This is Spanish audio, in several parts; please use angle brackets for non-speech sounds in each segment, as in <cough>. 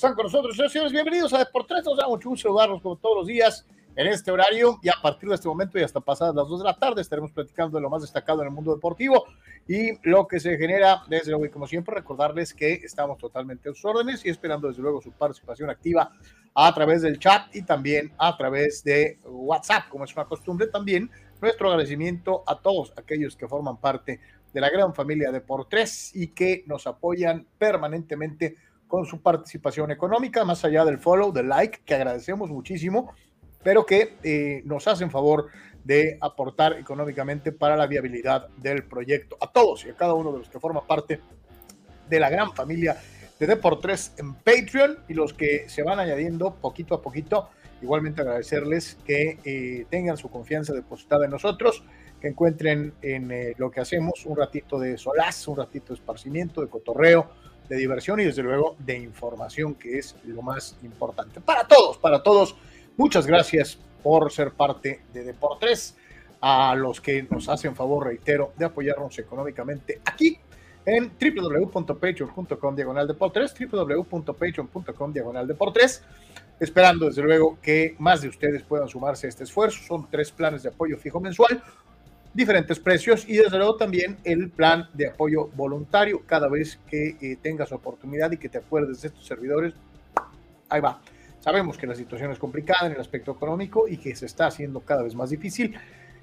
están con nosotros, señores. Bienvenidos a Deportes. Nos da mucho gusto saludarlos como todos los días en este horario y a partir de este momento y hasta pasadas las 2 de la tarde estaremos platicando de lo más destacado en el mundo deportivo y lo que se genera desde luego y como siempre recordarles que estamos totalmente a sus órdenes y esperando desde luego su participación activa a través del chat y también a través de WhatsApp como es una costumbre también nuestro agradecimiento a todos aquellos que forman parte de la gran familia de por tres y que nos apoyan permanentemente con su participación económica, más allá del follow, del like, que agradecemos muchísimo, pero que eh, nos hacen favor de aportar económicamente para la viabilidad del proyecto. A todos y a cada uno de los que forman parte de la gran familia de Deportes en Patreon y los que se van añadiendo poquito a poquito. Igualmente agradecerles que eh, tengan su confianza depositada en nosotros, que encuentren en eh, lo que hacemos un ratito de solaz, un ratito de esparcimiento, de cotorreo, de diversión y desde luego de información, que es lo más importante. Para todos, para todos, muchas gracias por ser parte de Deportes, a los que nos hacen favor, reitero, de apoyarnos económicamente aquí en www.patreon.com diagonal deportes, www.patreon.com diagonal deportes, esperando desde luego que más de ustedes puedan sumarse a este esfuerzo. Son tres planes de apoyo fijo mensual, diferentes precios y desde luego también el plan de apoyo voluntario cada vez que eh, tengas oportunidad y que te acuerdes de estos servidores. Ahí va. Sabemos que la situación es complicada en el aspecto económico y que se está haciendo cada vez más difícil,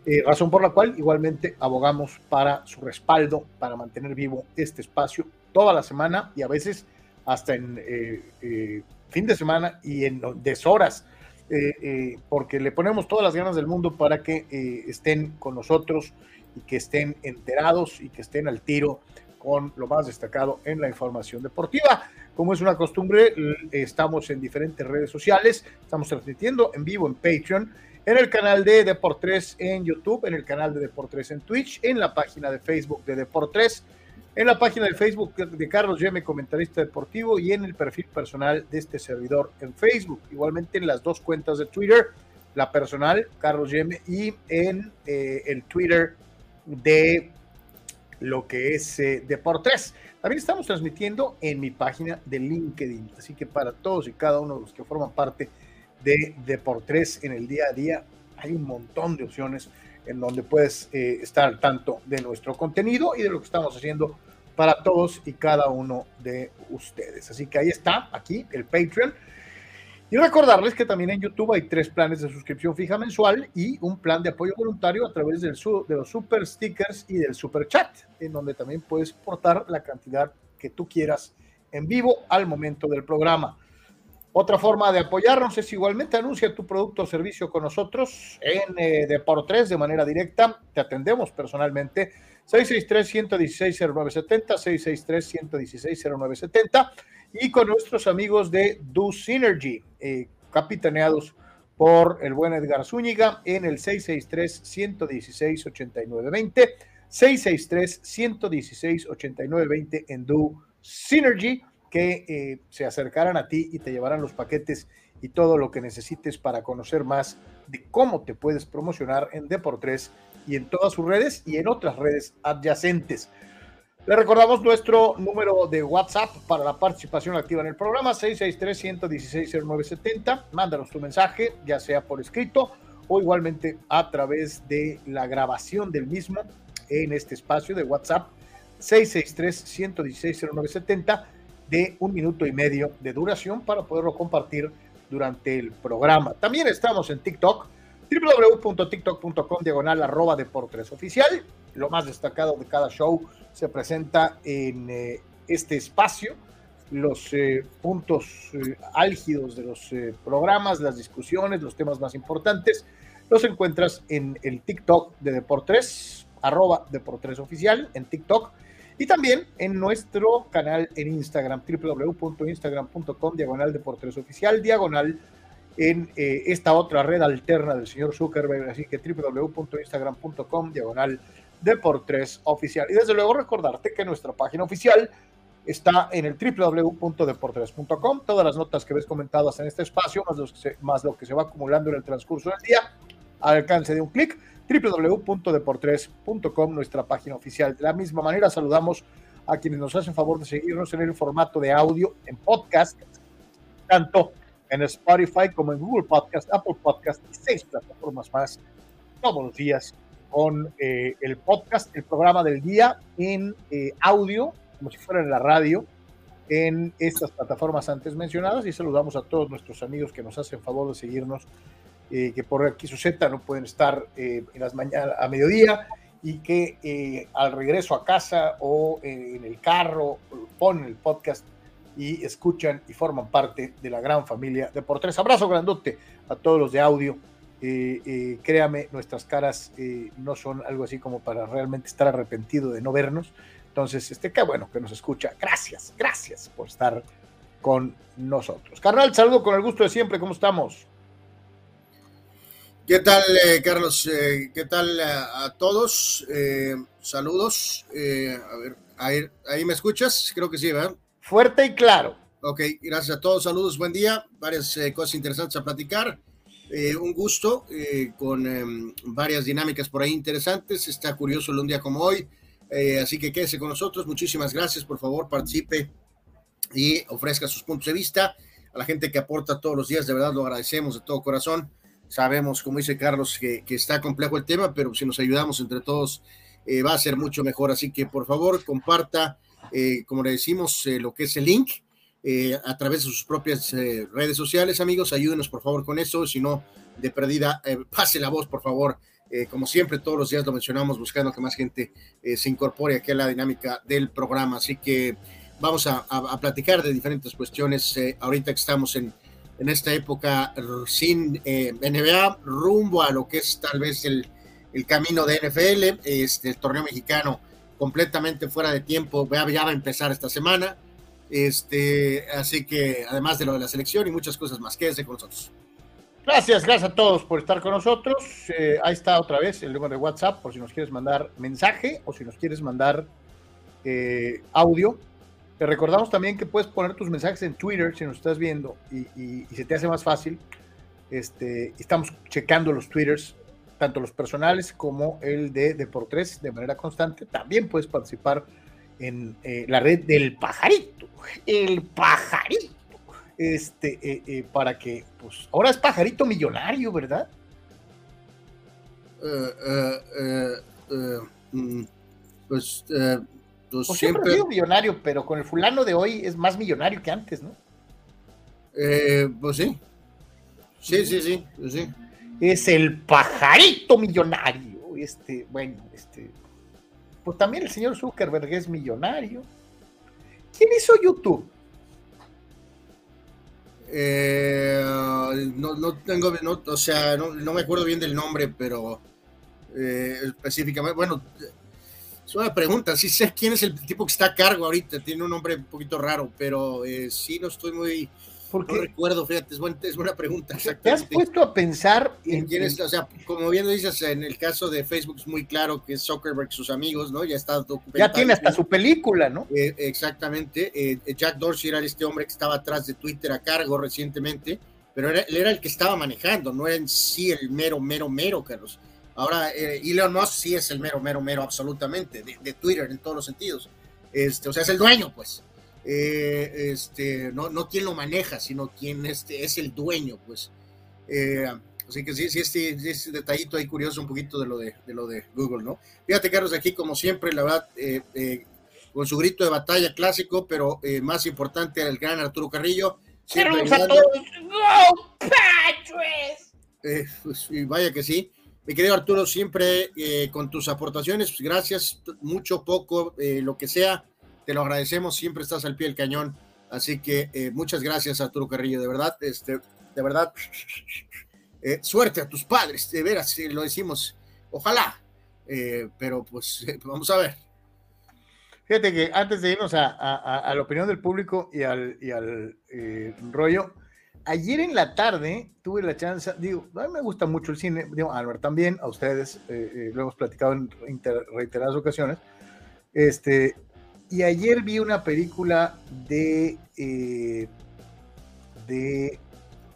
eh, razón por la cual igualmente abogamos para su respaldo, para mantener vivo este espacio toda la semana y a veces hasta en eh, fin de semana y en deshoras eh, eh, porque le ponemos todas las ganas del mundo para que eh, estén con nosotros y que estén enterados y que estén al tiro con lo más destacado en la información deportiva. Como es una costumbre, estamos en diferentes redes sociales, estamos transmitiendo en vivo en Patreon, en el canal de Deportes en YouTube, en el canal de Deportes en Twitch, en la página de Facebook de Deportes en la página de Facebook de Carlos Yeme, comentarista deportivo, y en el perfil personal de este servidor en Facebook. Igualmente en las dos cuentas de Twitter, la personal, Carlos Yeme, y en eh, el Twitter de lo que es eh, Deportes. También estamos transmitiendo en mi página de LinkedIn, así que para todos y cada uno de los que forman parte de Deportes en el día a día, hay un montón de opciones en donde puedes eh, estar al tanto de nuestro contenido y de lo que estamos haciendo para todos y cada uno de ustedes. Así que ahí está, aquí el Patreon. Y recordarles que también en YouTube hay tres planes de suscripción fija mensual y un plan de apoyo voluntario a través del, de los super stickers y del super chat, en donde también puedes portar la cantidad que tú quieras en vivo al momento del programa. Otra forma de apoyarnos es igualmente anuncia tu producto o servicio con nosotros en eh, Deportes de manera directa. Te atendemos personalmente. 663-116-0970, 663-116-0970 y con nuestros amigos de Do Synergy, eh, capitaneados por el buen Edgar Zúñiga en el 663-116-8920, 663-116-8920 en Do Synergy, que eh, se acercarán a ti y te llevarán los paquetes y todo lo que necesites para conocer más de cómo te puedes promocionar en Deportes y en todas sus redes y en otras redes adyacentes. Le recordamos nuestro número de WhatsApp para la participación activa en el programa, 663-116-0970. Mándanos tu mensaje, ya sea por escrito o igualmente a través de la grabación del mismo en este espacio de WhatsApp, 663-116-0970, de un minuto y medio de duración para poderlo compartir durante el programa. También estamos en TikTok www.tiktok.com diagonal arroba deportes oficial. Lo más destacado de cada show se presenta en eh, este espacio. Los eh, puntos eh, álgidos de los programas, las discusiones, los temas más importantes, los encuentras en el TikTok de Deportes, arroba Deportes oficial, en TikTok. Y también en nuestro canal en Instagram, www.instagram.com, diagonal Deportes Oficial, diagonal en eh, esta otra red alterna del señor Zuckerberg, así que www.instagram.com diagonal Deportes Oficial. Y desde luego recordarte que nuestra página oficial está en el www.deportres.com. Todas las notas que ves comentadas en este espacio, más, más lo que se va acumulando en el transcurso del día, al alcance de un clic, www.deportres.com, nuestra página oficial. De la misma manera, saludamos a quienes nos hacen favor de seguirnos en el formato de audio, en podcast, tanto en Spotify como en Google Podcast, Apple Podcast y seis plataformas más todos los días con eh, el podcast, el programa del día en eh, audio, como si fuera en la radio, en estas plataformas antes mencionadas y saludamos a todos nuestros amigos que nos hacen favor de seguirnos, eh, que por aquí su Z no pueden estar en las mañanas a mediodía y que al regreso a casa o en el carro ponen el podcast y escuchan y forman parte de la gran familia de por tres. Abrazo grandote a todos los de audio. Eh, eh, créame, nuestras caras eh, no son algo así como para realmente estar arrepentido de no vernos. Entonces, este, qué bueno que nos escucha. Gracias, gracias por estar con nosotros. Carnal, saludo con el gusto de siempre. ¿Cómo estamos? ¿Qué tal, Carlos? ¿Qué tal a, todos? saludos. a ver, ahí, ahí me escuchas. Creo que sí, ¿verdad? Fuerte y claro. Ok, gracias a todos, saludos, buen día, varias eh, cosas interesantes a platicar. Eh, un gusto eh, con em, varias dinámicas por ahí interesantes. Está curioso el un día como hoy. así que quédese con nosotros. Muchísimas gracias. Por favor, participe y ofrezca sus puntos de vista. A la gente que aporta todos los días, de verdad lo agradecemos de todo corazón. Sabemos, como dice Carlos, que, está complejo el tema, pero si nos ayudamos entre todos, va a ser mucho mejor. Así que por favor, comparta eh, como le decimos, eh, lo que es el link eh, a través de sus propias redes sociales, amigos. Ayúdenos, por favor, con eso. Si no, de perdida, pase la voz, por favor. como siempre, todos los días lo mencionamos, buscando que más gente se incorpore aquí a la dinámica del programa. Así que vamos a, platicar de diferentes cuestiones. ahorita que estamos en, en esta época sin NBA, rumbo a lo que es tal vez el, el camino de NFL, este, el torneo mexicano completamente fuera de tiempo, ya, va a empezar esta semana. Este, así que además de lo de la selección y muchas cosas más, quédense con nosotros. Gracias, gracias a todos por estar con nosotros. Eh, ahí está otra vez el número de WhatsApp por si nos quieres mandar mensaje o si nos quieres mandar eh, audio. Te recordamos también que puedes poner tus mensajes en Twitter si nos estás viendo y, se te hace más fácil. Este, estamos checando los Twitters tanto los personales como el de Deportes de manera constante. También puedes participar en eh, la red del pajarito, el pajarito, este, eh, eh, para que, pues, ahora es pajarito millonario, ¿verdad? Mm, pues, pues, pues, siempre, ha sido millonario, pero con el fulano de hoy es más millonario que antes, ¿no? pues sí. Sí, sí, sí, pues sí es el pajarito millonario. Este, bueno, este, pues también el señor Zuckerberg es millonario. ¿Quién hizo YouTube? Eh, no, tengo, o sea, no, me acuerdo bien del nombre, pero eh, específicamente, bueno, es una pregunta, sí sé quién es el tipo que está a cargo ahorita, tiene un nombre un poquito raro, pero eh, sí no estoy muy porque no recuerdo, fíjate, es buena, es buena pregunta. ¿Te has puesto a pensar en, quién es? O sea, como bien lo dices, en el caso de Facebook es muy claro que es Zuckerberg, sus amigos, ¿no? Ya está documentado. Ya tiene hasta su película, ¿no? Eh, exactamente. Eh, Jack Dorsey era este hombre que estaba atrás de Twitter a cargo recientemente, pero era, él era el que estaba manejando, no era en sí el mero, mero, mero, Carlos. Ahora, eh, Elon Musk sí es el mero, mero, mero, absolutamente, de, de Twitter en todos los sentidos. Este, o sea, es el dueño, pues. Eh, este, no, no quien lo maneja, sino quien este, es el dueño, pues. Eh, así que sí, sí, este, este, detallito ahí curioso un poquito de lo de, lo de Google, ¿no? Fíjate, Carlos, aquí como siempre, la verdad, eh, con su grito de batalla clásico, pero más importante, el gran Arturo Carrillo. ¡Saludos a todos! ¡Go, pues, y vaya que sí. Mi querido Arturo, siempre con tus aportaciones, pues, gracias, mucho, poco, lo que sea te lo agradecemos, siempre estás al pie del cañón. Así que eh, muchas gracias, Arturo Carrillo, de verdad, este, de verdad, eh, suerte a tus padres, de veras, lo decimos, ojalá, eh, pero pues <laughs> vamos a ver. Fíjate que antes de irnos a, la opinión del público y al rollo, ayer en la tarde tuve la chance, digo, a mí me gusta mucho el cine, digo, a Albert también, a ustedes, lo hemos platicado en reiteradas ocasiones, este, y ayer vi una película de, eh, de.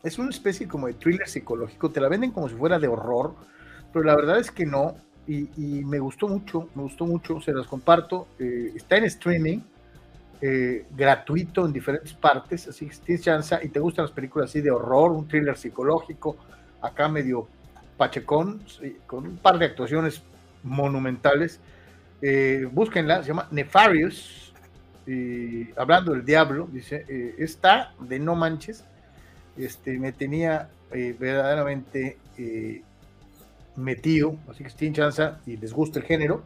Es una especie como de thriller psicológico. Te la venden como si fuera de horror, pero la verdad es que no. Y, me gustó mucho, me gustó mucho. Se las comparto. Eh, está en streaming. Eh, gratuito en diferentes partes, así que tienes chance y te gustan las películas así de horror, un thriller psicológico, acá medio pachecón, con un par de actuaciones monumentales, eh, búsquenla, se llama Nefarious, hablando del diablo, dice, eh, está de no manches, este, me tenía verdaderamente metido, así que si chance y les gusta el género,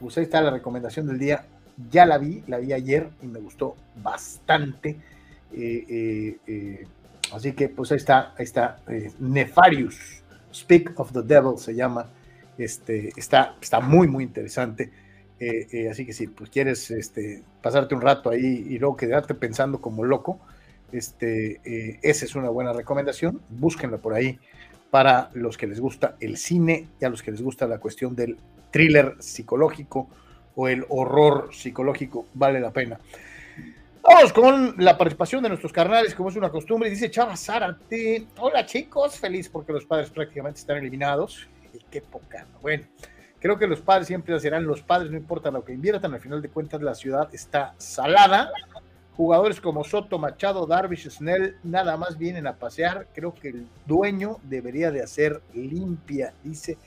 pues ahí está la recomendación del día. Ya la vi, la vi ayer y me gustó bastante. Eh, eh, eh, así que pues ahí está, ahí está. Nefarious, Speak of the Devil se llama. Este, está, está muy, muy interesante. así que si pues quieres este, pasarte un rato ahí y luego quedarte pensando como loco, este, esa es una buena recomendación. Búsquenla por ahí para los que les gusta el cine y a los que les gusta la cuestión del thriller psicológico o el horror psicológico, vale la pena. Vamos con la participación de nuestros carnales, como es una costumbre. Dice Chava Zárate, hola chicos, feliz porque los padres prácticamente están eliminados. Y qué poca. Bueno, creo que los padres siempre serán los padres, no importa lo que inviertan, al final de cuentas la ciudad está salada. Jugadores como Soto, Machado, Darvish, Snell, nada más vienen a pasear. Creo que el dueño debería de hacer limpia, dice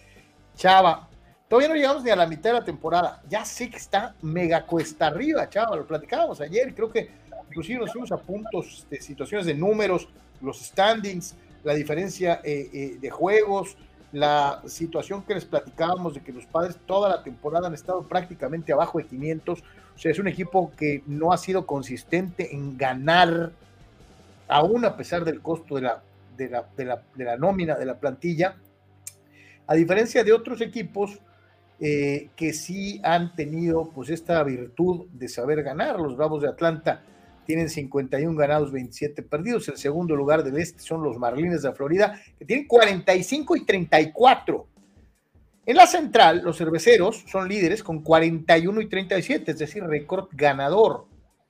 Chava. Todavía no llegamos ni a la mitad de la temporada. Ya sé que está mega cuesta arriba, chaval. Lo platicábamos ayer. Creo que inclusive nos fuimos a puntos de situaciones de números, los standings, la diferencia eh, eh, de juegos, la situación que les platicábamos de que los padres toda la temporada han estado prácticamente abajo de 500. O sea, es un equipo que no ha sido consistente en ganar, aún a pesar del costo de la, de la, de la, de la nómina, de la plantilla. A diferencia de otros equipos eh, que sí han tenido pues esta virtud de saber ganar. Los Bravos de Atlanta tienen 51 ganados, 27 perdidos. El segundo lugar del este son los Marlines de Florida, que tienen 45 y 34. En la central, los cerveceros son líderes con 41 y 37, es decir, récord ganador.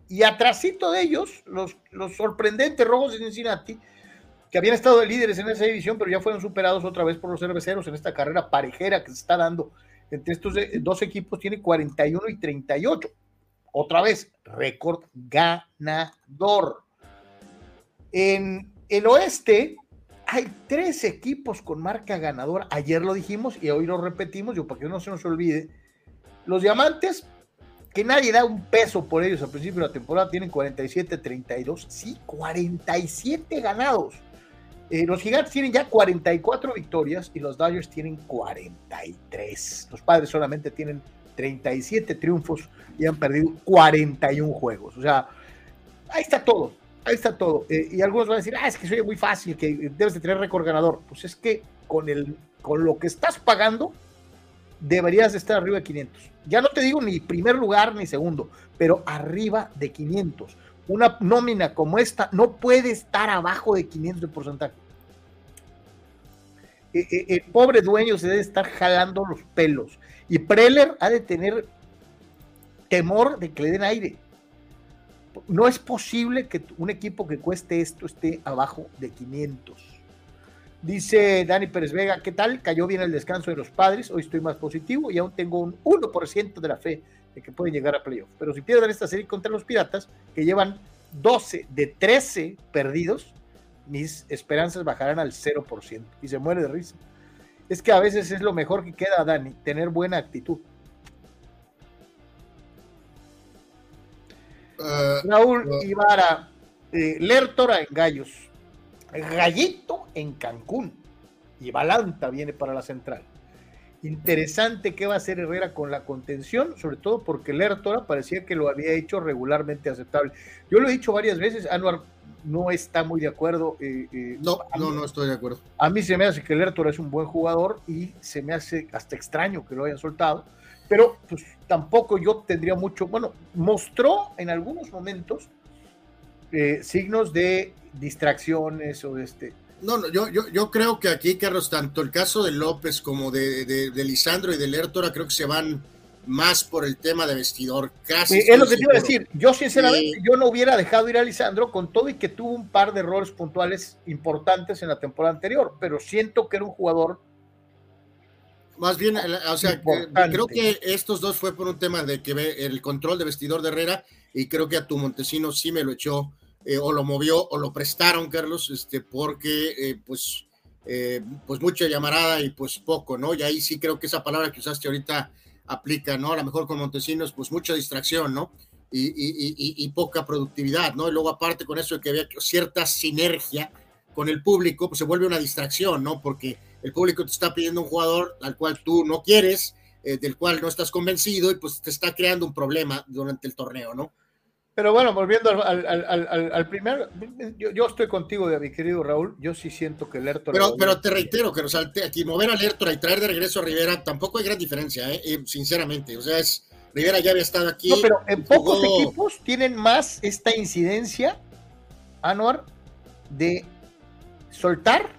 Y atrásito de ellos, los, los sorprendentes rojos de Cincinnati, que habían estado de líderes en esa división, pero ya fueron superados otra vez por los cerveceros en esta carrera parejera que se está dando entre estos dos equipos tiene 41 y 38. Otra vez, récord ganador. En el oeste hay tres equipos con marca ganadora. Ayer lo dijimos y hoy lo repetimos, yo para que no se nos olvide. Los diamantes, que nadie da un peso por ellos al principio de la temporada, tienen 47-32. Sí, 47 ganados. Eh, los gigantes tienen ya 44 victorias y los Dodgers tienen 43. Los padres solamente tienen 37 triunfos y han perdido 41 juegos. O sea, ahí está todo. Ahí está todo. Eh, y algunos van a decir, ah, es que soy muy fácil, que debes de tener récord ganador. Pues es que con, el, con lo que estás pagando, deberías de estar arriba de 500. Ya no te digo ni primer lugar ni segundo, pero arriba de 500 una nómina como esta no puede estar abajo de 500 de porcentaje. E, e, el pobre dueño se debe estar jalando los pelos. Y Preller ha de tener temor de que le den aire. No es posible que un equipo que cueste esto esté abajo de 500. Dice Dani Pérez Vega, ¿qué tal? Cayó bien el descanso de los padres, hoy estoy más positivo y aún tengo un 1% de la fe de que pueden llegar a playoff. Pero si pierden esta serie contra los Piratas, que llevan 12 de 13 perdidos, mis esperanzas bajarán al 0% y se muere de risa. Es que a veces es lo mejor que queda, Dani, tener buena actitud. Uh, Raúl uh. Ibarra, eh, Lertora en Gallos, Gallito en Cancún y Balanta viene para la central. Interesante qué va a hacer Herrera con la contención, sobre todo porque Lertora parecía que lo había hecho regularmente aceptable. Yo lo he dicho varias veces, Anuar no está muy de acuerdo. Eh, eh, no, no, no estoy de acuerdo. A mí se me hace que Lertora es un buen jugador y se me hace hasta extraño que lo hayan soltado, pero pues tampoco yo tendría mucho, bueno, mostró en algunos momentos eh, signos de distracciones o de este, no, no yo, yo, yo creo que aquí, Carlos, tanto el caso de López como de, de, Lisandro y de Lertora, creo que se van más por el tema de vestidor. Casi es lo que te iba a decir. Yo, sinceramente, yo no hubiera dejado ir a Lisandro con todo y que tuvo un par de errores puntuales importantes en la temporada anterior, pero siento que era un jugador más bien, o sea, creo que estos dos fue por un tema de que el control de vestidor de Herrera y creo que a tu Montesino sí me lo echó eh, o lo movió o lo prestaron, Carlos, este, porque eh, pues, eh, pues mucha llamarada y pues poco, ¿no? Y ahí sí creo que esa palabra que usaste ahorita aplica, ¿no? A lo mejor con Montesinos, pues mucha distracción, ¿no? Y, y, y, poca productividad, ¿no? Y luego aparte con eso de que había cierta sinergia con el público, pues se vuelve una distracción, ¿no? Porque el público te está pidiendo un jugador al cual tú no quieres, del cual no estás convencido y pues te está creando un problema durante el torneo, ¿no? Pero bueno, volviendo al, primer, yo, estoy contigo, de mi querido Raúl. Yo sí siento que el Lertor. Pero, pero te reitero que aquí mover a Lertor y traer de regreso a Rivera tampoco hay gran diferencia, ¿eh? Eh, sinceramente. O sea, es Rivera ya había estado aquí. No, pero en pocos equipos tienen más esta incidencia, Anuar, de soltar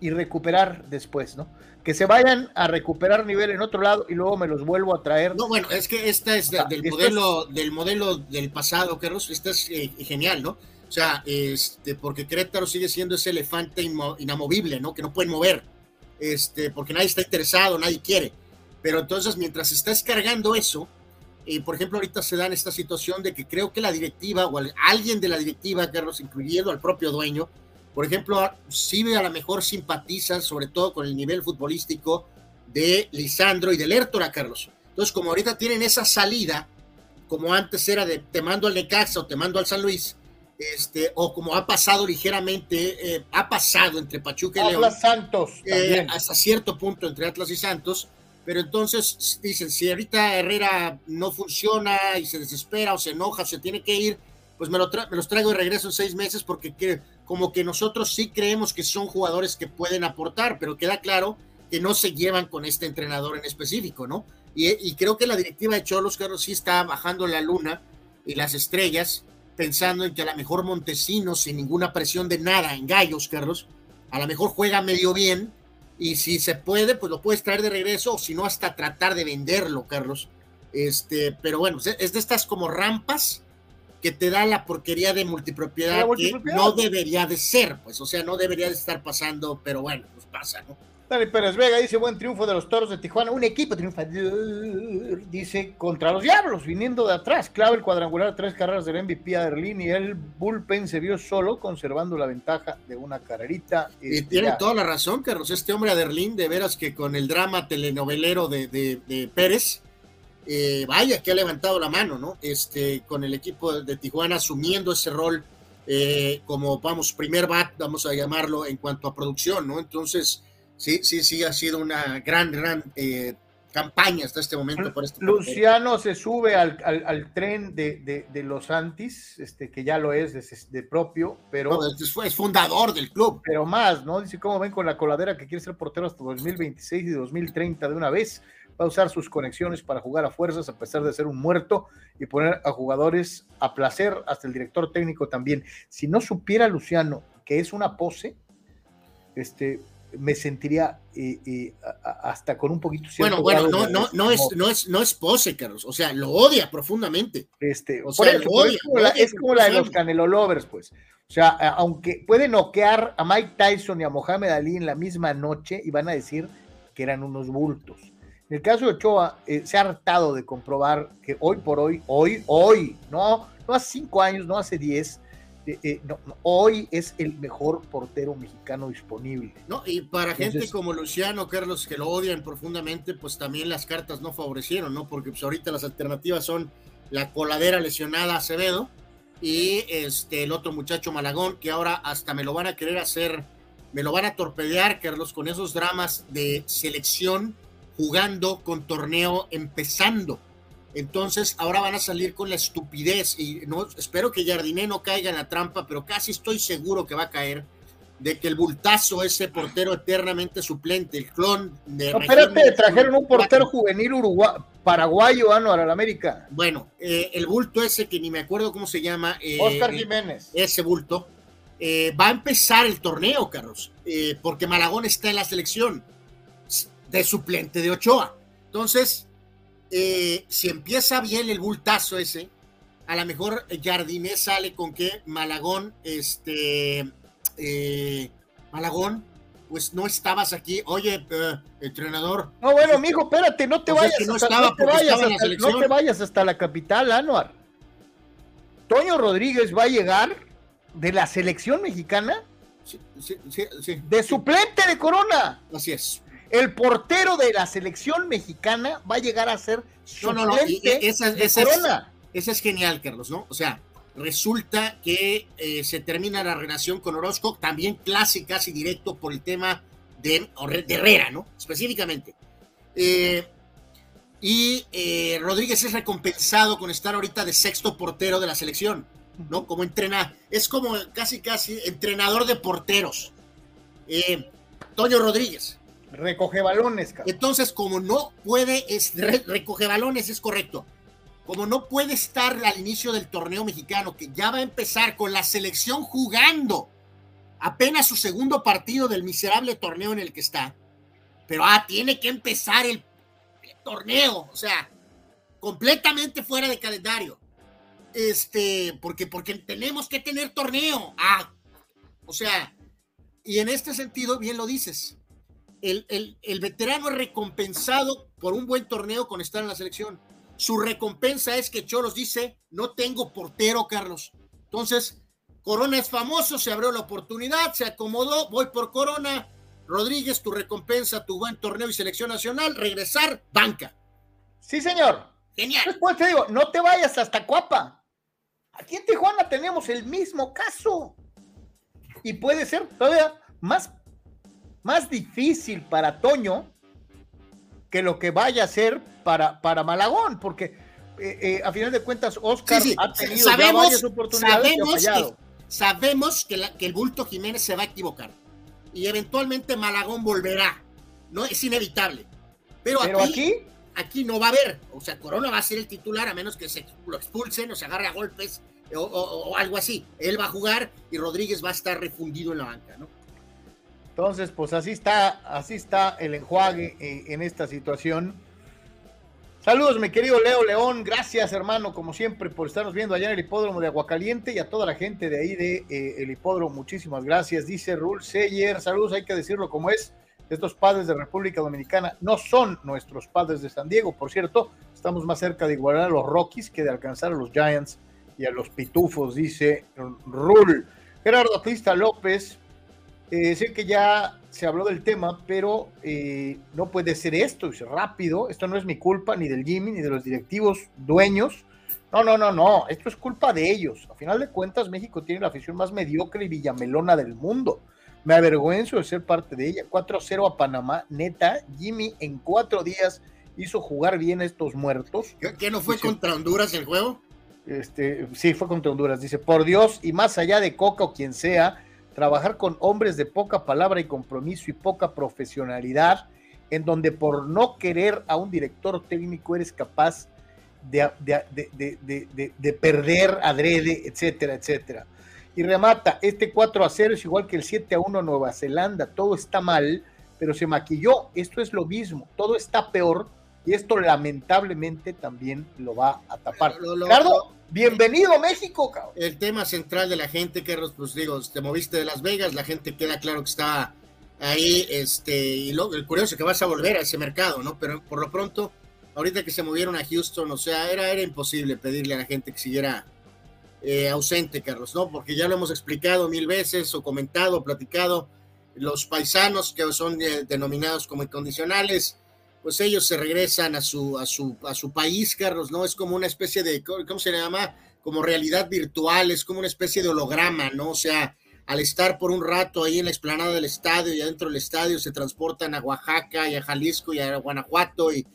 y recuperar después, ¿no? Que se vayan a recuperar nivel en otro lado y luego me los vuelvo a traer. No, bueno, es que esta es del modelo del modelo del pasado, Carlos, esta es eh, genial, ¿no? O sea, este, porque Querétaro sigue siendo ese elefante inamovible, ¿no? Que no pueden mover, este, porque nadie está interesado, nadie quiere. Pero entonces, mientras está descargando eso, eh, por ejemplo, ahorita se da en esta situación de que creo que la directiva o alguien de la directiva, Carlos, incluyendo al propio dueño, por ejemplo, sí a lo mejor simpatiza, sobre todo con el nivel futbolístico de Lisandro y de a Carlos. Entonces, como ahorita tienen esa salida, como antes era de te mando al Necaxa o te mando al San Luis, este, o como ha pasado ligeramente, eh, ha pasado entre Pachuca y Atlas Santos. Eh, hasta cierto punto entre Atlas y Santos, pero entonces dicen, si ahorita Herrera no funciona y se desespera o se enoja o se tiene que ir, pues me, lo me los traigo de regreso en seis meses porque como que nosotros sí creemos que son jugadores que pueden aportar, pero queda claro que no se llevan con este entrenador en específico, ¿no? Y, creo que la directiva de Cholos, Carlos, sí está bajando la luna y las estrellas, pensando en que a lo mejor Montesinos, sin ninguna presión de nada, en Gallos, Carlos, a lo mejor juega medio bien, y si se puede, pues lo puedes traer de regreso, o si no, hasta tratar de venderlo, Carlos. Este, pero bueno, es de estas como rampas que te da la porquería de multipropiedad, que no debería de ser, pues, o sea, no debería de estar pasando, pero bueno, pues pasa, ¿no? Dale Pérez Vega dice buen triunfo de los toros de Tijuana, un equipo triunfa, dice contra los diablos, viniendo de atrás, clave el cuadrangular, tres carreras del MVP a Berlín y el bullpen se vio solo, conservando la ventaja de una carrerita. Y tiene toda la razón, Carlos, este hombre a Berlín, de veras que con el drama telenovelero de, de Pérez, eh, vaya que ha levantado la mano, ¿no? Este, con el equipo de Tijuana asumiendo ese rol eh, como, vamos, primer bat, vamos a llamarlo, en cuanto a producción, ¿no? Entonces, sí, sí, sí, ha sido una gran, gran eh, campaña hasta este momento. Por este Luciano se sube al, tren de, los Antis, este, que ya lo es de, propio, pero... es, fundador del club. Pero más, ¿no? Dice, ¿cómo ven con la coladera que quiere ser portero hasta 2026 y 2030 de una vez? Va a usar sus conexiones para jugar a fuerzas a pesar de ser un muerto y poner a jugadores a placer, hasta el director técnico también. Si no supiera Luciano que es una pose, este, me sentiría eh, eh, hasta con un poquito bueno bueno no no no es no es no es pose Carlos o sea lo odia profundamente. Este o sea, lo odia, es como, la, de los Canelo Lovers pues. O sea aunque puede noquear a Mike Tyson y a Mohamed Ali en la misma noche y van a decir que eran unos bultos en el caso de Ochoa, eh, se ha hartado de comprobar que hoy por hoy, hoy, hoy, no, no hace cinco años, no hace diez, eh, eh, hoy es el mejor portero mexicano disponible. No, y para gente como Luciano, Carlos, que lo odian profundamente, pues también las cartas no favorecieron, ¿no? Porque pues ahorita las alternativas son la coladera lesionada Acevedo y este el otro muchacho Malagón, que ahora hasta me lo van a querer hacer, me lo van a torpedear, Carlos, con esos dramas de selección jugando con torneo empezando. Entonces ahora van a salir con la estupidez y no espero que Jardiné no caiga en la trampa, pero casi estoy seguro que va a caer de que el bultazo ese portero eternamente suplente, el clon de No, espérate, trajeron un portero juvenil uruguayo, paraguayo, Anuar, al América. Bueno, eh, el bulto ese que ni me acuerdo cómo se llama. Eh, Oscar Jiménez. Ese bulto. Eh, va a empezar el torneo, Carlos, porque Malagón está en la selección de suplente de Ochoa. Entonces, eh, si empieza bien el bultazo ese, a lo mejor Jardinés sale con que Malagón, este, eh, Malagón, pues no estabas aquí. Oye, eh, entrenador. No, bueno, mijo, espérate, no te vayas. no, hasta, no, te vayas hasta, no te vayas hasta la capital, Anuar. Toño Rodríguez va a llegar de la selección mexicana sí, sí, sí, de suplente de Corona. Así es. El portero de la selección mexicana va a llegar a ser suplente no, no, esa, de Corona. Es, esa es genial, Carlos, ¿no? O sea, resulta que eh, se termina la relación con Orozco, también casi, casi directo por el tema de, de Herrera, ¿no? Específicamente. Eh, y eh, Rodríguez es recompensado con estar ahorita de sexto portero de la selección, ¿no? Como entrena, es como casi, casi entrenador de porteros. Toño Rodríguez. Recoge balones, Entonces, como no puede, es, recoge balones, es correcto como no puede estar al inicio del torneo mexicano, que ya va a empezar con la selección jugando apenas su segundo partido del miserable torneo en el que está, pero ah, tiene que empezar el, torneo, o sea, completamente fuera de calendario. Este, porque, porque tenemos que tener torneo. Ah, o sea, y en este sentido, bien lo dices, el, el, el veterano es recompensado por un buen torneo con estar en la selección su recompensa es que Cholos dice, no tengo portero, Carlos. Entonces, Corona es famoso, se abrió la oportunidad, se acomodó, voy por Corona. Rodríguez, tu recompensa, tu buen torneo y selección nacional, regresar, banca. Sí, señor. Genial. Después te digo, no te vayas hasta Cuapa. Aquí en Tijuana tenemos el mismo caso. Y puede ser todavía más, más difícil para Toño que lo que vaya a ser para, para Malagón, porque eh, eh, a final de cuentas Oscar ha tenido sabemos, varias oportunidades sabemos que, sabemos que, que, el bulto Jiménez se va a equivocar y eventualmente Malagón volverá, no es inevitable. Pero, aquí, aquí, no va a haber, o sea, Corona va a ser el titular a menos que se lo expulsen o se agarre a golpes o, o algo así. Él va a jugar y Rodríguez va a estar refundido en la banca, ¿no? Entonces, pues así está, así está el enjuague eh, en esta situación. Saludos, mi querido Leo León. Gracias, hermano, como siempre, por estarnos viendo allá en el hipódromo de Aguacaliente y a toda la gente de ahí de eh, el hipódromo. Muchísimas gracias. Dice Rul Seyer. Saludos, hay que decirlo como es. Estos padres de República Dominicana no son nuestros padres de San Diego. Por cierto, estamos más cerca de igualar a los Rockies que de alcanzar a los Giants y a los Pitufos, dice Rul. Gerardo Atista López, eh, sé que ya se habló del tema, pero eh, no puede ser esto, es rápido, esto no es mi culpa, ni del Jimmy, ni de los directivos dueños. No, no, no, no, esto es culpa de ellos. A final de cuentas, México tiene la afición más mediocre y villamelona del mundo. Me avergüenzo de ser parte de ella. 4-0 a Panamá, neta, Jimmy en cuatro días hizo jugar bien a estos muertos. ¿Qué, no fue contra Honduras el juego? Este, sí, fue contra Honduras. Dice, por Dios, y más allá de Coca o quien sea, trabajar con hombres de poca palabra y compromiso y poca profesionalidad, en donde por no querer a un director técnico eres capaz de, de, de, perder adrede, etcétera, etcétera. Y remata, este 4 a 0 es igual que el 7 a 1 Nueva Zelanda, todo está mal, pero se maquilló, esto es lo mismo, todo está peor y esto lamentablemente también lo va a tapar. Ricardo, bienvenido a México, cabrón. El tema central de la gente, Carlos, pues digo, te moviste de Las Vegas, la gente queda claro que está ahí, este, y lo, el curioso es que vas a volver a ese mercado, ¿no? Pero por lo pronto, ahorita que se movieron a Houston, o sea, era, era imposible pedirle a la gente que siguiera eh, ausente, Carlos, ¿no? Porque ya lo hemos explicado mil veces, o comentado, platicado, los paisanos que son eh, denominados como incondicionales, pues ellos se regresan a su, a su, a su país, Carlos, ¿no? Es como una especie de, ¿cómo se llama? Como realidad virtual, es como una especie de holograma, ¿no? O sea, al estar por un rato ahí en la explanada del estadio y adentro del estadio se transportan a Oaxaca y a Jalisco y a Guanajuato y,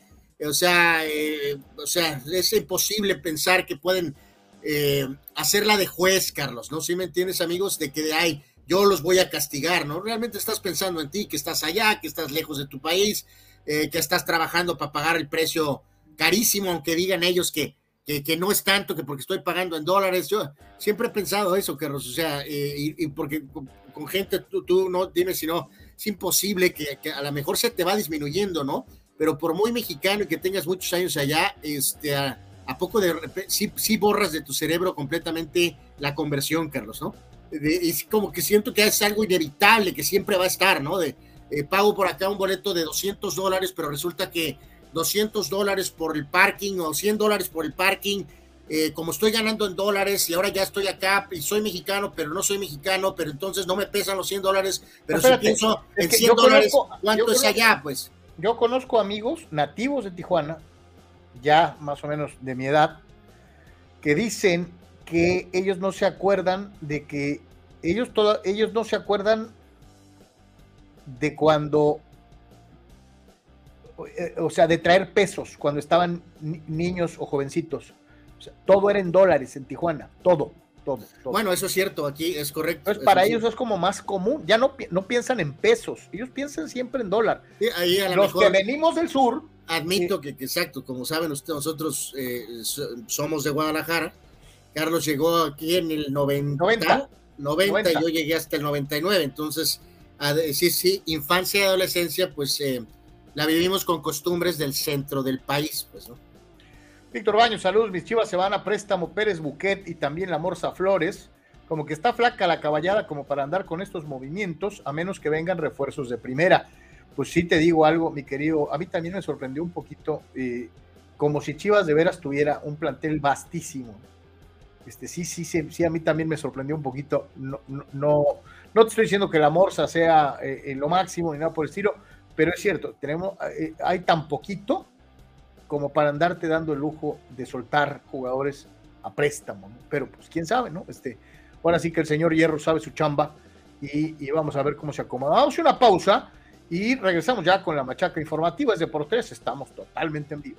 o sea, eh, o sea, es imposible pensar que pueden eh, hacerla de juez, Carlos, ¿no? Si me entiendes, amigos, de que ahí yo los voy a castigar, ¿no? Realmente estás pensando en ti, que estás allá, que estás lejos de tu país, eh, que estás trabajando para pagar el precio carísimo, aunque digan ellos que, que, no es tanto, que porque estoy pagando en dólares. Yo siempre he pensado eso, Carlos, o sea, eh, y, porque con, gente, tú, tú, no dime si no, es imposible que, a lo mejor se te va disminuyendo, ¿no? Pero por muy mexicano y que tengas muchos años allá, este, a, poco de sí, sí borras de tu cerebro completamente la conversión, Carlos, ¿no? es como que siento que es algo inevitable, que siempre va a estar, ¿no? Eh, pago por acá un boleto de 200 dólares, pero resulta que 200 dólares por el parking o 100 dólares por el parking, eh, como estoy ganando en dólares y ahora ya estoy acá y soy mexicano, pero no soy mexicano, pero entonces no me pesan los 100 dólares, pero si pienso en 100 dólares, ¿cuánto es allá? Pues yo conozco amigos nativos de Tijuana, ya más o menos de mi edad, que dicen que ellos no se acuerdan de que ellos, todo, ellos no se acuerdan de cuando, eh, o sea, de traer pesos cuando estaban niños o jovencitos. todo era en dólares en Tijuana, todo, todo. Bueno, eso es cierto, aquí es correcto. para ellos es como más común, ya no, no piensan en pesos, ellos piensan siempre en dólar. Los que venimos del sur. Admito que, exacto, como saben ustedes, nosotros eh, somos de Guadalajara. Carlos llegó aquí en el 90, 90, 90, y yo llegué hasta el 99, entonces decir sí, infancia y adolescencia, pues eh, la vivimos con costumbres del centro del país, pues, ¿no? Víctor Baños, saludos, mis chivas se van a préstamo Pérez Buquet y también la Morsa Flores. Como que está flaca la caballada como para andar con estos movimientos, a menos que vengan refuerzos de primera. Pues sí te digo algo, mi querido, a mí también me sorprendió un poquito, eh, como si Chivas de veras tuviera un plantel vastísimo. Este, sí, sí, sí, sí, a mí también me sorprendió un poquito. No, no, te estoy diciendo que la Morsa sea eh, lo máximo ni nada por el estilo, pero es cierto, tenemos, eh, hay tan poquito como para andarte dando el lujo de soltar jugadores a préstamo, pero pues quién sabe, ¿no? Este, ahora sí que el señor Hierro sabe su chamba y, vamos a ver cómo se acomoda. Vamos a una pausa y regresamos ya con la machaca informativa. Es de por tres, estamos totalmente en vivo.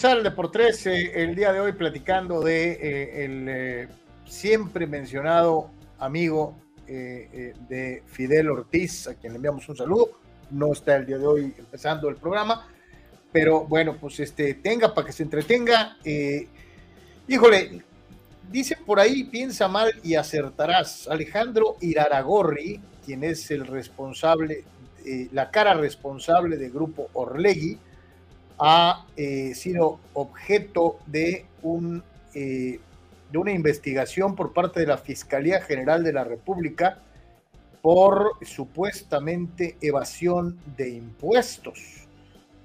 Sale por tres el día de hoy platicando de eh, el eh, siempre mencionado amigo eh, eh, de Fidel Ortiz, a quien le enviamos un saludo. No está el día de hoy empezando el programa, pero bueno, pues este, tenga para que se entretenga. Eh, híjole, dice por ahí, piensa mal y acertarás. Alejandro Iraragorri, quien es el responsable, la cara responsable del grupo Orlegui, ha sido objeto de un de una investigación por parte de la Fiscalía General de la República por supuestamente evasión de impuestos.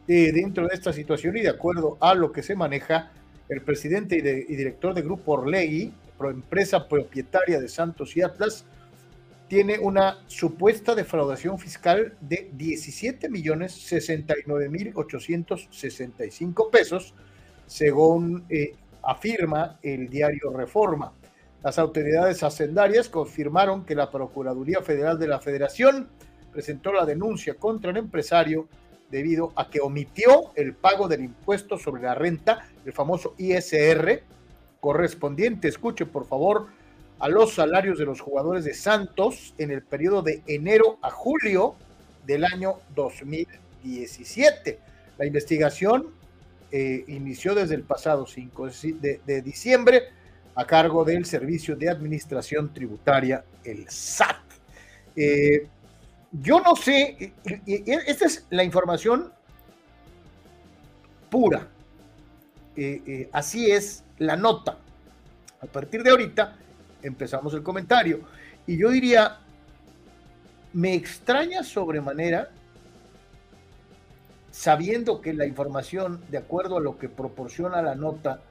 dentro de esta situación y de acuerdo a lo que se maneja, el presidente y, director de Grupo Orlegui, empresa propietaria de Santos y Atlas, tiene una supuesta defraudación fiscal de 17 millones 69 mil 865 pesos, según eh, afirma el diario Reforma. Las autoridades hacendarias confirmaron que la Procuraduría Federal de la Federación presentó la denuncia contra el empresario debido a que omitió el pago del impuesto sobre la renta, el famoso ISR, correspondiente, escuche por favor, a los salarios de los jugadores de Santos en el periodo de enero a julio del año 2017. La investigación eh, inició desde el pasado 5 de, diciembre a cargo del Servicio de Administración Tributaria, el SAT. Eh, yo no sé, esta es la información pura. Eh, así es la nota. A partir de ahorita empezamos el comentario. Y yo diría, me extraña sobremanera sabiendo que la información, de acuerdo a lo que proporciona la nota,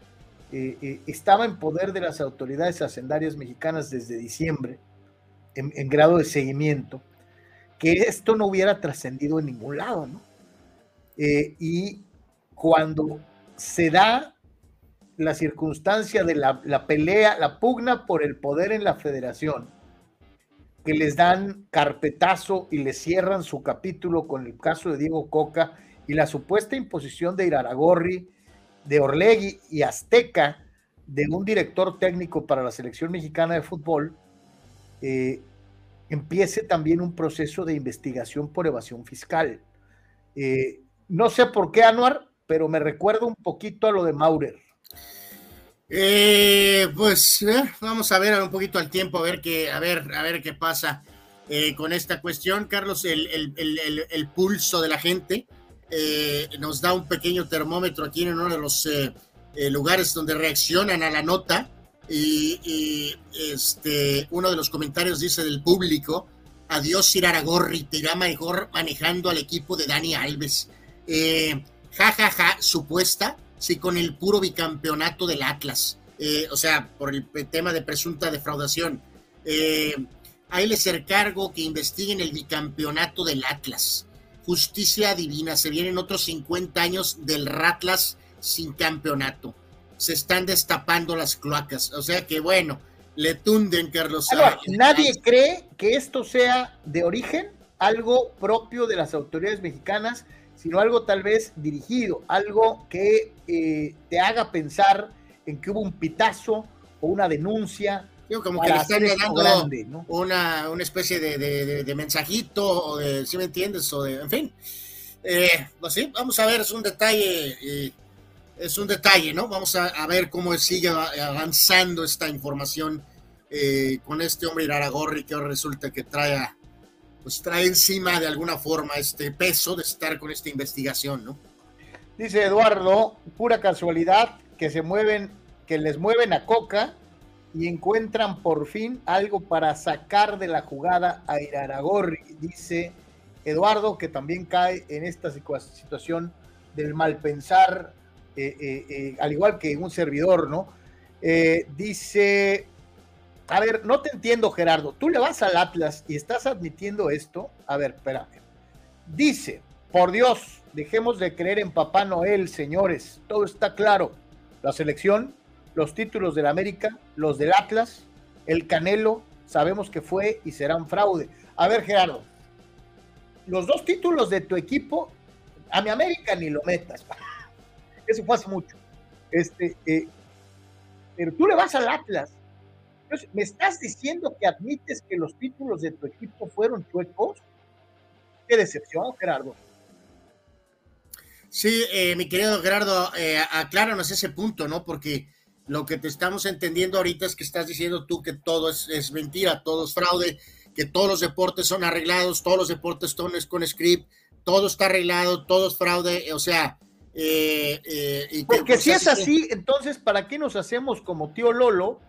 eh, eh, estaba en poder de las autoridades hacendarias mexicanas desde diciembre, en, grado de seguimiento, que esto no hubiera trascendido en ningún lado, ¿no? Eh, y cuando se da la circunstancia de la, pelea, la pugna por el poder en la federación, que les dan carpetazo y les cierran su capítulo con el caso de Diego Coca y la supuesta imposición de Iraragorri, de Orlegui y Azteca de un director técnico para la selección mexicana de fútbol, eh, empiece también un proceso de investigación por evasión fiscal. Eh, no sé por qué, Anuar, pero me recuerda un poquito a lo de Maurer. Eh, pues vamos a ver un poquito al tiempo, a ver qué, a ver, a ver qué pasa con esta cuestión. Carlos, el, pulso de la gente nos da un pequeño termómetro aquí en uno de los eh, lugares donde reaccionan a la nota y, este, uno de los comentarios dice del público, adiós Iraragorri, te irá mejor manejando al equipo de Dani Alves. Eh, ja, ja, ja, supuesta, sí, con el puro bicampeonato del Atlas. Eh, o sea, por el tema de presunta defraudación. Eh, ahí les encargo que investiguen el bicampeonato del Atlas. Justicia divina, se vienen otros 50 años del Ratlas sin campeonato. Se están destapando las cloacas. O sea que bueno, le tunden, Carlos. nadie cree que esto sea de origen algo propio de las autoridades mexicanas, sino algo tal vez dirigido, algo que eh, te haga pensar en que hubo un pitazo o una denuncia. como que le están dando una, una especie de, mensajito, o de, si me entiendes, o de, en fin. Eh, pues sí, vamos a ver, es un detalle eh, es un detalle, ¿no? Vamos a, ver cómo sigue avanzando esta información eh, con este hombre Iraragorri que ahora resulta que trae, pues trae encima de alguna forma este peso de estar con esta investigación, ¿no? Dice Eduardo, pura casualidad que se mueven, que les mueven a Coca y encuentran por fin algo para sacar de la jugada a Iraragorri, dice Eduardo, que también cae en esta situación del mal pensar eh, eh, eh, al igual que un servidor, ¿no? dice, a ver, no te entiendo, Gerardo, tú le vas al Atlas y estás admitiendo esto. A ver, espérame. Dice, por Dios, dejemos de creer en Papá Noel, señores, todo está claro. La selección, los títulos del América, los del Atlas, el Canelo, sabemos que fue y será un fraude. A ver, Gerardo, los dos títulos de tu equipo, a mi América ni lo metas. <laughs> Eso fue hace mucho. Este, eh, pero tú le vas al Atlas. Entonces, ¿me estás diciendo que admites que los títulos de tu equipo fueron chuecos? Qué decepción, Gerardo. Sí, eh, mi querido Gerardo, eh, acláranos ese punto, ¿no? Porque lo que te estamos entendiendo ahorita es que estás diciendo tú que todo es, es mentira, todo es fraude, que todos los deportes son arreglados, todos los deportes son con script, todo está arreglado, todo es fraude, o sea, eh, eh, Porque si es así, entonces, ¿para qué nos hacemos como tío Lolo?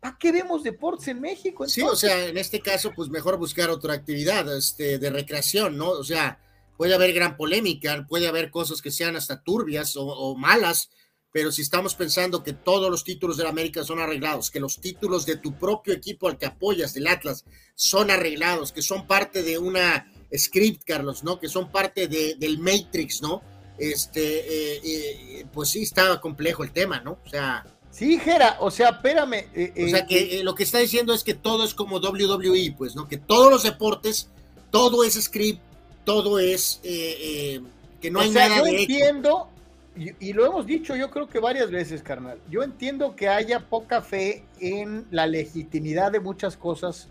¿Para qué vemos deportes en México? Sí, o sea, en este caso, pues mejor buscar otra actividad este, de recreación, ¿no? O sea, puede haber gran polémica, puede haber cosas que sean hasta turbias o, malas, pero si estamos pensando que todos los títulos de la América son arreglados, que los títulos de tu propio equipo al que apoyas, del Atlas, son arreglados, que son parte de una script, Carlos, ¿no? Que son parte de, del Matrix, ¿no? este, eh, eh, pues sí estaba complejo el tema, ¿no? O sea. Sí, Jera, o sea, espérame. Eh, o sea, que lo que está diciendo es que todo es como WWE, pues, ¿no? Que todos los deportes, todo es script, todo es. que no hay sea, nada yo entiendo, y, y, lo hemos dicho yo creo que varias veces, carnal. Yo entiendo que haya poca fe en la legitimidad de muchas cosas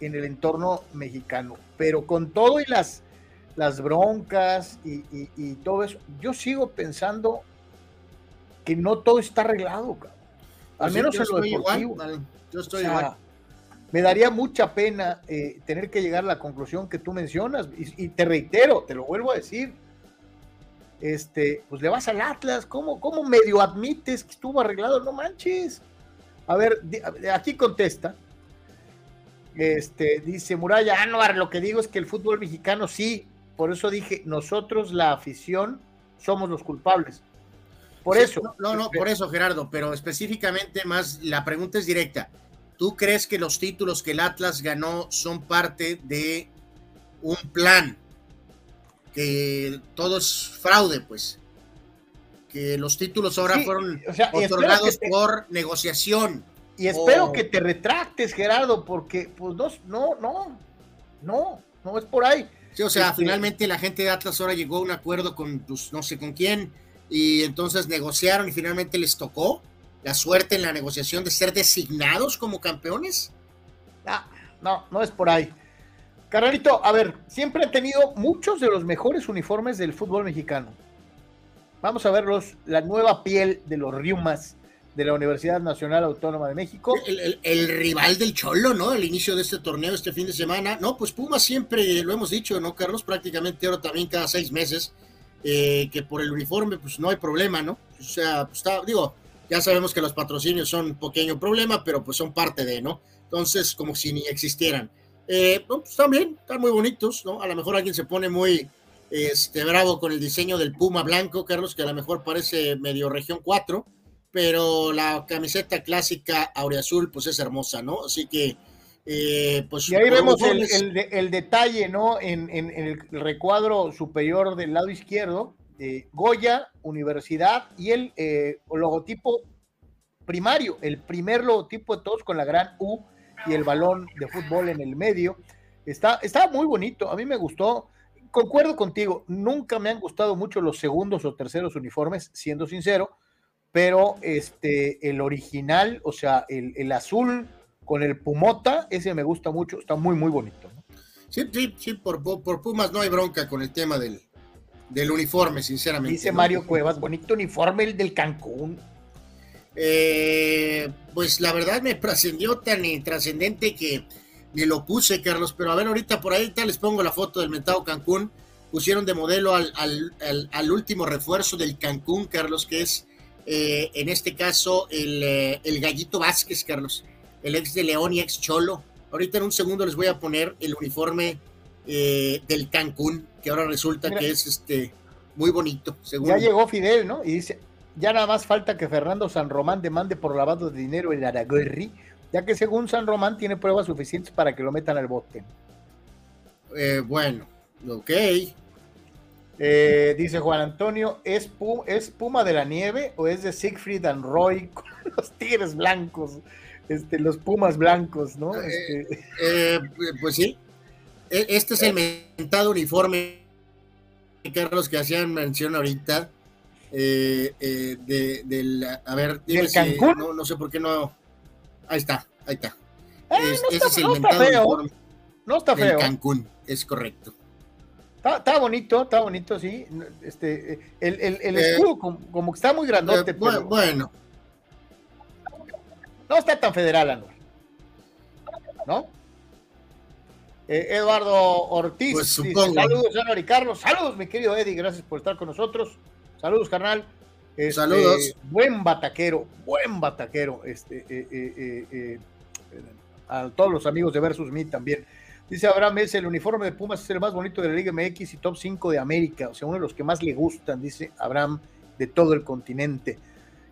en el entorno mexicano, pero con todo y las las broncas y, todo eso, yo sigo pensando que no todo está arreglado, al pues menos en lo deportivo. yo estoy igual. Me daría mucha pena eh, tener que llegar a la conclusión que tú mencionas, y, te reitero, te lo vuelvo a decir, este, pues le vas al Atlas, ¿cómo, cómo medio admites que estuvo arreglado? No manches. A ver, aquí contesta. Este, dice Muralla Anuar, lo que digo es que el fútbol mexicano sí por eso dije, nosotros la afición somos los culpables. Por eso. No, no, por eso, Gerardo, pero específicamente más, la pregunta es directa. ¿Tú crees que los títulos que el Atlas ganó son parte de un plan? Que todo es fraude, pues. Que los títulos ahora fueron otorgados por negociación. Y espero que te retractes, Gerardo, porque pues no, no, no, no, no es por ahí. Sí, o sea, este, finalmente la gente de Atlas ahora llegó a un acuerdo con, pues, no sé con quién, y entonces negociaron y finalmente les tocó la suerte en la negociación de ser designados como campeones. Ah, no, no es por ahí. Carnalito, a ver, siempre han tenido muchos de los mejores uniformes del fútbol mexicano. Vamos a verlos, la nueva piel de los Riumas de la Universidad Nacional Autónoma de México. El, rival del Cholo, ¿no? Al inicio de este torneo, este fin de semana. No, pues Pumas siempre, lo hemos dicho, ¿no, Carlos? Prácticamente ahora también cada seis meses, eh, que por el uniforme, pues no hay problema, ¿no? O sea, pues está, digo, ya sabemos que los patrocinios son un pequeño problema, pero pues son parte de, ¿no? Entonces, como si ni existieran. Eh, pues también, están muy bonitos, ¿no? A lo mejor alguien se pone muy este, bravo con el diseño del Puma blanco, Carlos, que a lo mejor parece medio región 4 pero la camiseta clásica aureazul pues es hermosa, ¿no? Así que eh, pues... Y ahí vemos el, detalle, ¿no? En, el recuadro superior del lado izquierdo, Goya, Universidad y el eh, logotipo primario, el primer logotipo de todos con la gran U y el balón de fútbol en el medio. Está, está muy bonito, a mí me gustó. Concuerdo contigo, nunca me han gustado mucho los segundos o terceros uniformes, siendo sincero, pero este, el original, o sea, el, azul con el pumota, ese me gusta mucho, está muy, muy bonito. Sí, sí, sí, por, por, Pumas no hay bronca con el tema del, del uniforme, sinceramente. Dice Mario Cuevas, bonito uniforme el del Cancún. Eh, pues la verdad me trascendió tan trascendente que ni lo puse, Carlos, pero a ver, ahorita por ahí les pongo la foto del mentado Cancún. Pusieron de modelo al, al, al último refuerzo del Cancún, Carlos, que es eh, en este caso eh, el, Gallito Vázquez, Carlos, el ex de León y ex Cholo. Ahorita en un segundo les voy a poner el uniforme eh, del Cancún, que ahora resulta que es este muy bonito. Ya llegó Fidel, ¿no? Y dice, ya nada más falta que Fernando San Román demande por lavado de dinero el Aragorri, ya que según San Román tiene pruebas suficientes para que lo metan al bote. bueno, ok. Eh, dice Juan Antonio, ¿es, Puma, de la Nieve o es de Siegfried and Roy con los tigres blancos? Este, los Pumas blancos, ¿no? Eh, este... Eh, pues sí. E, este es el mentado uniforme, Carlos, que hacían mención ahorita. de, del, a ver, dime Cancún? no, sé por qué no. Ahí está, ahí está. ese es el mentado uniforme. No está feo. Cancún, es correcto. Está, bonito, está bonito, sí. Este, el, el, eh, escudo como, que está muy grandote. Eh, bueno. No está tan federal, Anual. ¿No? Eh, Eduardo Ortiz. Pues saludos, Anuar y Carlos. Saludos, mi querido Eddie. Gracias por estar con nosotros. Saludos, carnal. Este, Saludos. Buen bataquero, buen bataquero. Este, a todos los amigos de Versus Me también. Dice Abraham es el uniforme de Pumas es el más bonito de la Liga MX y top 5 de América, o sea, uno de los que más le gustan, dice Abraham, de todo el continente.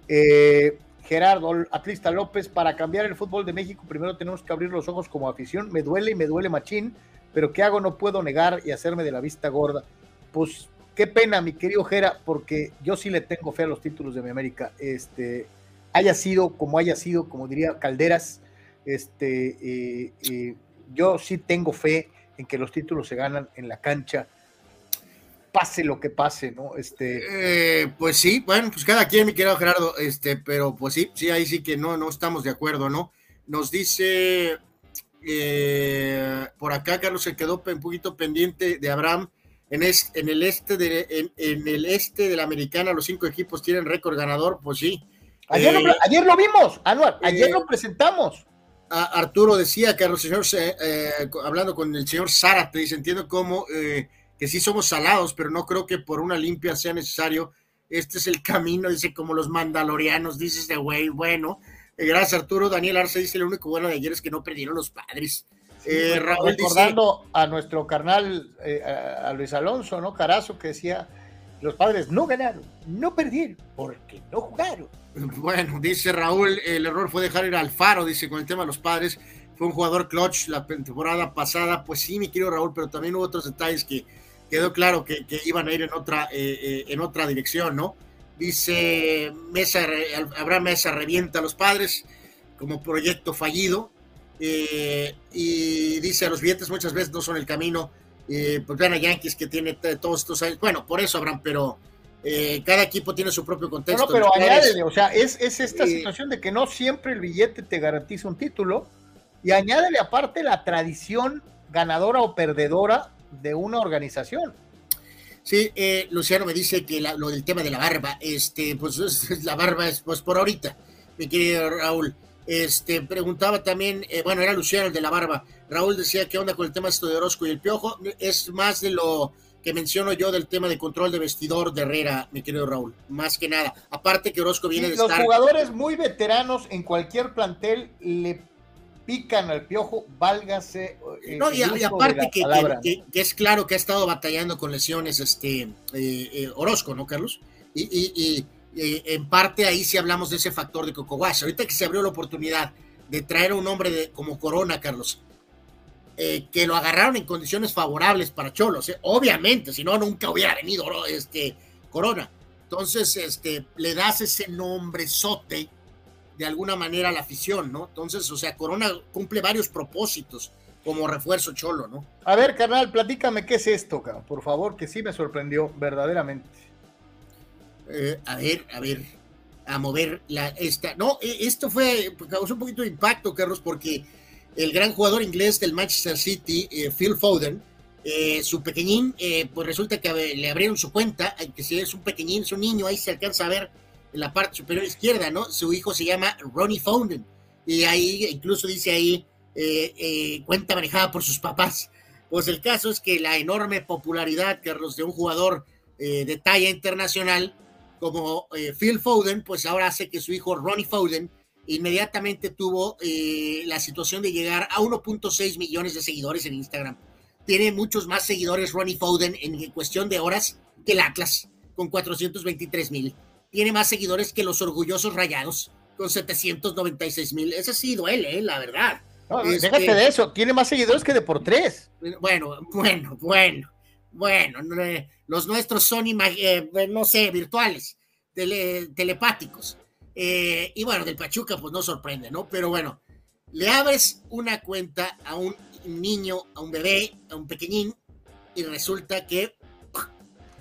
Eh, Gerardo Atlista López, para cambiar el fútbol de México, primero tenemos que abrir los ojos como afición. Me duele y me duele machín, pero ¿qué hago? No puedo negar y hacerme de la vista gorda. Pues qué pena, mi querido Gera, porque yo sí le tengo fe a los títulos de mi América. Este, haya sido como haya sido, como diría Calderas, este, eh, eh, yo sí tengo fe en que los títulos se ganan en la cancha, pase lo que pase, ¿no? Este... Eh, pues sí, bueno, pues cada quien, mi querido Gerardo, este, pero pues sí, sí, ahí sí que no, no estamos de acuerdo, ¿no? Nos dice eh, por acá, Carlos se quedó un poquito pendiente de Abraham. En, en el este de en, el este de la americana los cinco equipos tienen récord ganador, pues sí. Ayer, lo, eh, ayer lo vimos, Anuar, ayer lo presentamos. Arturo decía que el señor, eh, hablando con el señor Zárate, dice, entiendo cómo eh, que sí somos salados, pero no creo que por una limpia sea necesario. Este es el <laughs> camino, dice, como los mandalorianos, dice este güey. Bueno, eh, gracias Arturo. Daniel Arce dice, lo único bueno de ayer es que no perdieron los padres. recordando a nuestro carnal, a Luis Alonso, ¿no? Carazo, que decía, Los padres no ganaron, no perdieron, porque no jugaron. <laughs> Bueno, dice Raúl, el error fue dejar ir al Faro, dice, con el tema de los padres. Fue un jugador clutch la temporada pasada. Pues sí, mi querido Raúl, pero también hubo otros detalles que quedó claro que, iban a ir en otra, eh, eh, en otra dirección, ¿no? Dice Mesa, Abraham Mesa revienta a los padres como proyecto fallido. Eh, y dice, los billetes muchas veces no son el camino. pues vean a Yankees que tiene todos estos años. Bueno, por eso, Abraham, pero eh, cada equipo tiene su propio contexto. No, pero añádele, o sea, es, esta situación de que no siempre el billete te garantiza un título y añádele aparte la tradición ganadora o perdedora de una organización. Sí, eh, Luciano me dice que lo del tema de la barba, este, pues la barba es pues por ahorita, mi querido Raúl. Este, preguntaba también, eh, bueno, era Luciano el de la barba. Raúl decía, ¿qué onda con el tema esto de Orozco y el Piojo? Es más de lo que menciono yo del tema de control de vestidor de Herrera, mi querido Raúl, más que nada. Aparte que Orozco viene de los jugadores muy veteranos en cualquier plantel le pican al piojo, válgase. Eh, no, y, aparte que, es claro que ha estado batallando con lesiones este eh, eh, Orozco, ¿no, Carlos? Y, en parte ahí sí hablamos de ese factor de Cocoguas. Ahorita que se abrió la oportunidad de traer a un hombre de, como Corona, Carlos, eh, que lo agarraron en condiciones favorables para Cholos, ¿eh? obviamente, si no, nunca hubiera venido este, Corona. Entonces, este, le das ese nombre sote de alguna manera la afición, ¿no? Entonces, o sea, Corona cumple varios propósitos como refuerzo Cholo, ¿no? A ver, carnal, platícame qué es esto, por favor, que sí me sorprendió verdaderamente. Eh, a ver, a ver, a mover la esta. No, esto fue, causó un poquito de impacto, Carlos, porque el gran jugador inglés del Manchester City, eh, Phil Foden, eh, su pequeñín, eh, pues resulta que le abrieron su cuenta, que si es un pequeñín, es un niño, ahí se alcanza a ver en la parte superior izquierda, ¿no? Su hijo se llama Ronnie Foden, y ahí incluso dice ahí, cuenta manejada por sus papás. Pues el caso es que la enorme popularidad, Carlos, de un jugador de talla internacional como Phil Foden, pues ahora hace que su hijo Ronnie Foden inmediatamente tuvo eh, la situación de llegar a 1.6 millones de seguidores en Instagram. Tiene muchos más seguidores Ronnie Foden en cuestión de horas que el Atlas, con 423 mil. Tiene más seguidores que los orgullosos rayados, con 796 mil. Eso sí duele, eh, la verdad. Este, déjate de eso, tiene más seguidores que de por tres. Bueno, bueno, bueno, bueno, los nuestros son, eh, no sé, virtuales, telepáticos. Eh, y bueno, del Pachuca, pues no sorprende, ¿no? Pero bueno, le abres una cuenta a un niño, a un bebé, a un pequeñín, y resulta que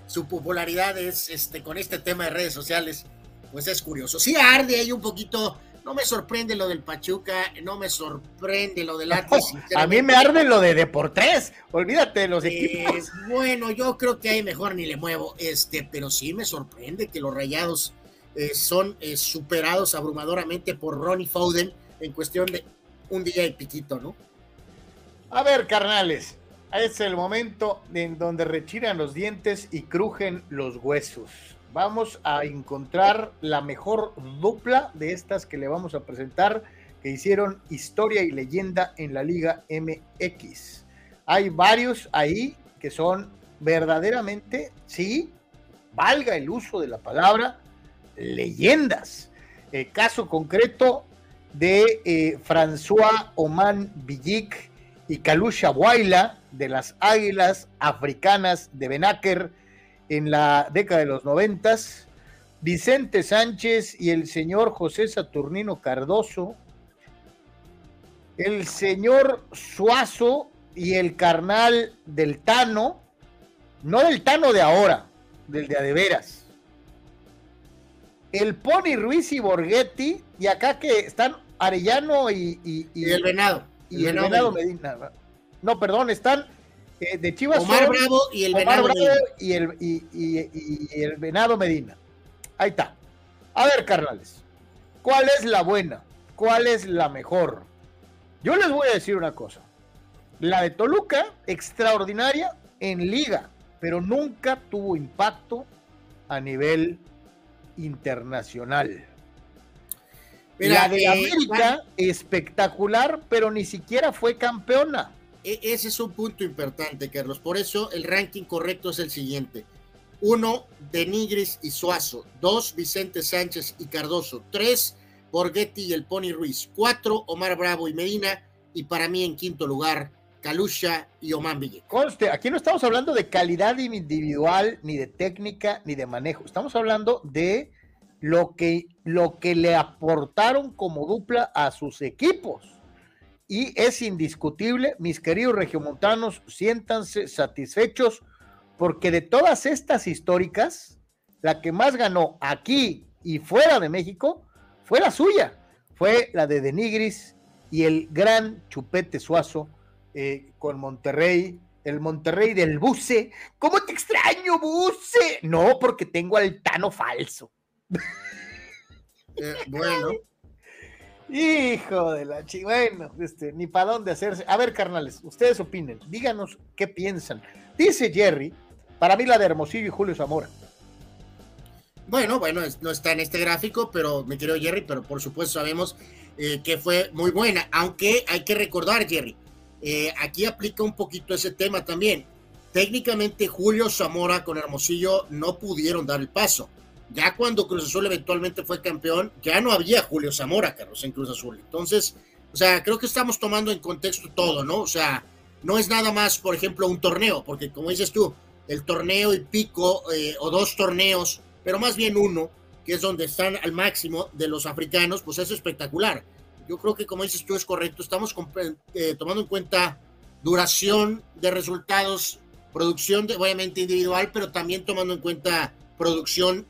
su popularidad es, este, con este tema de redes sociales, pues es curioso. Sí arde ahí un poquito, no me sorprende lo del Pachuca, no me sorprende lo del Atlas. <laughs> a mí me arde lo de Deportes, olvídate de los equipos. Bueno, yo creo que ahí mejor ni le muevo, este, pero sí me sorprende que los rayados eh, son eh, superados abrumadoramente por Ronnie Foden en cuestión de un día y piquito, ¿no? A ver, carnales, es el momento en donde rechiran los dientes y crujen los huesos. Vamos a encontrar la mejor dupla de estas que le vamos a presentar, que hicieron historia y leyenda en la Liga MX. Hay varios ahí que son verdaderamente, sí, valga el uso de la palabra, leyendas. El caso concreto de eh, François Oman Villic y Kalusha Waila de las Águilas Africanas de Benáquer en la década de los noventas, Vicente Sánchez y el señor José Saturnino Cardoso, el señor Suazo y el carnal del Tano, no del Tano de ahora, del de Adeveras, el Pony Ruiz y Borghetti, y acá que están Arellano y, el Venado. Y, el Venado, Medina. No, perdón, están eh, de Chivas. Omar Bravo y el Venado Medina. Y el, y, el Venado Medina. Ahí está. A ver, carnales, ¿cuál es la buena? ¿Cuál es la mejor? Yo les voy a decir una cosa. La de Toluca, extraordinaria en liga, pero nunca tuvo impacto a nivel internacional. La de América, espectacular, pero ni siquiera fue campeona. E, ese es un punto importante, Carlos. Por eso el ranking correcto es el siguiente. Uno, Denigris y Suazo. Dos, Vicente Sánchez y Cardoso. Tres, Borghetti y el Pony Ruiz. Cuatro, Omar Bravo y Medina. Y para mí en quinto lugar, Calusha y Oman Ville. Conste, aquí no estamos hablando de calidad individual, ni de técnica, ni de manejo. Estamos hablando de lo que, lo que le aportaron como dupla a sus equipos. Y es indiscutible, mis queridos regiomontanos, siéntanse satisfechos porque de todas estas históricas, la que más ganó aquí y fuera de México fue la suya, fue la de Denigris y el gran Chupete Suazo eh, con Monterrey, el Monterrey del Buce. ¿Cómo te extraño, Buce? No, porque tengo al Tano falso. <laughs> Eh, bueno. Hijo de la chica. Bueno, este, ni para dónde hacerse. A ver, carnales, ustedes opinen. Díganos qué piensan. Dice Jerry, para mí la de Hermosillo y Julio Zamora. Bueno, bueno, no está en este gráfico, pero me quiero Jerry, pero por supuesto sabemos eh, que fue muy buena. Aunque hay que recordar, Jerry, eh, aquí aplica un poquito ese tema también. Técnicamente Julio Zamora con Hermosillo no pudieron dar el paso. Ya cuando Cruz Azul eventualmente fue campeón, ya no había Julio Zamora, Carlos, en Cruz Azul. Entonces, o sea, creo que estamos tomando en contexto todo, ¿no? O sea, no es nada más, por ejemplo, un torneo, porque como dices tú, el torneo y pico, eh, o dos torneos, pero más bien uno, que es donde están al máximo de los africanos, pues es espectacular. Yo creo que como dices tú es correcto, estamos eh, tomando en cuenta duración de resultados, producción de, obviamente individual, pero también tomando en cuenta producción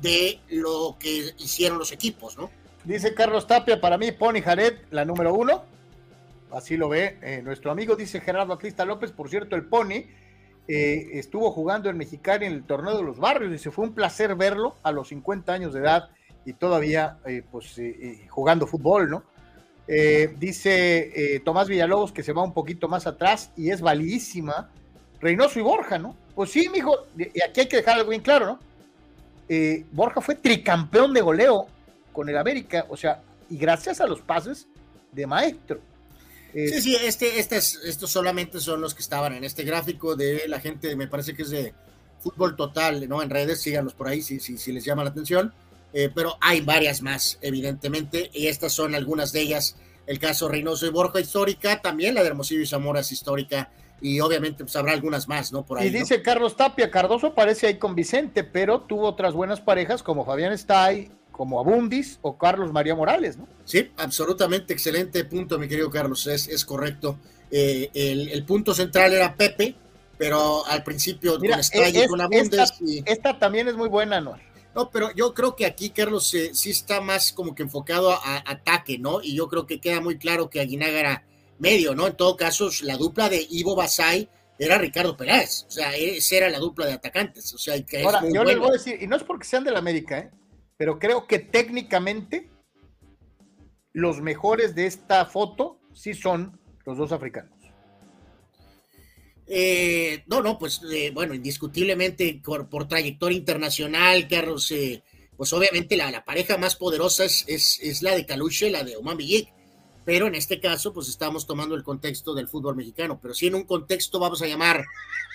de lo que hicieron los equipos, ¿no? Dice Carlos Tapia, para mí Pony Jared, la número uno. Así lo ve eh, nuestro amigo, dice Gerardo Atlista López. Por cierto, el Pony eh, estuvo jugando en Mexicali en el torneo de los barrios. Dice, fue un placer verlo a los 50 años de edad y todavía eh, pues jugando fútbol, ¿no? dice Tomás Villalobos que se va un poquito más atrás y es validísima. Reynoso y Borja, ¿no? Pues sí, mijo, y aquí hay que dejar algo bien claro, ¿no? Eh, Borja fue tricampeón de goleo con el América, o sea, y gracias a los pases de maestro. Eh, sí, sí, este, este estos solamente son los que estaban en este gráfico de la gente, me parece que es de fútbol total, ¿no? En redes, síganlos por ahí si, si, si les llama la atención. Eh, pero hay varias más, evidentemente, y estas son algunas de ellas. El caso Reynoso y Borja histórica, también la de Hermosillo y Zamora es histórica, y obviamente pues, habrá algunas más, ¿no? Por ahí. Y dice Carlos Tapia, Cardoso parece ahí con Vicente, pero tuvo otras buenas parejas como Fabián Stay, como Abundis o Carlos María Morales, ¿no? Sí, absolutamente excelente punto, mi querido Carlos, es, es correcto. Eh, el, punto central era Pepe, pero al principio con Stay y con Abundis. Esta, también es muy buena, ¿no? No, pero yo creo que aquí Carlos eh, sí está más como que enfocado a, ataque, ¿no? Y yo creo que queda muy claro que Aguinaga era medio, ¿no? En todo caso, la dupla de Ivo Basay era Ricardo Pérez, o sea, esa era la dupla de atacantes, o sea, que Ahora, yo les voy a decir, y no es porque sean de la América, ¿eh? pero creo que técnicamente los mejores de esta foto sí son los dos africanos. Eh, no, no, pues eh, bueno, indiscutiblemente por, trayectoria internacional, Carlos, eh, pues obviamente la, pareja más poderosa es, es, la de Caluche, la de Oman Villic pero en este caso pues estamos tomando el contexto del fútbol mexicano, pero si en un contexto vamos a llamar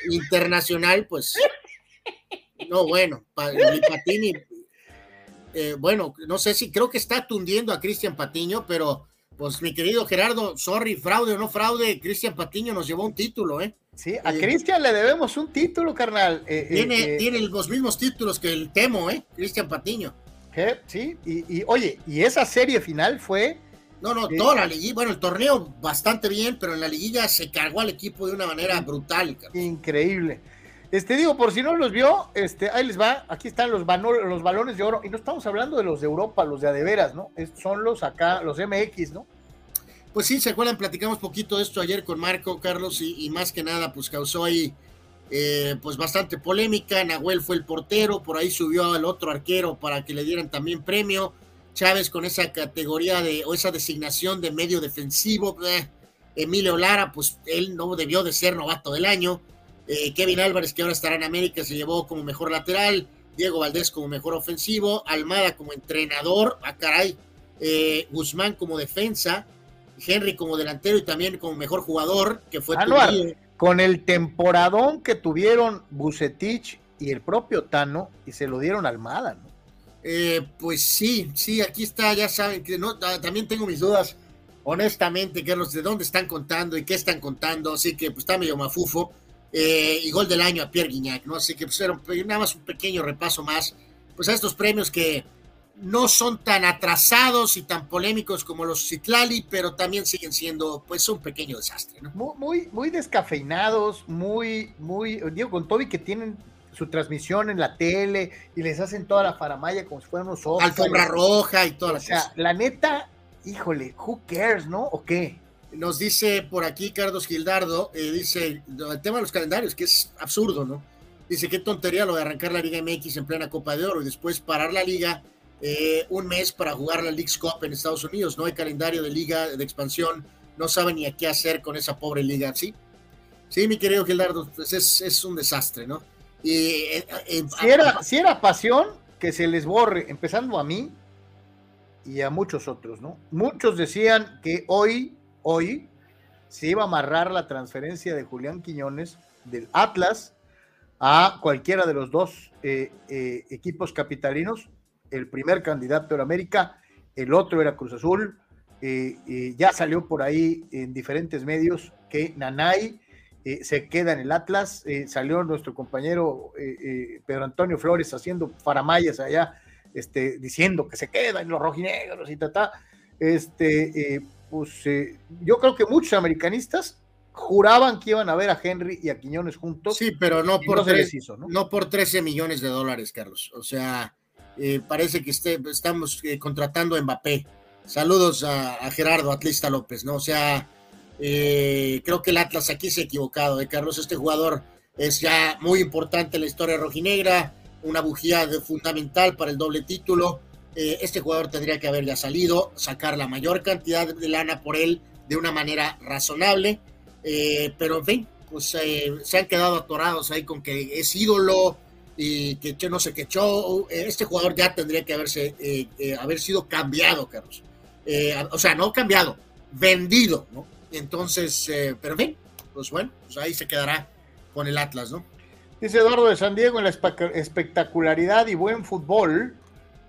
internacional, pues no, bueno, Patini, eh, bueno, no sé si creo que está tundiendo a Cristian Patiño, pero pues mi querido Gerardo, sorry, fraude o no fraude, Cristian Patiño nos llevó un título, ¿eh? Sí, a eh, Cristian le debemos un título, carnal. Eh, tiene, tiene los mismos títulos que el Temo, ¿eh? Cristian Patiño. Sí, y, y oye, y esa serie final fue no, no, toda la liguilla, bueno, el torneo bastante bien, pero en la liguilla se cargó al equipo de una manera brutal. Increíble. Este digo, por si no los vio, este, ahí les va, aquí están los, los balones de oro, y no estamos hablando de los de Europa, los de adeveras, ¿no? son los acá, los MX, ¿no? Pues sí, se acuerdan, platicamos poquito de esto ayer con Marco, Carlos, y, más que nada, pues causó ahí, eh, pues bastante polémica. Nahuel fue el portero, por ahí subió al otro arquero para que le dieran también premio. Chávez con esa categoría de, o esa designación de medio defensivo. Eh, Emilio Lara, pues él no debió de ser novato del año. Eh, Kevin Álvarez, que ahora estará en América, se llevó como mejor lateral. Diego Valdés como mejor ofensivo. Almada como entrenador. Ah, caray. Eh, Guzmán como defensa. Henry como delantero y también como mejor jugador, que fue con el temporadón que tuvieron Bucetich y el propio Tano y se lo dieron al Almada, ¿no? Eh, pues sí, sí, aquí está, ya saben que no, también tengo mis dudas, honestamente, Carlos, de dónde están contando y qué están contando, así que pues está medio mafufo. Eh, y gol del año a Pierre Guignac, ¿no? Así que pues era nada más un pequeño repaso más, pues a estos premios que no son tan atrasados y tan polémicos como los Citlali, pero también siguen siendo pues un pequeño desastre, ¿no? Muy, muy, descafeinados, muy, muy, digo, con Toby que tienen su transmisión en la tele y les hacen toda la faramaya como si fueran unos ojos. Alfombra roja y toda la O sea, la neta, híjole, who cares, ¿no? ¿O qué? Nos dice por aquí Carlos Gildardo, eh, dice el tema de los calendarios, que es absurdo, ¿no? Dice qué tontería lo de arrancar la Liga MX en plena Copa de Oro y después parar la liga eh, un mes para jugar la League's Cup en Estados Unidos. No hay calendario de liga de expansión, no saben ni a qué hacer con esa pobre liga, ¿sí? Sí, mi querido Gildardo, pues es, es un desastre, ¿no? Y, eh, si, era, si era pasión, que se les borre, empezando a mí y a muchos otros, ¿no? Muchos decían que hoy hoy se iba a amarrar la transferencia de Julián Quiñones del Atlas a cualquiera de los dos eh, eh, equipos capitalinos. El primer candidato era América, el otro era Cruz Azul. Eh, ya salió por ahí en diferentes medios que Nanay se queda en el Atlas. salió nuestro compañero Pedro Antonio Flores haciendo faramayas allá, este, diciendo que se queda en los rojinegros y ta, Este, pues eh, yo creo que muchos americanistas juraban que iban a ver a Henry y a Quiñones juntos. Sí, pero no por, no, por 13 millones de dólares, Carlos. O sea, eh, parece que este, estamos eh, contratando a Mbappé. Saludos a, Gerardo Atlista López, ¿no? O sea, creo que el Atlas aquí se ha equivocado, ¿eh, Carlos? Este jugador es ya muy importante en la historia rojinegra, una bujía fundamental para el doble título eh, este jugador tendría que haber ya salido, sacar la mayor cantidad de lana por él de una manera razonable, eh, pero en fin, pues eh, se han quedado atorados ahí con que es ídolo y que, no sé qué. Este jugador ya tendría que haberse haber sido cambiado, Carlos. o sea, no cambiado, vendido, ¿no? Entonces, pero en fin, pues bueno, pues ahí se quedará con el Atlas, ¿no? Dice Eduardo de San Diego en la espectacularidad y buen fútbol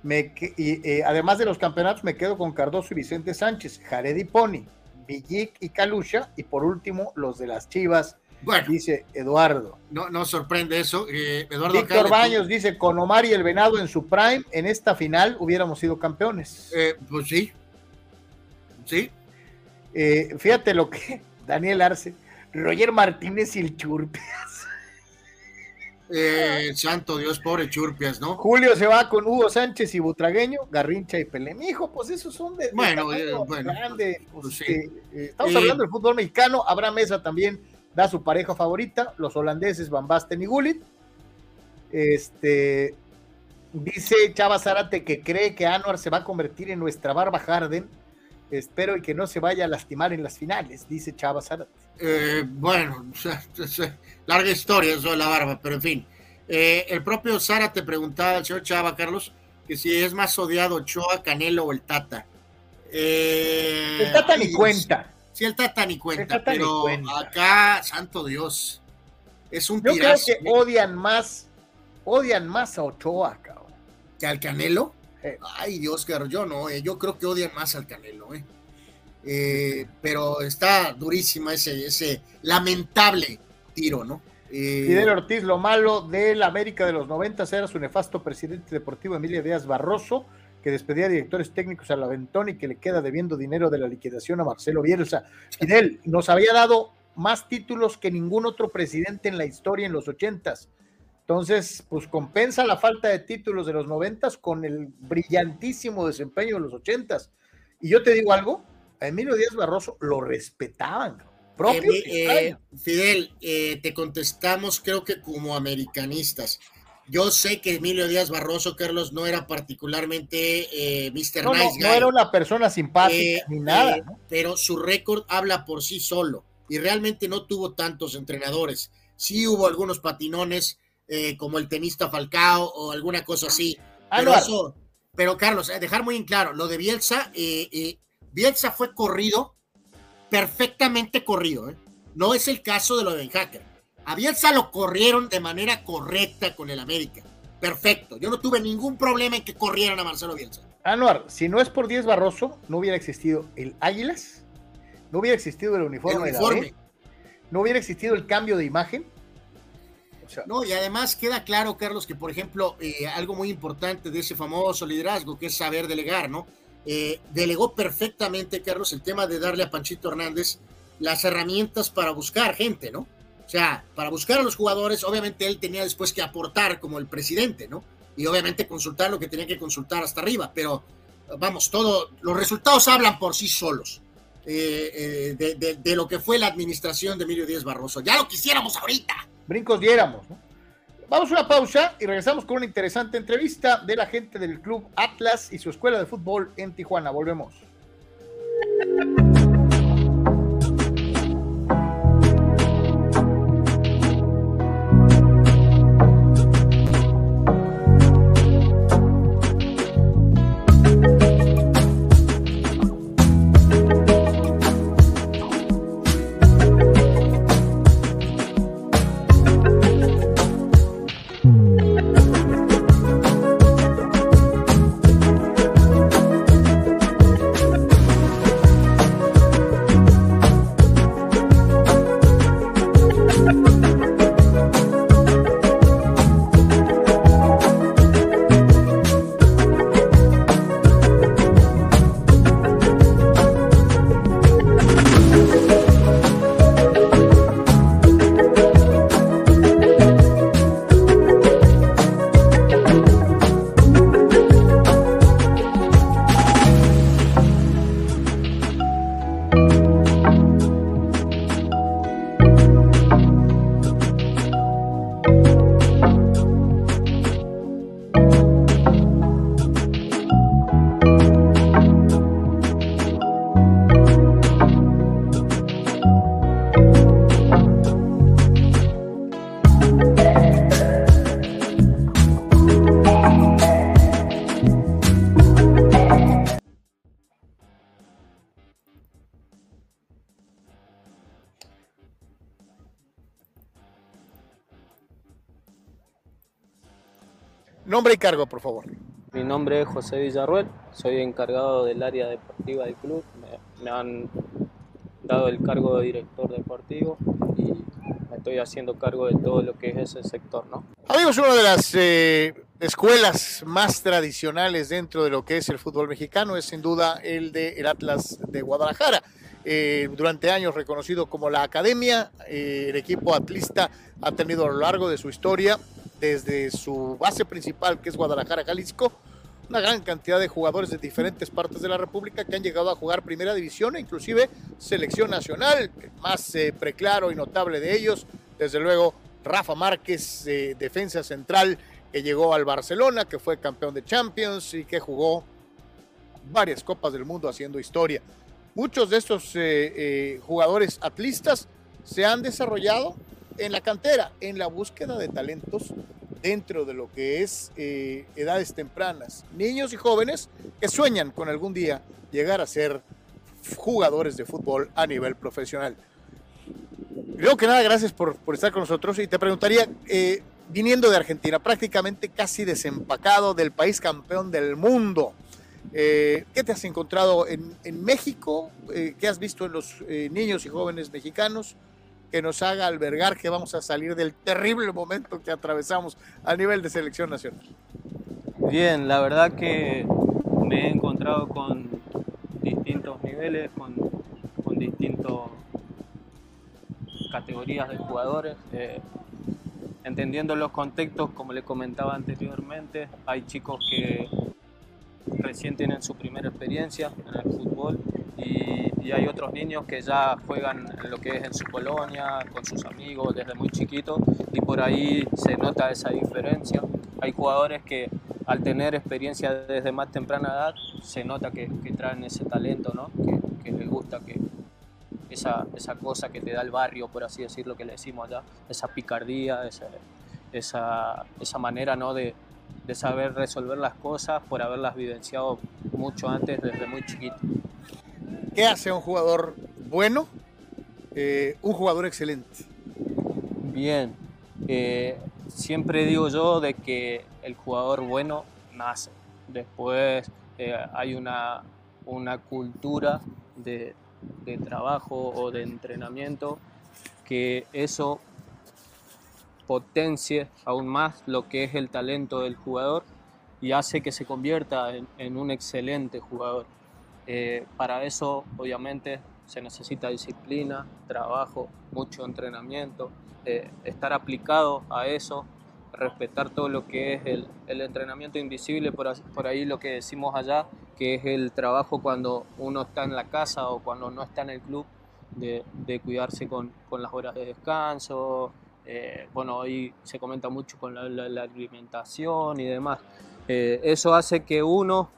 y, eh, además de los campeonatos, me quedo con Cardoso y Vicente Sánchez, Jared y Pony, Villic y Calusha, y por último, los de las Chivas, dice Eduardo. No, no sorprende eso. Eh, Eduardo Víctor Baños dice: con Omar y el Venado en su prime, en esta final hubiéramos sido campeones. Eh, pues sí. Sí. Fíjate lo que <laughs> Daniel Arce, Roger Martínez y el Churpias. Eh, santo Dios, pobre Churpias, ¿no? Julio se va con Hugo Sánchez y Butragueño, Garrincha y Pelé. Hijo, pues esos son de. Bueno, eh, bueno. Grande, pues, pues eh, estamos hablando del fútbol mexicano. Abraham Mesa también da su pareja favorita, los holandeses Van Basten y Gullit. Este. Dice Chava Zárate que cree que Anuar se va a convertir en nuestra barba Harden. Espero y que no se vaya a lastimar en las finales, dice Chava Zárate. Eh, bueno, <laughs> larga historia eso de la barba, pero en fin. Eh, el propio Sara te preguntaba al señor Chava, Carlos, que si es más odiado Choa, Canelo o el Tata. Eh, el Tata ni cuenta. Sí, el Tata ni cuenta, pero acá, santo Dios, es un Yo creo que odian más, odian más a Ochoa, cabrón. ¿Que al Canelo? Ay, Dios, yo no, yo creo que odian más al Canelo, eh. Eh, pero está durísima ese, ese lamentable tiro, ¿no? Eh, Fidel Ortiz, lo malo del América de los 90 era su nefasto presidente deportivo Emilia Díaz Barroso, que despedía directores técnicos al Aventón y que le queda debiendo dinero de la liquidación a Marcelo Bielsa. Fidel nos había dado más títulos que ningún otro presidente en la historia en los 80 Entonces, pues compensa la falta de títulos de los 90 con el brillantísimo desempeño de los 80 Y yo te digo algo, Emilio Díaz Barroso lo respetaban. Propio eh, Fidel, eh, te contestamos creo que como americanistas. Yo sé que Emilio Díaz Barroso, Carlos, no era particularmente eh, Mr. No, nice no, era una persona simpática ni nada. Pero su récord habla por sí solo y realmente no tuvo tantos entrenadores. Sí hubo algunos eh, como el tenista Falcao o alguna cosa así. Pero, pero Carlos, dejar muy en claro, lo de Bielsa, Bielsa fue corrido, perfectamente corrido. ¿eh? No es el caso de lo de Ben Hacker. A Bielsa lo corrieron de manera correcta con el América. Perfecto. Yo no tuve ningún problema en que corrieran a Marcelo Bielsa. Anuar, si no es por 10 Barroso, no hubiera existido el Águilas, no hubiera existido el uniforme, El uniforme. de la B, no hubiera existido el cambio de imagen. No, y además queda claro, Carlos, que por ejemplo, eh, algo muy importante de ese famoso liderazgo, que es saber delegar, ¿no? Eh, delegó perfectamente, Carlos, el tema de darle a Panchito Hernández las herramientas para buscar gente, ¿no? O sea, para buscar a los jugadores, obviamente él tenía después que aportar como el presidente, ¿no? Y obviamente consultar lo que tenía que consultar hasta arriba, pero vamos, todo, los resultados hablan por sí solos. Eh, eh, de, lo que fue la administración de Emilio Díaz Barroso. Ya lo quisiéramos ahorita. brincos diéramos. Vamos a una pausa y regresamos con una interesante entrevista de la gente del club Atlas y su escuela de fútbol en Tijuana. Volvemos. Nombre y cargo, por favor. Mi nombre es José Villarruel, soy encargado del área deportiva del club. Me, me han dado el cargo de director deportivo y me estoy haciendo cargo de todo lo que es ese sector, ¿no? Amigos, una de las eh, escuelas más tradicionales dentro de lo que es el fútbol mexicano es sin duda el de el Atlas de Guadalajara. Eh, durante años reconocido como la academia, eh, el equipo atlista ha tenido a lo largo de su historia, desde su base principal que es Guadalajara, Jalisco, una gran cantidad de jugadores de diferentes partes de la República que han llegado a jugar primera división e inclusive selección nacional. El más eh, preclaro y notable de ellos, desde luego, Rafa Márquez, eh, defensa central, que llegó al Barcelona, que fue campeón de Champions y que jugó varias Copas del Mundo haciendo historia. Muchos de estos eh, jugadores atlistas se han desarrollado en la cantera, en la búsqueda de talentos dentro de lo que es eh, edades tempranas, niños y jóvenes que sueñan con algún día llegar a ser jugadores de fútbol a nivel profesional. Creo que nada, gracias por, por estar con nosotros y te preguntaría, eh, viniendo de Argentina, prácticamente casi desempacado del país campeón del mundo, eh, ¿qué te has encontrado en, en México? Eh, ¿Qué has visto en los eh, niños y jóvenes mexicanos? Que nos haga albergar que vamos a salir del terrible momento que atravesamos a nivel de selección nacional. Bien, la verdad que me he encontrado con distintos niveles, con, con distintas categorías de jugadores, eh, entendiendo los contextos, como le comentaba anteriormente, hay chicos que recién tienen su primera experiencia en el fútbol y, y hay otros niños que ya juegan lo que es en su colonia, con sus amigos desde muy chiquitos y por ahí se nota esa diferencia. Hay jugadores que al tener experiencia desde más temprana edad se nota que, que traen ese talento, ¿no? que, que les gusta que esa, esa cosa que te da el barrio, por así decirlo, que le decimos allá, esa picardía, esa, esa, esa manera ¿no? de, de saber resolver las cosas por haberlas vivenciado mucho antes desde muy chiquito. ¿Qué hace un jugador bueno? Eh, un jugador excelente. Bien, eh, siempre digo yo de que el jugador bueno nace. Después eh, hay una, una cultura de, de trabajo o de entrenamiento que eso potencie aún más lo que es el talento del jugador y hace que se convierta en, un excelente jugador. Eh, para eso, obviamente, se necesita disciplina, trabajo, mucho entrenamiento, eh, estar aplicado a eso, respetar todo lo que es el, entrenamiento invisible, por, ahí lo que decimos allá, que es el trabajo cuando uno está en la casa o cuando no está en el club, de, de cuidarse con, con, las horas de descanso. Eh, bueno, hoy se comenta mucho con la, alimentación y demás. Eh, eso hace que uno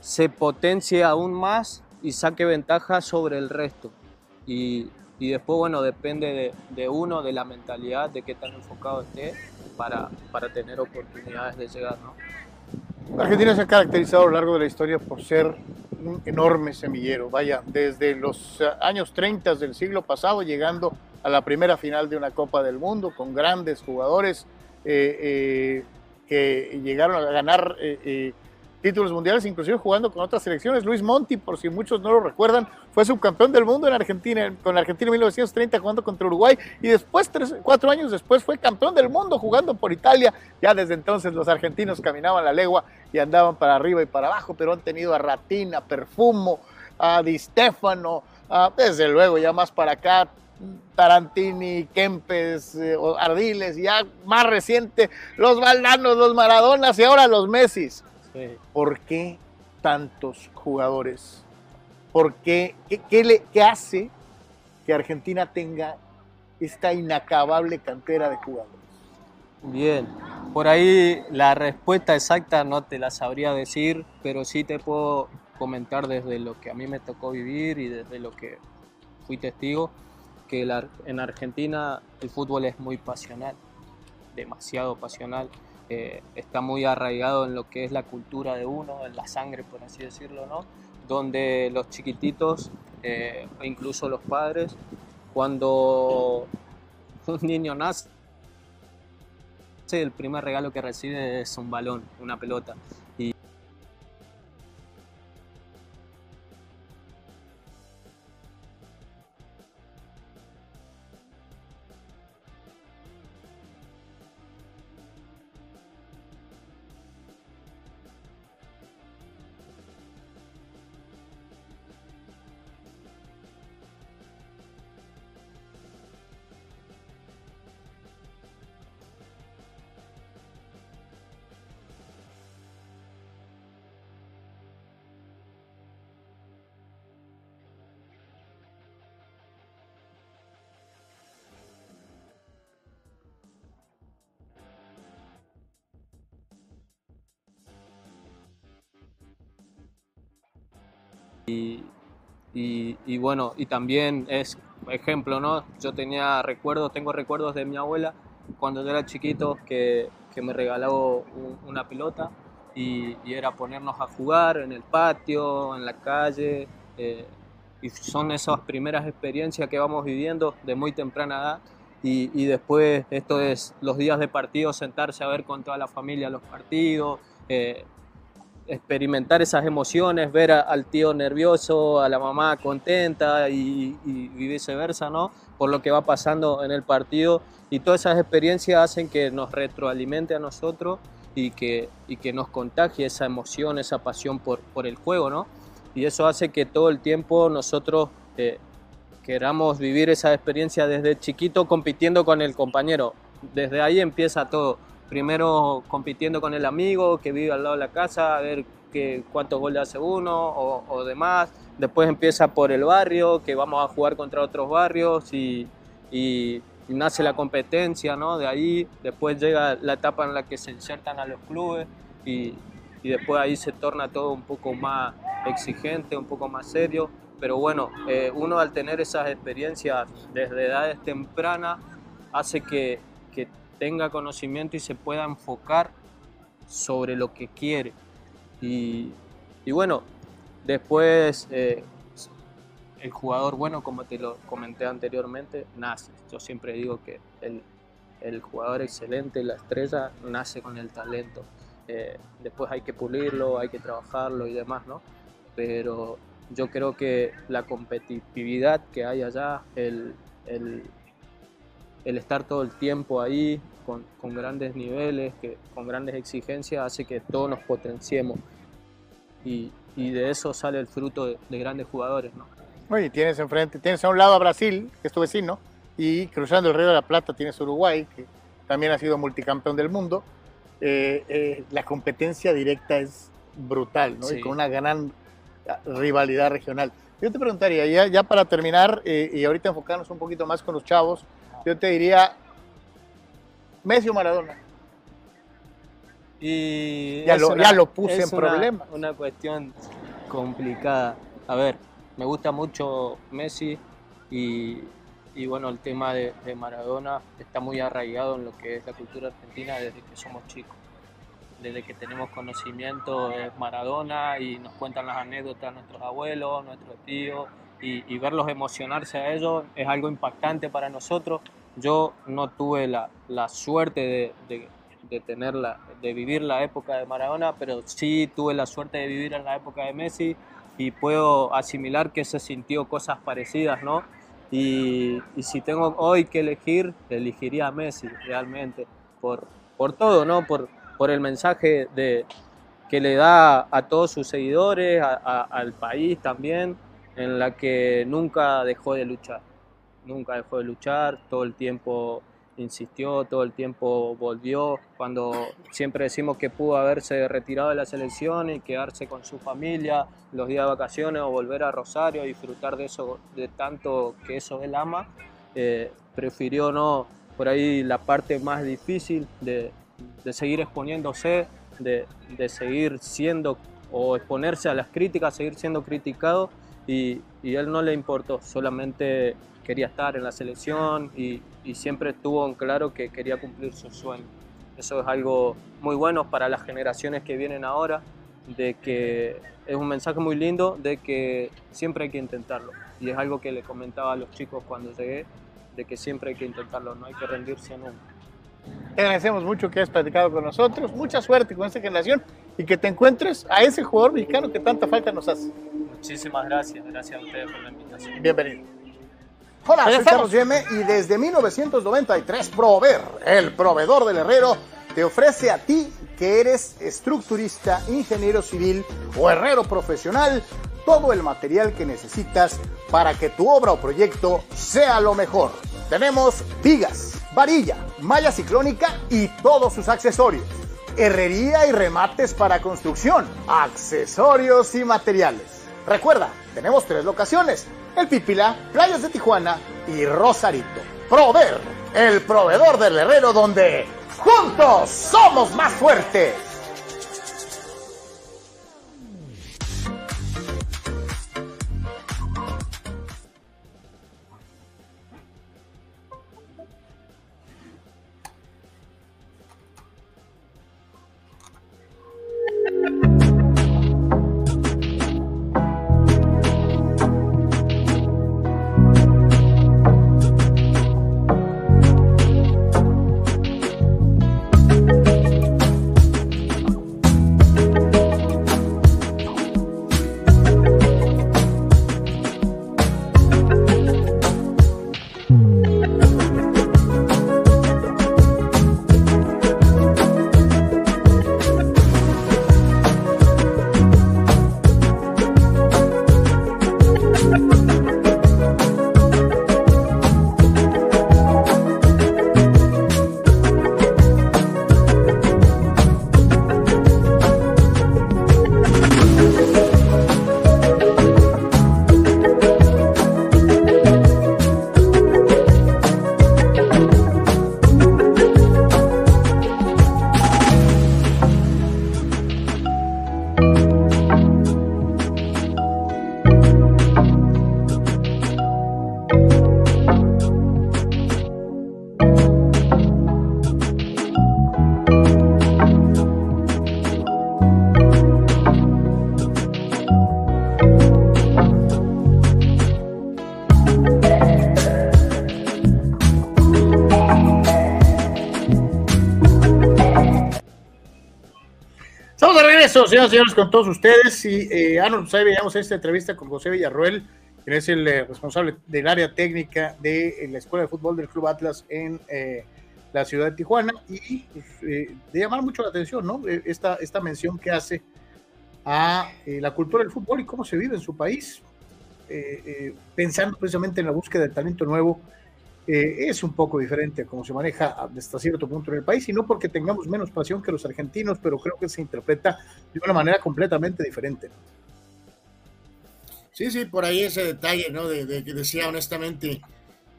se potencie aún más y saque ventaja sobre el resto. Y, y después, bueno, depende de, de, uno, de la mentalidad, de qué tan enfocado esté para, para tener oportunidades de llegar. ¿no? Argentina se ha caracterizado a lo largo de la historia por ser un enorme semillero, vaya, desde los años 30 del siglo pasado, llegando a la primera final de una Copa del Mundo con grandes jugadores eh, eh, que llegaron a ganar eh, títulos mundiales, inclusive jugando con otras selecciones. Luis Monti, por si muchos no lo recuerdan, fue subcampeón del mundo en Argentina, con Argentina en 1930 jugando contra Uruguay y después, tres, cuatro años después, fue campeón del mundo jugando por Italia. Ya desde entonces los argentinos caminaban la legua y andaban para arriba y para abajo, pero han tenido a Ratina, Perfumo, a Di Stefano, desde luego ya más para acá, Tarantini, Kempes, eh, Ardiles, ya más reciente, los Valdanos, los Maradonas y ahora los Messis. Sí. ¿Por qué tantos jugadores? ¿Por qué? ¿Qué, qué, le, ¿Qué hace que Argentina tenga esta inacabable cantera de jugadores? Bien, por ahí la respuesta exacta no te la sabría decir, pero sí te puedo comentar desde lo que a mí me tocó vivir y desde lo que fui testigo que la, en Argentina el fútbol es muy pasional, demasiado pasional. Eh, está muy arraigado en lo que es la cultura de uno, en la sangre, por así decirlo, ¿no? Donde los chiquititos, eh, incluso los padres, cuando <laughs> un niño nace, el primer regalo que recibe es un balón, una pelota. Y, y, bueno, y también es ejemplo, ¿no? Yo tenía recuerdos, tengo recuerdos de mi abuela cuando yo era chiquito que, que me regaló un, una pelota y, y, era ponernos a jugar en el patio, en la calle. Eh, y son esas primeras experiencias que vamos viviendo de muy temprana edad. Y, y, después esto es los días de partido, sentarse a ver con toda la familia los partidos, eh, experimentar esas emociones, ver a, al tío nervioso, a la mamá contenta y, y, y, viceversa, ¿no? Por lo que va pasando en el partido y todas esas experiencias hacen que nos retroalimente a nosotros y que, y que nos contagie esa emoción, esa pasión por, por el juego, ¿no? Y eso hace que todo el tiempo nosotros eh, queramos vivir esa experiencia desde chiquito compitiendo con el compañero. Desde ahí empieza todo primero compitiendo con el amigo que vive al lado de la casa, a ver que, cuántos goles hace uno o, demás. Después empieza por el barrio, que vamos a jugar contra otros barrios y, y, nace la competencia, ¿no? De ahí, después llega la etapa en la que se insertan a los clubes y, y después ahí se torna todo un poco más exigente, un poco más serio. Pero bueno, eh, uno al tener esas experiencias desde edades tempranas hace que tenga conocimiento y se pueda enfocar sobre lo que quiere. Y, y bueno, después eh, el jugador bueno, como te lo comenté anteriormente, nace. Yo siempre digo que el, el jugador excelente, la estrella, nace con el talento. Eh, después hay que pulirlo, hay que trabajarlo y demás, ¿no? Pero yo creo que la competitividad que hay allá, el, el, estar todo el tiempo ahí con, con, grandes niveles, que, con grandes exigencias, hace que todos nos potenciemos. Y, y de eso sale el fruto de, de grandes jugadores, ¿no? Oye, tienes enfrente, tienes a un lado a Brasil, que es tu vecino, y cruzando el Río de la Plata tienes Uruguay, que también ha sido multicampeón del mundo. Eh, eh, la competencia directa es brutal, ¿no? Y con una gran rivalidad regional. Yo te preguntaría, ya, ya para terminar, eh, y ahorita enfocarnos un poquito más con los chavos, yo te diría, Messi o Maradona. Y ya, lo, ya lo puse en problemas. Una cuestión complicada. A ver, me gusta mucho Messi y, y bueno, el tema de, Maradona está muy arraigado en lo que es la cultura argentina desde que somos chicos. Desde que tenemos conocimiento de Maradona y nos cuentan las anécdotas nuestros abuelos, nuestros tíos, y, verlos emocionarse a ellos es algo impactante para nosotros. Yo no tuve la, la suerte de, de, tenerla, de vivir la época de Maradona, pero sí tuve la suerte de vivir en la época de Messi y puedo asimilar que se sintió cosas parecidas, ¿no? Y, si tengo hoy que elegir, elegiría a Messi realmente, por, por todo, ¿no? Por, por el mensaje de, que le da a todos sus seguidores, al país también, en la que nunca dejó de luchar, nunca dejó de luchar, todo el tiempo insistió, todo el tiempo volvió, cuando siempre decimos que pudo haberse retirado de la selección y quedarse con su familia los días de vacaciones o volver a Rosario a disfrutar de eso, de tanto que eso él ama, eh, prefirió no por ahí la parte más difícil de, de seguir exponiéndose, de, de, seguir siendo o exponerse a las críticas, seguir siendo criticado y, y él no le importó, solamente quería estar en la selección y, siempre estuvo claro que quería cumplir su sueño. Eso es algo muy bueno para las generaciones que vienen ahora, de que es un mensaje muy lindo de que siempre hay que intentarlo. Y es algo que le comentaba a los chicos cuando llegué, de que siempre hay que intentarlo, no hay que rendirse nunca. Te agradecemos mucho que hayas platicado con nosotros, mucha suerte con esta generación y que te encuentres a ese jugador mexicano que tanta falta nos hace. Muchísimas gracias, gracias a ustedes por la invitación. Bienvenido. Hola, soy Carlos Yeme y desde 1993 Prover, el proveedor del herrero, te ofrece a ti que eres estructurista, ingeniero civil o herrero profesional todo el material que necesitas para que tu obra o proyecto sea lo mejor. Tenemos vigas, varilla, malla ciclónica y todos sus accesorios. Herrería y remates para construcción, accesorios y materiales. Recuerda, tenemos tres locaciones el Pípila, Playas de Tijuana y Rosarito. Prover, el proveedor del herrero donde juntos somos más fuertes. Regreso, señoras y señores, con todos ustedes. Y eh, ah, pues ahí veíamos esta entrevista con José Villarroel, quien es el eh, responsable del área técnica de la Escuela de Fútbol del Club Atlas en eh, la ciudad de Tijuana. Y pues, eh, de llamar mucho la atención, ¿no? Esta, esta mención que hace a la cultura del fútbol y cómo se vive en su país, pensando precisamente en la búsqueda de talento nuevo eh, es un poco diferente cómo se maneja hasta cierto punto en el país, y no porque tengamos menos pasión que los argentinos, pero creo que se interpreta de una manera completamente diferente. Sí, sí, por ahí ese detalle, ¿no? De, que decía honestamente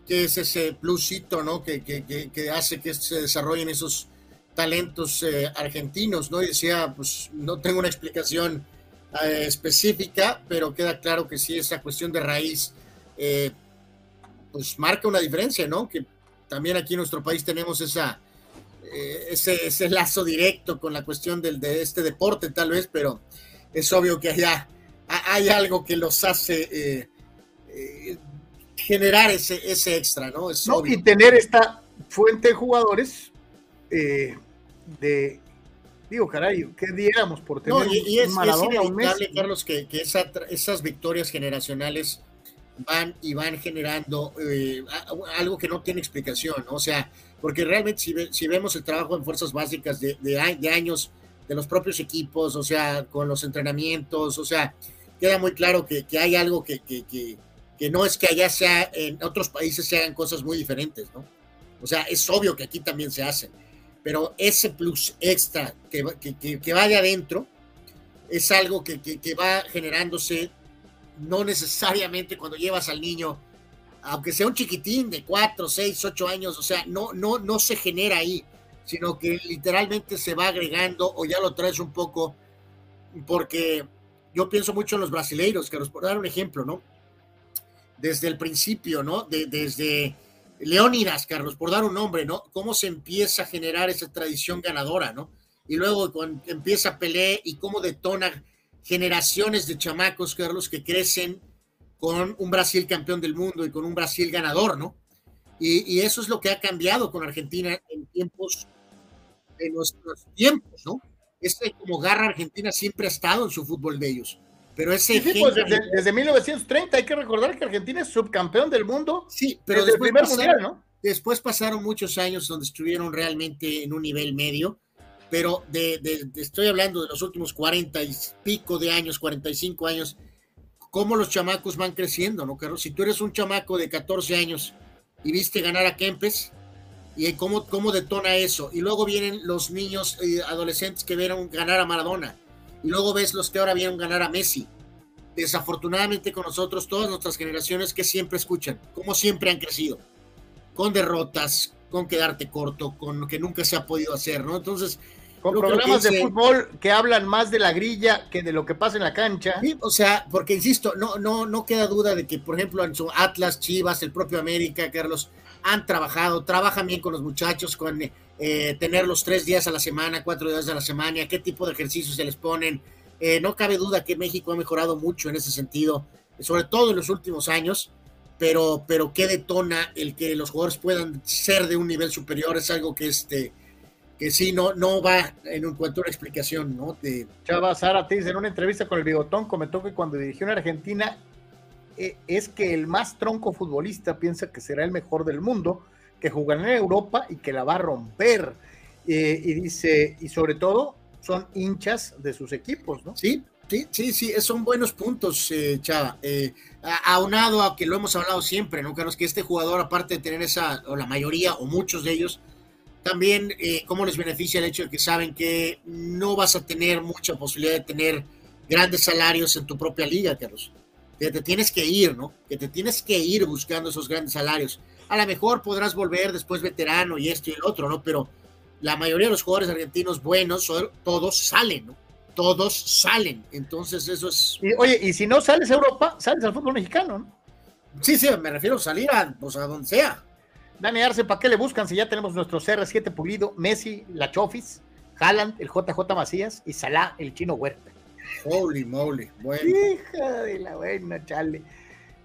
que es ese plusito, ¿no? Que, que, hace que se desarrollen esos talentos eh, argentinos, ¿no? Y decía, pues no tengo una explicación eh, específica, pero queda claro que sí, esa cuestión de raíz pues marca una diferencia, ¿no? Que también aquí en nuestro país tenemos esa, eh, ese, lazo directo con la cuestión del, de este deporte, tal vez, pero es obvio que allá hay algo que los hace eh, eh, generar ese, ese extra, ¿no? Es Y tener esta fuente de jugadores de, digo, caray, ¿qué diéramos por tener no, y, es, inevitable, Carlos, que, que esas victorias generacionales van y van generando eh, algo que no tiene explicación, o sea, porque realmente si, vemos el trabajo en fuerzas básicas de, de, años de los propios equipos, o sea, con los entrenamientos, o sea, queda muy claro que, hay algo que, que, no es que allá sea, en otros países se hagan cosas muy diferentes, ¿no? O sea, es obvio que aquí también se hacen, pero ese plus extra que, que, va de adentro es algo que, va generándose no necesariamente cuando llevas al niño, aunque sea un chiquitín de 4, 6, 8 años, o sea, no, no, no se genera ahí, sino que literalmente se va agregando o ya lo traes un poco, porque yo pienso mucho en los brasileiros, que nos por dar un ejemplo, ¿no? Desde el principio, ¿no? De, desde Leónidas, Carlos, por dar un nombre, ¿no? Cómo se empieza a generar esa tradición ganadora, ¿no? Y luego cuando empieza Pelé y cómo detona generaciones de chamacos, Carlos, que crecen con un Brasil campeón del mundo y con un Brasil ganador, ¿no? Y, eso es lo que ha cambiado con Argentina en tiempos, en nuestros tiempos, ¿no? Este como garra Argentina siempre ha estado en su fútbol de ellos. Pero ese sí, pues desde, 1930 hay que recordar que Argentina es subcampeón del mundo. Sí, pero después, mundial, ¿no? después pasaron muchos años donde estuvieron realmente en un nivel medio pero de, estoy hablando de los últimos 40 y pico de años, 45 años, cómo los chamacos van creciendo, ¿no, Carlos? Si tú eres un chamaco de 14 años y viste ganar a Kempes, y cómo, cómo detona eso, y luego vienen los niños y adolescentes que vieron ganar a Maradona, y luego ves los que ahora vieron ganar a Messi. Desafortunadamente con nosotros, todas nuestras generaciones que siempre escuchan, cómo siempre han crecido, con derrotas, con quedarte corto, con que nunca se ha podido hacer, ¿no? Entonces, con programas de fútbol que hablan más de la grilla que de lo que pasa en la cancha. Sí, o sea, porque insisto, no, no, no queda duda de que, por ejemplo, en su Atlas, Chivas, el propio América, Carlos, han trabajado, trabajan bien con los muchachos, con eh, tener los tres días a la semana, cuatro días a la semana, qué tipo de ejercicios se les ponen. Eh, no cabe duda que México ha mejorado mucho en ese sentido, sobre todo en los últimos años pero, pero qué detona el que los jugadores puedan ser de un nivel superior es algo que este que sí no, no va en cuanto a una explicación, ¿no? De... Chava Zaratis en una entrevista con el Bigotón comentó que cuando dirigió en Argentina eh, es que el más tronco futbolista piensa que será el mejor del mundo, que jugará en Europa y que la va a romper. Eh, y dice, y sobre todo son hinchas de sus equipos, ¿no? Sí, Sí, sí, sí, son buenos puntos, eh, Chava. Eh, aunado a que lo hemos hablado siempre, ¿no, Carlos? Que este jugador, aparte de tener esa, o la mayoría, o muchos de ellos, también, eh, ¿cómo les beneficia el hecho de que saben que no vas a tener mucha posibilidad de tener grandes salarios en tu propia liga, Carlos? Que te tienes que ir, ¿no? Que te tienes que ir buscando esos grandes salarios. A lo mejor podrás volver después veterano y esto y el otro, ¿no? Pero la mayoría de los jugadores argentinos buenos, todos salen, ¿no? Todos salen. Entonces, eso es. oye, y si no sales a Europa, sales al fútbol mexicano, ¿no? Sí, sí, me refiero a salir a, pues, a donde sea. Dani Arce, ¿para qué le buscan si ya tenemos nuestro CR7 pulido, Messi, la Chofis, Haaland, el JJ Macías y Salah, el chino Huerta? Holy moly, bueno. Hija de la buena, chale.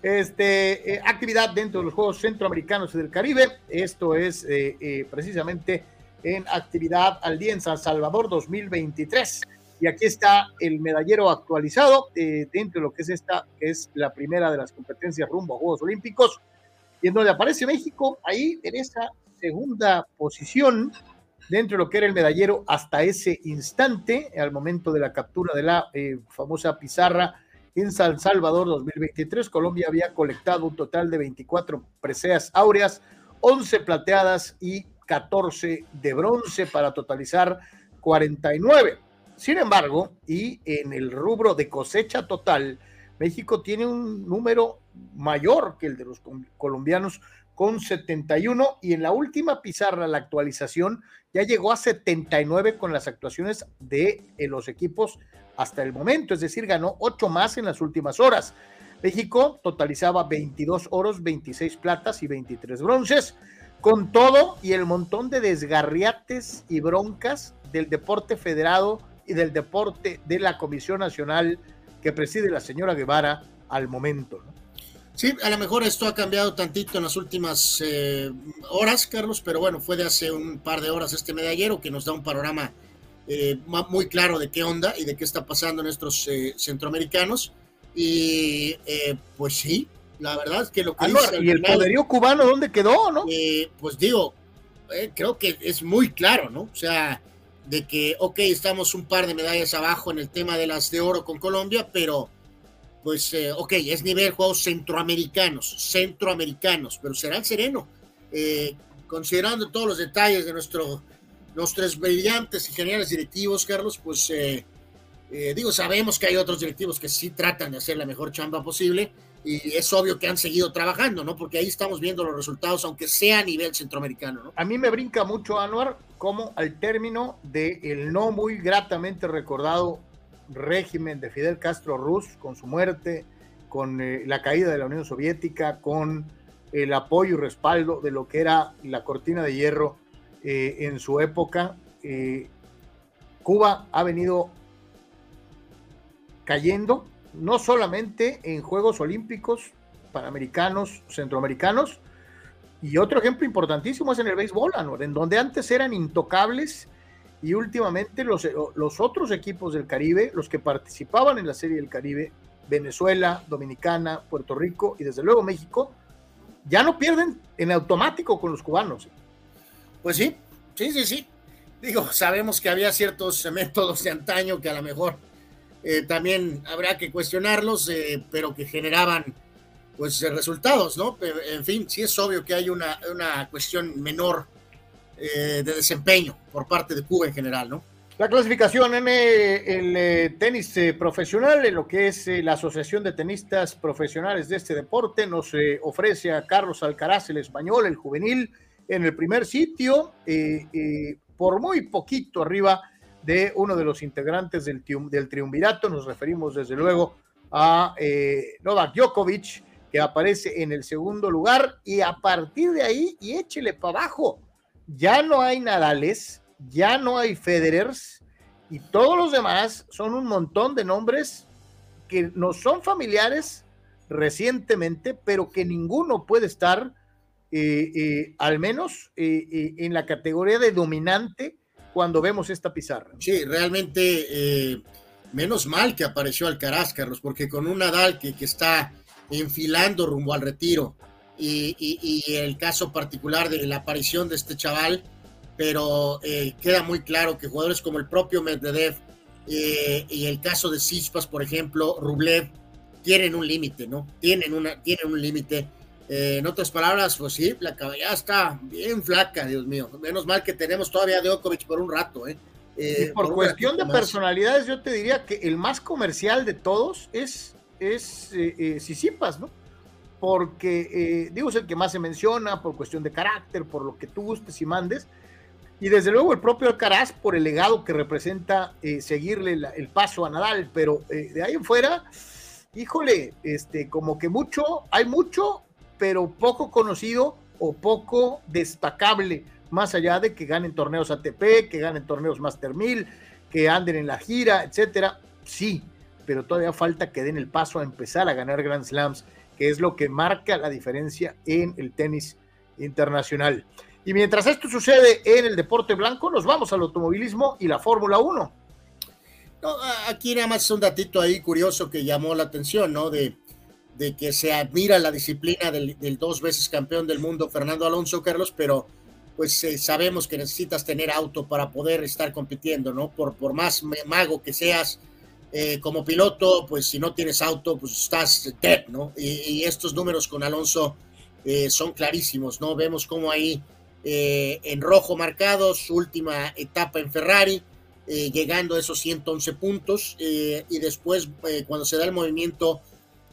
Este, eh, actividad dentro de los Juegos Centroamericanos y del Caribe. Esto es eh, eh, precisamente en actividad al día en San Salvador 2023 Y aquí está el medallero actualizado eh, dentro de lo que es esta, que es la primera de las competencias rumbo a Juegos Olímpicos, y en donde aparece México ahí en esa segunda posición dentro de lo que era el medallero hasta ese instante, al momento de la captura de la eh, famosa pizarra en San Salvador 2023. Colombia había colectado un total de 24 preseas áureas, 11 plateadas y 14 de bronce para totalizar 49. Sin embargo, y en el rubro de cosecha total, México tiene un número mayor que el de los colombianos con 71 y en la última pizarra, la actualización, ya llegó a 79 con las actuaciones de eh, los equipos hasta el momento, es decir, ganó 8 más en las últimas horas. México totalizaba 22 oros, 26 platas y 23 bronces, con todo y el montón de desgarriates y broncas del deporte federado y del deporte de la Comisión Nacional que preside la señora Guevara al momento. Sí, a lo mejor esto ha cambiado tantito en las últimas eh, horas, Carlos, pero bueno, fue de hace un par de horas este medallero que nos da un panorama eh, muy claro de qué onda y de qué está pasando en estos eh, centroamericanos. Y pues sí, la verdad es que lo que... ¿Y el poderío cubano dónde quedó, no? pues digo, creo que es muy claro, ¿no? O sea, de que, ok, estamos un par de medallas abajo en el tema de las de oro con Colombia, pero pues, eh, ok, es nivel juegos centroamericanos, centroamericanos, pero será el sereno. Eh, considerando todos los detalles de nuestro, nuestros brillantes y geniales directivos, Carlos, pues eh, digo, sabemos que hay otros directivos que sí tratan de hacer la mejor chamba posible y es obvio que han seguido trabajando, ¿no? Porque ahí estamos viendo los resultados, aunque sea a nivel centroamericano, ¿no? A mí me brinca mucho, Anuar, como al término del el no muy gratamente recordado régimen de Fidel Castro Ruz, con su muerte, con eh, la caída de la Unión Soviética, con el apoyo y respaldo de lo que era la cortina de hierro eh, en su época, eh, Cuba ha venido cayendo no solamente en Juegos Olímpicos, Panamericanos, Centroamericanos, y otro ejemplo importantísimo es en el béisbol, en donde antes eran intocables y últimamente los, los otros equipos del Caribe, los que participaban en la Serie del Caribe, Venezuela, Dominicana, Puerto Rico y desde luego México, ya no pierden en automático con los cubanos. Pues sí, sí, sí, sí. Digo, sabemos que había ciertos métodos de antaño que a lo mejor eh, también habrá que cuestionarlos, eh, pero que generaban pues resultados, ¿no? En fin, sí es obvio que hay una, una cuestión menor eh, de desempeño por parte de Cuba en general, ¿no? La clasificación en el, eh, tenis eh, profesional, en lo que es la Asociación de Tenistas Profesionales de este deporte, nos ofrece a Carlos Alcaraz, el español, el juvenil, en el primer sitio, por muy poquito arriba de uno de los integrantes del, del triunvirato. Nos referimos desde luego a Novak Djokovic, que aparece en el segundo lugar, y a partir de ahí, y échele para abajo ya no hay Nadales, ya no hay Federers y todos los demás son un montón de nombres que no son familiares recientemente, pero que ninguno puede estar, eh, eh, al menos eh, en la categoría de dominante cuando vemos esta pizarra. Sí, realmente, menos mal que apareció Alcaraz, Carlos, porque con un Nadal que, que está enfilando rumbo al retiro, y, el caso particular de la aparición de este chaval, pero eh, queda muy claro que jugadores como el propio Medvedev eh, y el caso de Sispas, por ejemplo, Rublev, tienen un límite, ¿no? Tienen, una, tienen un límite. Eh, en otras palabras, pues sí, la caballada está bien flaca, Dios mío. Menos mal que tenemos todavía a Djokovic por un rato, ¿eh? por, cuestión de personalidades, yo te diría que el más comercial de todos es, es Sisipas, ¿no? porque, eh, digo, es el que más se menciona por cuestión de carácter, por lo que tú gustes y mandes, y desde luego el propio Alcaraz por el legado que representa eh, seguirle el paso a Nadal, pero eh, de ahí en fuera, híjole, este, como que mucho, hay mucho, pero poco conocido o poco destacable, más allá de que ganen torneos ATP, que ganen torneos Master 1000, que anden en la gira, etcétera, sí, pero todavía falta que den el paso a empezar a ganar Grand Slams que es lo que marca la diferencia en el tenis internacional. Y mientras esto sucede en el deporte blanco, nos vamos al automovilismo y la Fórmula 1. aquí nada más un datito ahí curioso que llamó la atención, ¿no? De, de que se admira la disciplina del, dos veces campeón del mundo Fernando Alonso, Carlos, pero pues eh, sabemos que necesitas tener auto para poder estar compitiendo, ¿no? Por, por más mago que seas eh, como piloto, pues si no tienes auto, pues estás dead, ¿no? Y, estos números con Alonso eh, son clarísimos, ¿no? Vemos como ahí en rojo marcado su última etapa en Ferrari, llegando a esos 111 puntos, y después cuando se da el movimiento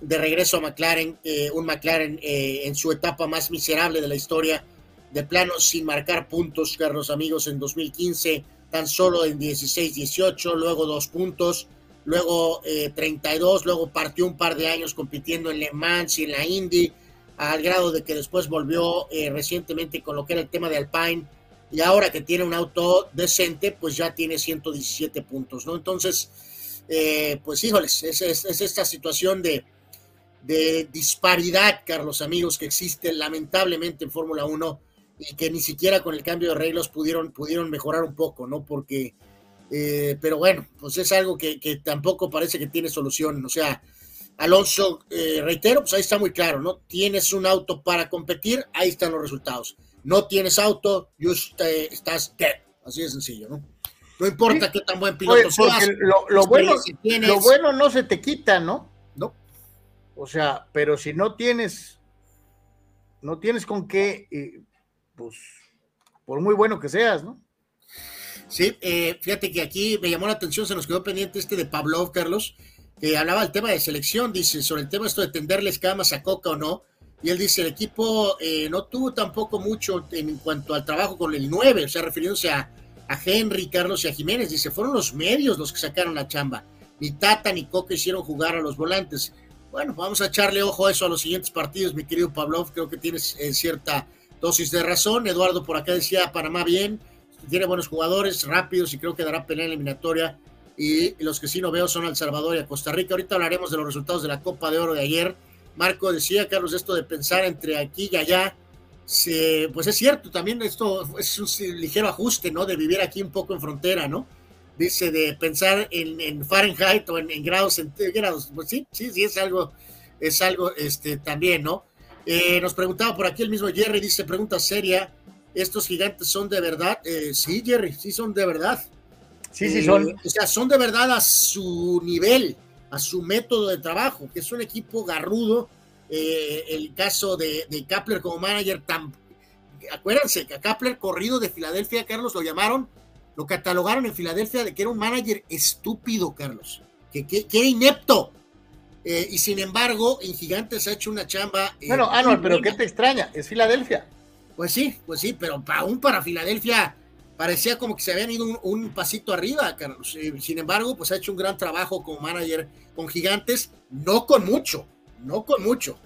de regreso a McLaren, un McLaren en su etapa más miserable de la historia, de plano sin marcar puntos, Carlos amigos, en 2015, tan solo en 16-18, luego dos puntos, luego 32, eh, luego partió un par de años compitiendo en Le Mans y en la Indy, al grado de que después volvió eh, recientemente con lo que era el tema de Alpine, y ahora que tiene un auto decente, pues ya tiene 117 puntos, ¿no? Entonces, eh, pues híjoles, es, es esta situación de, de disparidad, Carlos amigos, que existe lamentablemente en Fórmula 1 y que ni siquiera con el cambio de reglas pudieron, pudieron mejorar un poco, ¿no? Porque, eh, pero bueno, pues es algo que, tampoco parece que tiene solución. O sea, Alonso, eh, reitero, pues ahí está muy claro, ¿no? Tienes un auto para competir, ahí están los resultados. No tienes auto, just, estás dead. Así de sencillo, ¿no? No importa qué tan buen piloto seas. Lo, bueno, lo bueno no se te quita, ¿no? O sea, pero si no tienes, no tienes con qué, eh, pues, por muy bueno que seas, ¿no? Sí, eh, fíjate que aquí me llamó la atención, se nos quedó pendiente este de Pavlov, Carlos, que hablaba del tema de selección, dice, sobre el tema esto de tenderles camas a Coca o no, y él dice, el equipo eh, no tuvo tampoco mucho en cuanto al trabajo con el 9, o sea, refiriéndose a, a Henry, Carlos y a Jiménez, dice, fueron los medios los que sacaron la chamba, ni Tata ni Coca hicieron jugar a los volantes. Bueno, vamos a echarle ojo a eso a los siguientes partidos, mi querido Pavlov, creo que tienes eh, cierta dosis de razón. Eduardo por acá decía Panamá bien, tiene buenos jugadores, rápidos y creo que dará pelea eliminatoria. Y los que sí no veo son El Salvador y a Costa Rica. Ahorita hablaremos de los resultados de la Copa de Oro de ayer. Marco decía, Carlos, esto de pensar entre aquí y allá, pues es cierto, también esto es un ligero ajuste, ¿no? De vivir aquí un poco en frontera, ¿no? Dice de pensar en, Fahrenheit o en, grados centígrados. Pues sí, sí, sí, es algo, es algo este, también, ¿no? Eh, nos preguntaba por aquí el mismo Jerry, dice, pregunta seria, ¿estos gigantes son de verdad? Eh, sí, Jerry, sí son de verdad. Sí, sí son. Eh, o sea, son de verdad a su nivel, a su método de trabajo, que es un equipo garrudo. el caso de, de Kapler como manager, tan, acuérdense que a Kapler corrido de Filadelfia, Carlos, lo llamaron, lo catalogaron en Filadelfia de que era un manager estúpido, Carlos, que, que era inepto eh, y sin embargo, en Gigantes ha hecho una chamba. Eh, bueno, Anual, pero ¿qué te extraña? Es Filadelfia. Pues sí, pues sí, pero aún para Filadelfia parecía como que se habían ido un, pasito arriba, Carlos. Eh, sin embargo, pues ha hecho un gran trabajo como manager con Gigantes, no con mucho, no con mucho.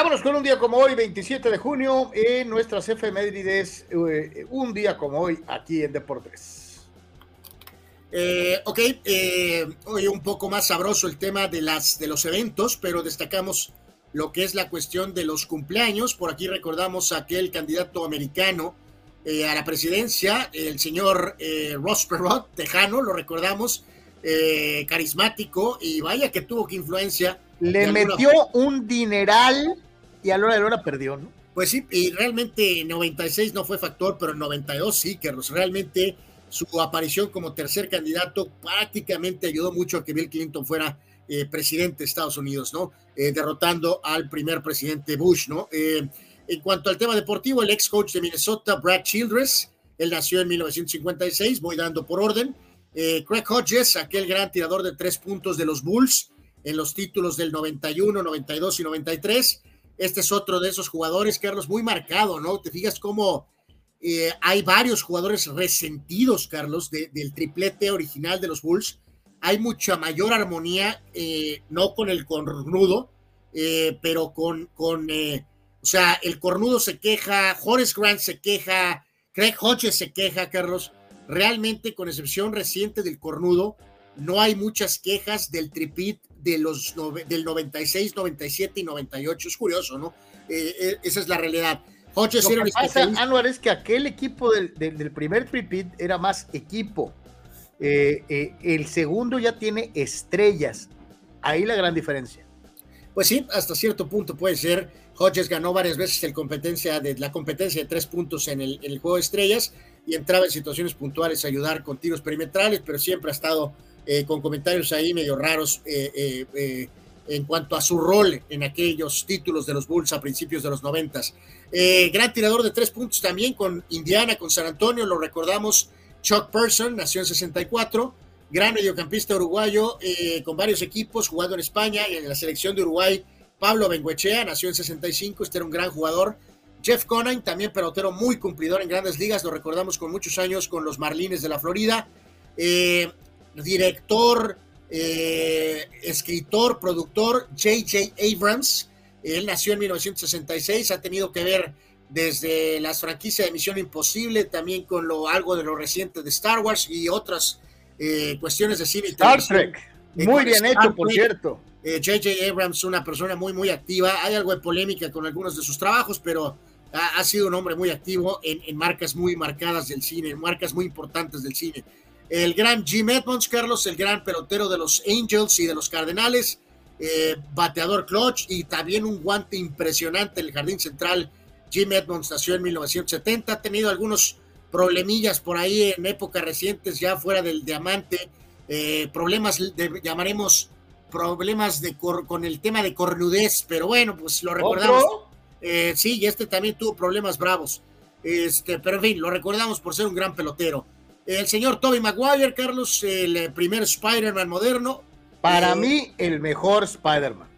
Vámonos con un día como hoy, 27 de junio, en nuestras efemérides, un día como hoy aquí en Deportes. Eh, ok, eh, hoy un poco más sabroso el tema de, las, de los eventos, pero destacamos lo que es la cuestión de los cumpleaños. Por aquí recordamos a aquel candidato americano eh, a la presidencia, el señor Ross Perot, tejano, lo recordamos, carismático y vaya que tuvo que influencia. Le metió un dineral y a la hora de la hora perdió, ¿no? Pues sí, y realmente en 96 no fue factor, pero en 92 sí, que realmente su aparición como tercer candidato prácticamente ayudó mucho a que Bill Clinton fuera eh, presidente de Estados Unidos, ¿no? Eh, derrotando al primer presidente Bush, ¿no? Eh, en cuanto al tema deportivo, el ex coach de Minnesota, Brad Childress, él nació en 1956, voy dando por orden. Craig Hodges, aquel gran tirador de tres puntos de los Bulls en los títulos del 91, 92 y 93. Este es otro de esos jugadores, Carlos, muy marcado, ¿no? Te fijas cómo eh, hay varios jugadores resentidos, Carlos, del triplete original de los Bulls. Hay mucha mayor armonía, eh, no con el cornudo, eh, pero con, con o sea, el cornudo se queja, Horace Grant se queja, Craig Hodges se queja, Carlos. Realmente, con excepción reciente del cornudo, no hay muchas quejas del tripit de los del 96, 97 y 98. Es curioso, ¿no? esa es la realidad. Hodges Lo que pasa, Anuar, es que aquel equipo del, del, primer tripit era más equipo. Eh, eh, el segundo ya tiene estrellas. Ahí la gran diferencia. Pues sí, hasta cierto punto puede ser. Hodges ganó varias veces el competencia de, la competencia de tres puntos en el, en el, juego de estrellas y entraba en situaciones puntuales a ayudar con tiros perimetrales, pero siempre ha estado eh, con comentarios ahí medio raros eh, eh, en cuanto a su rol en aquellos títulos de los Bulls a principios de los noventas. gran tirador de tres puntos también con Indiana, con San Antonio, lo recordamos, Chuck Person, nació en 64, gran mediocampista uruguayo con varios equipos, jugando en España en la selección de Uruguay. Pablo Benguechea, nació en 65, este era un gran jugador. Jeff Conine, también pelotero muy cumplidor en grandes ligas, lo recordamos con muchos años con los Marlines de la Florida. Eh, director, eh, escritor, productor, J.J. Abrams. Él nació en 1966, ha tenido que ver desde las franquicias de Misión Imposible, también con lo, algo de lo reciente de Star Wars y otras eh, cuestiones de cine. Star Trek, muy bien hecho, por cierto. J.J. Abrams, una persona muy, muy activa. Hay algo de polémica con algunos de sus trabajos, pero ha, sido un hombre muy activo en, marcas muy marcadas del cine, en marcas muy importantes del cine. El gran Jim Edmonds, Carlos, el gran pelotero de los Angels y de los Cardenales, eh, bateador clutch y también un guante impresionante en el jardín central. Jim Edmonds nació en 1970, ha tenido algunos problemillas por ahí en épocas recientes, ya fuera del diamante, eh, problemas, de, llamaremos problemas de con el tema de cornudez, pero bueno, pues lo recordamos. Eh, sí, y este también tuvo problemas bravos. Este, pero en fin, lo recordamos por ser un gran pelotero. El señor Toby Maguire, Carlos, el eh, primer Spider-Man moderno. Para eh, mí, el mejor Spider-Man.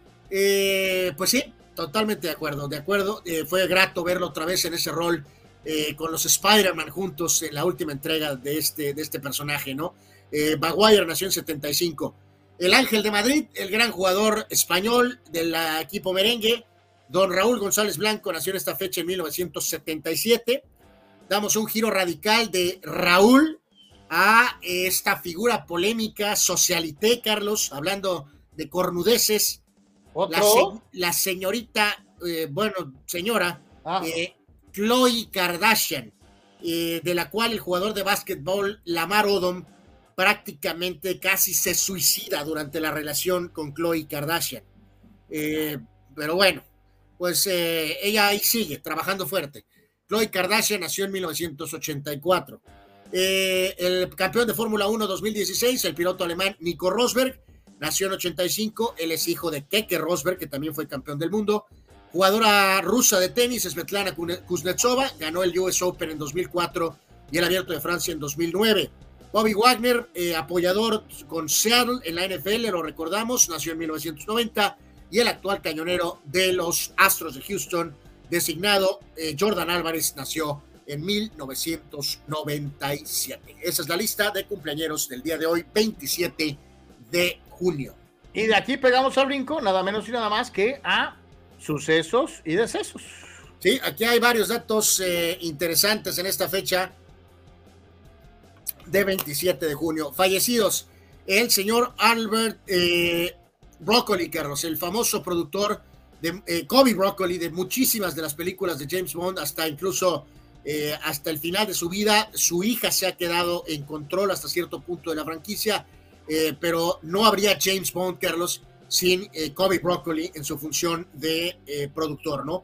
pues sí, totalmente de acuerdo, de acuerdo. fue grato verlo otra vez en ese rol con los Spider-Man juntos en la última entrega de este, de este personaje, ¿no? Maguire nació en 75. El Ángel de Madrid, el gran jugador español del equipo merengue, Don Raúl González Blanco nació en esta fecha en 1977. Damos un giro radical de Raúl a esta figura polémica, socialité, Carlos, hablando de cornudeces. La, señorita, eh, bueno, señora, ah. eh, Chloe Kardashian, eh, de la cual el jugador de básquetbol Lamar Odom prácticamente casi se suicida durante la relación con Chloe Kardashian. pero bueno, pues ella ahí sigue trabajando fuerte. Chloe Kardashian nació en 1984. Eh, el campeón de Fórmula 1 2016, el piloto alemán Nico Rosberg, nació en 85. Él es hijo de Keke Rosberg, que también fue campeón del mundo. Jugadora rusa de tenis, Svetlana Kuznetsova, ganó el US Open en 2004 y el Abierto de Francia en 2009. Bobby Wagner, eh, apoyador con Seattle en la NFL, lo recordamos, nació en 1990 y el actual cañonero de los Astros de Houston, designado eh, Jordan Álvarez, nació en 1997. Esa es la lista de cumpleaños del día de hoy, 27 de junio. Y de aquí pegamos al brinco, nada menos y nada más que a sucesos y decesos. Sí, aquí hay varios datos eh, interesantes en esta fecha de 27 de junio. Fallecidos, el señor Albert eh, Broccoli, Carlos, el famoso productor de eh, Kobe Broccoli, de muchísimas de las películas de James Bond, hasta incluso eh, hasta el final de su vida. Su hija se ha quedado en control hasta cierto punto de la franquicia, eh, pero no habría James Bond, Carlos, sin Kobe Broccoli en su función de productor, ¿no?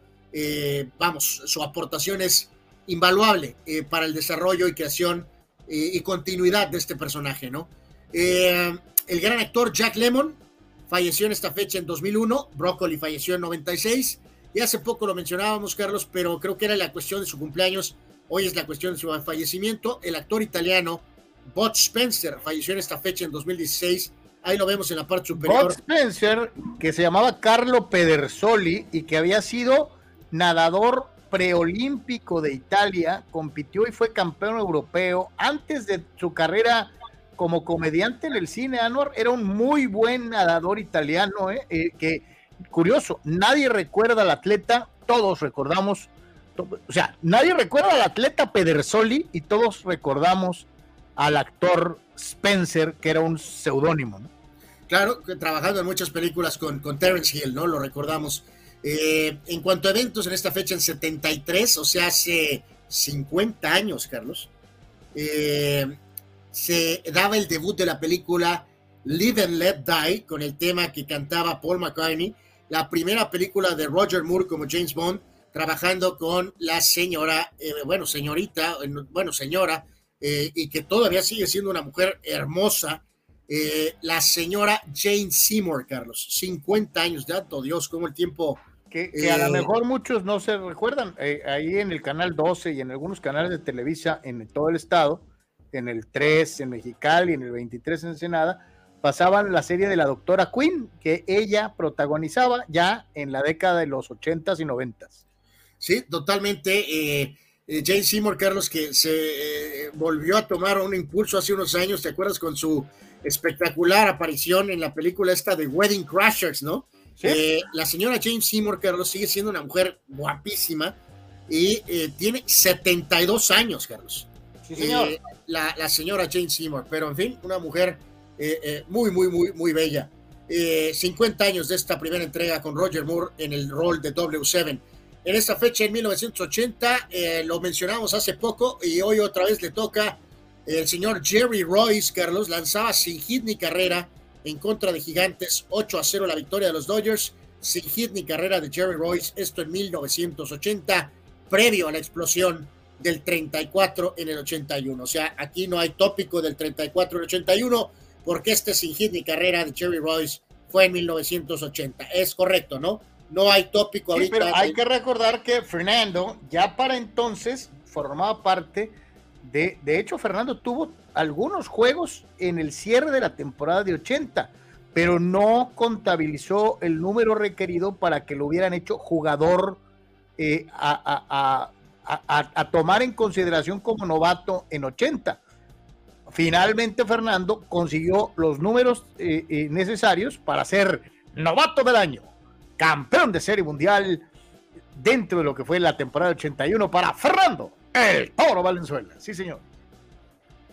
vamos, su aportación es invaluable para el desarrollo y creación y continuidad de este personaje, ¿no? el gran actor Jack Lemmon, falleció en esta fecha en 2001, Broccoli falleció en 96, y hace poco lo mencionábamos, Carlos, pero creo que era la cuestión de su cumpleaños, hoy es la cuestión de su fallecimiento, el actor italiano Bud Spencer falleció en esta fecha en 2016, ahí lo vemos en la parte superior. Bud Spencer, que se llamaba Carlo Pedersoli y que había sido nadador preolímpico de Italia, compitió y fue campeón europeo antes de su carrera como comediante en el cine, Anwar, era un muy buen nadador italiano, ¿eh? Eh, que curioso, nadie recuerda al atleta, todos recordamos, o sea, nadie recuerda al atleta Pedersoli y todos recordamos al actor Spencer, que era un seudónimo, Claro, trabajando en muchas películas con, con Terence Hill, ¿no? Lo recordamos. Eh, en cuanto a eventos en esta fecha, en 73, o sea, hace 50 años, Carlos, se daba el debut de la película Live and Let Die, con el tema que cantaba Paul McCartney, la primera película de Roger Moore como James Bond, trabajando con la señora, eh, bueno, señorita, bueno, señora, eh, y que todavía sigue siendo una mujer hermosa, eh, la señora Jane Seymour, Carlos, 50 años de alto Dios, como el tiempo... Que, a lo mejor muchos no se recuerdan, ahí en el canal 12 y en algunos canales de Televisa en todo el estado, en el 3 en Mexicali, en el 23 en Ensenada, pasaban la serie de la doctora Quinn, que ella protagonizaba ya en la década de los 80s y 90s. Sí, totalmente. Eh, eh, Jane Seymour, Carlos, que se eh, volvió a tomar un impulso hace unos años, ¿te acuerdas? Con su espectacular aparición en la película esta de Wedding Crashers, ¿no? la señora Jane Seymour, Carlos, sigue siendo una mujer guapísima y tiene 72 años, Carlos. Sí, señor. La, señora Jane Seymour, pero en fin, una mujer muy, muy, muy, muy bella. 50 años de esta primera entrega con Roger Moore en el rol de W7 en esta fecha en 1980, eh, lo mencionamos hace poco y hoy otra vez le toca el señor Jerry Royce, Carlos, lanzaba sin hit ni carrera en contra de Gigantes, 8 a 0 la victoria de los Dodgers, sin hit ni carrera de Jerry Royce, esto en 1980, previo a la explosión del 34 en el 81. O sea, aquí no hay tópico del 34 en el 81, porque este sin hit ni carrera de Jerry Royce fue en 1980. Es correcto, ¿no? no hay tópico ahorita. pero hay que recordar que Fernando ya para entonces formaba parte de, de hecho Fernando tuvo algunos juegos en el cierre de la temporada de 80, pero no contabilizó el número requerido para que lo hubieran hecho jugador eh, a, tomar en consideración como novato en 80. Finalmente Fernando consiguió los números eh, eh, necesarios para ser novato del año campeón de serie mundial dentro de lo que fue la temporada 81 para Fernando, el Toro Valenzuela. Sí, señor.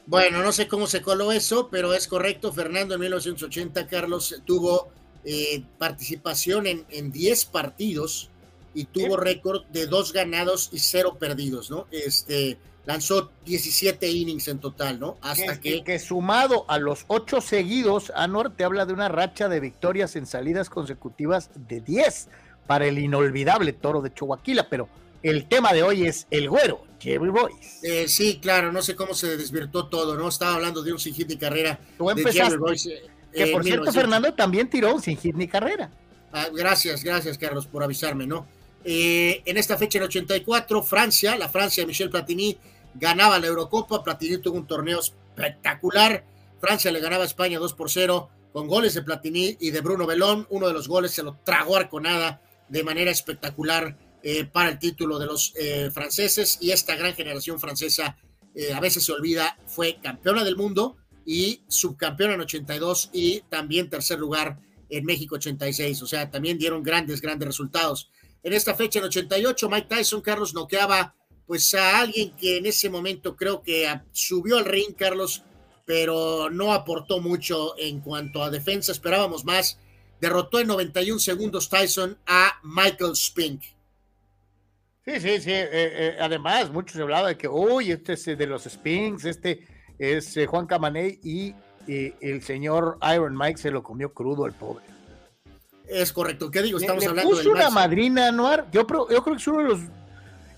Bueno, no sé cómo se coló eso, pero es correcto. Fernando en 1980, Carlos, tuvo eh, participación en, 10 partidos y tuvo récord de dos ganados y cero perdidos, ¿no? Este, lanzó 17 innings en total, ¿no? Hasta que, que... sumado a los ocho seguidos, Anor te habla de una racha de victorias en salidas consecutivas de 10 para el inolvidable toro de Chihuahua, pero el tema de hoy es el güero, Jerry Royce. Eh, sí, claro, no sé cómo se desvirtó todo, ¿no? Estaba hablando de un sin hit ni carrera. Tú empezaste, que por cierto, Fernando también tiró un sin hit ni carrera. Ah, gracias, gracias, Carlos, por avisarme, ¿no? Eh, en esta fecha, en 84, Francia, la Francia de Michel Platini, ganaba la Eurocopa, Platini tuvo un torneo espectacular, Francia le ganaba a España 2 por 0 con goles de Platini y de Bruno Belón, uno de los goles se lo tragó Arconada de manera espectacular eh, para el título de los eh, franceses. Y esta gran generación francesa eh, a veces se olvida, fue campeona del mundo y subcampeona en 82 y también tercer lugar en México 86, o sea, también dieron grandes, grandes resultados. En esta fecha, en 88, Mike Tyson, Carlos, noqueaba pues a alguien que en ese momento creo que subió al ring, Carlos, pero no aportó mucho en cuanto a defensa, esperábamos más. Derrotó en 91 segundos Tyson a Michael Spink. Sí, sí, sí. Eh, eh, además, muchos se hablaba de que, uy, este es de los Spinks, este es eh, Juan Camaney y el señor Iron Mike se lo comió crudo el pobre. Es correcto. ¿Qué digo? Estamos hablando de. una madrina, Noir. Yo, yo creo que es uno de los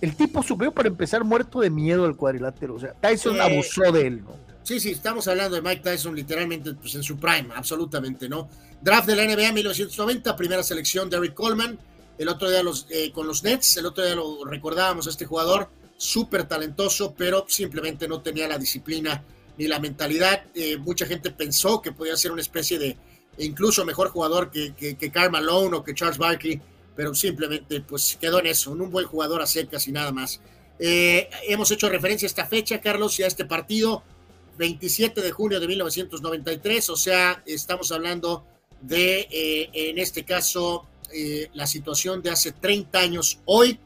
el tipo subió para empezar muerto de miedo al cuadrilátero. O sea, Tyson abusó de él, ¿no? Sí, sí, estamos hablando de Mike Tyson literalmente pues, en su prime, absolutamente, ¿no? Draft de la NBA 1990, primera selección, Derrick Coleman. El otro día los, eh, con los Nets, el otro día lo recordábamos a este jugador, súper talentoso, pero simplemente no tenía la disciplina ni la mentalidad. Eh, mucha gente pensó que podía ser una especie de incluso mejor jugador que, que, que Karl Malone o que Charles Barkley pero simplemente pues quedó en eso, en un buen jugador a secas y nada más. Eh, hemos hecho referencia a esta fecha, Carlos, y a este partido, 27 de junio de 1993, o sea, estamos hablando de, eh, en este caso, eh, la situación de hace 30 años hoy.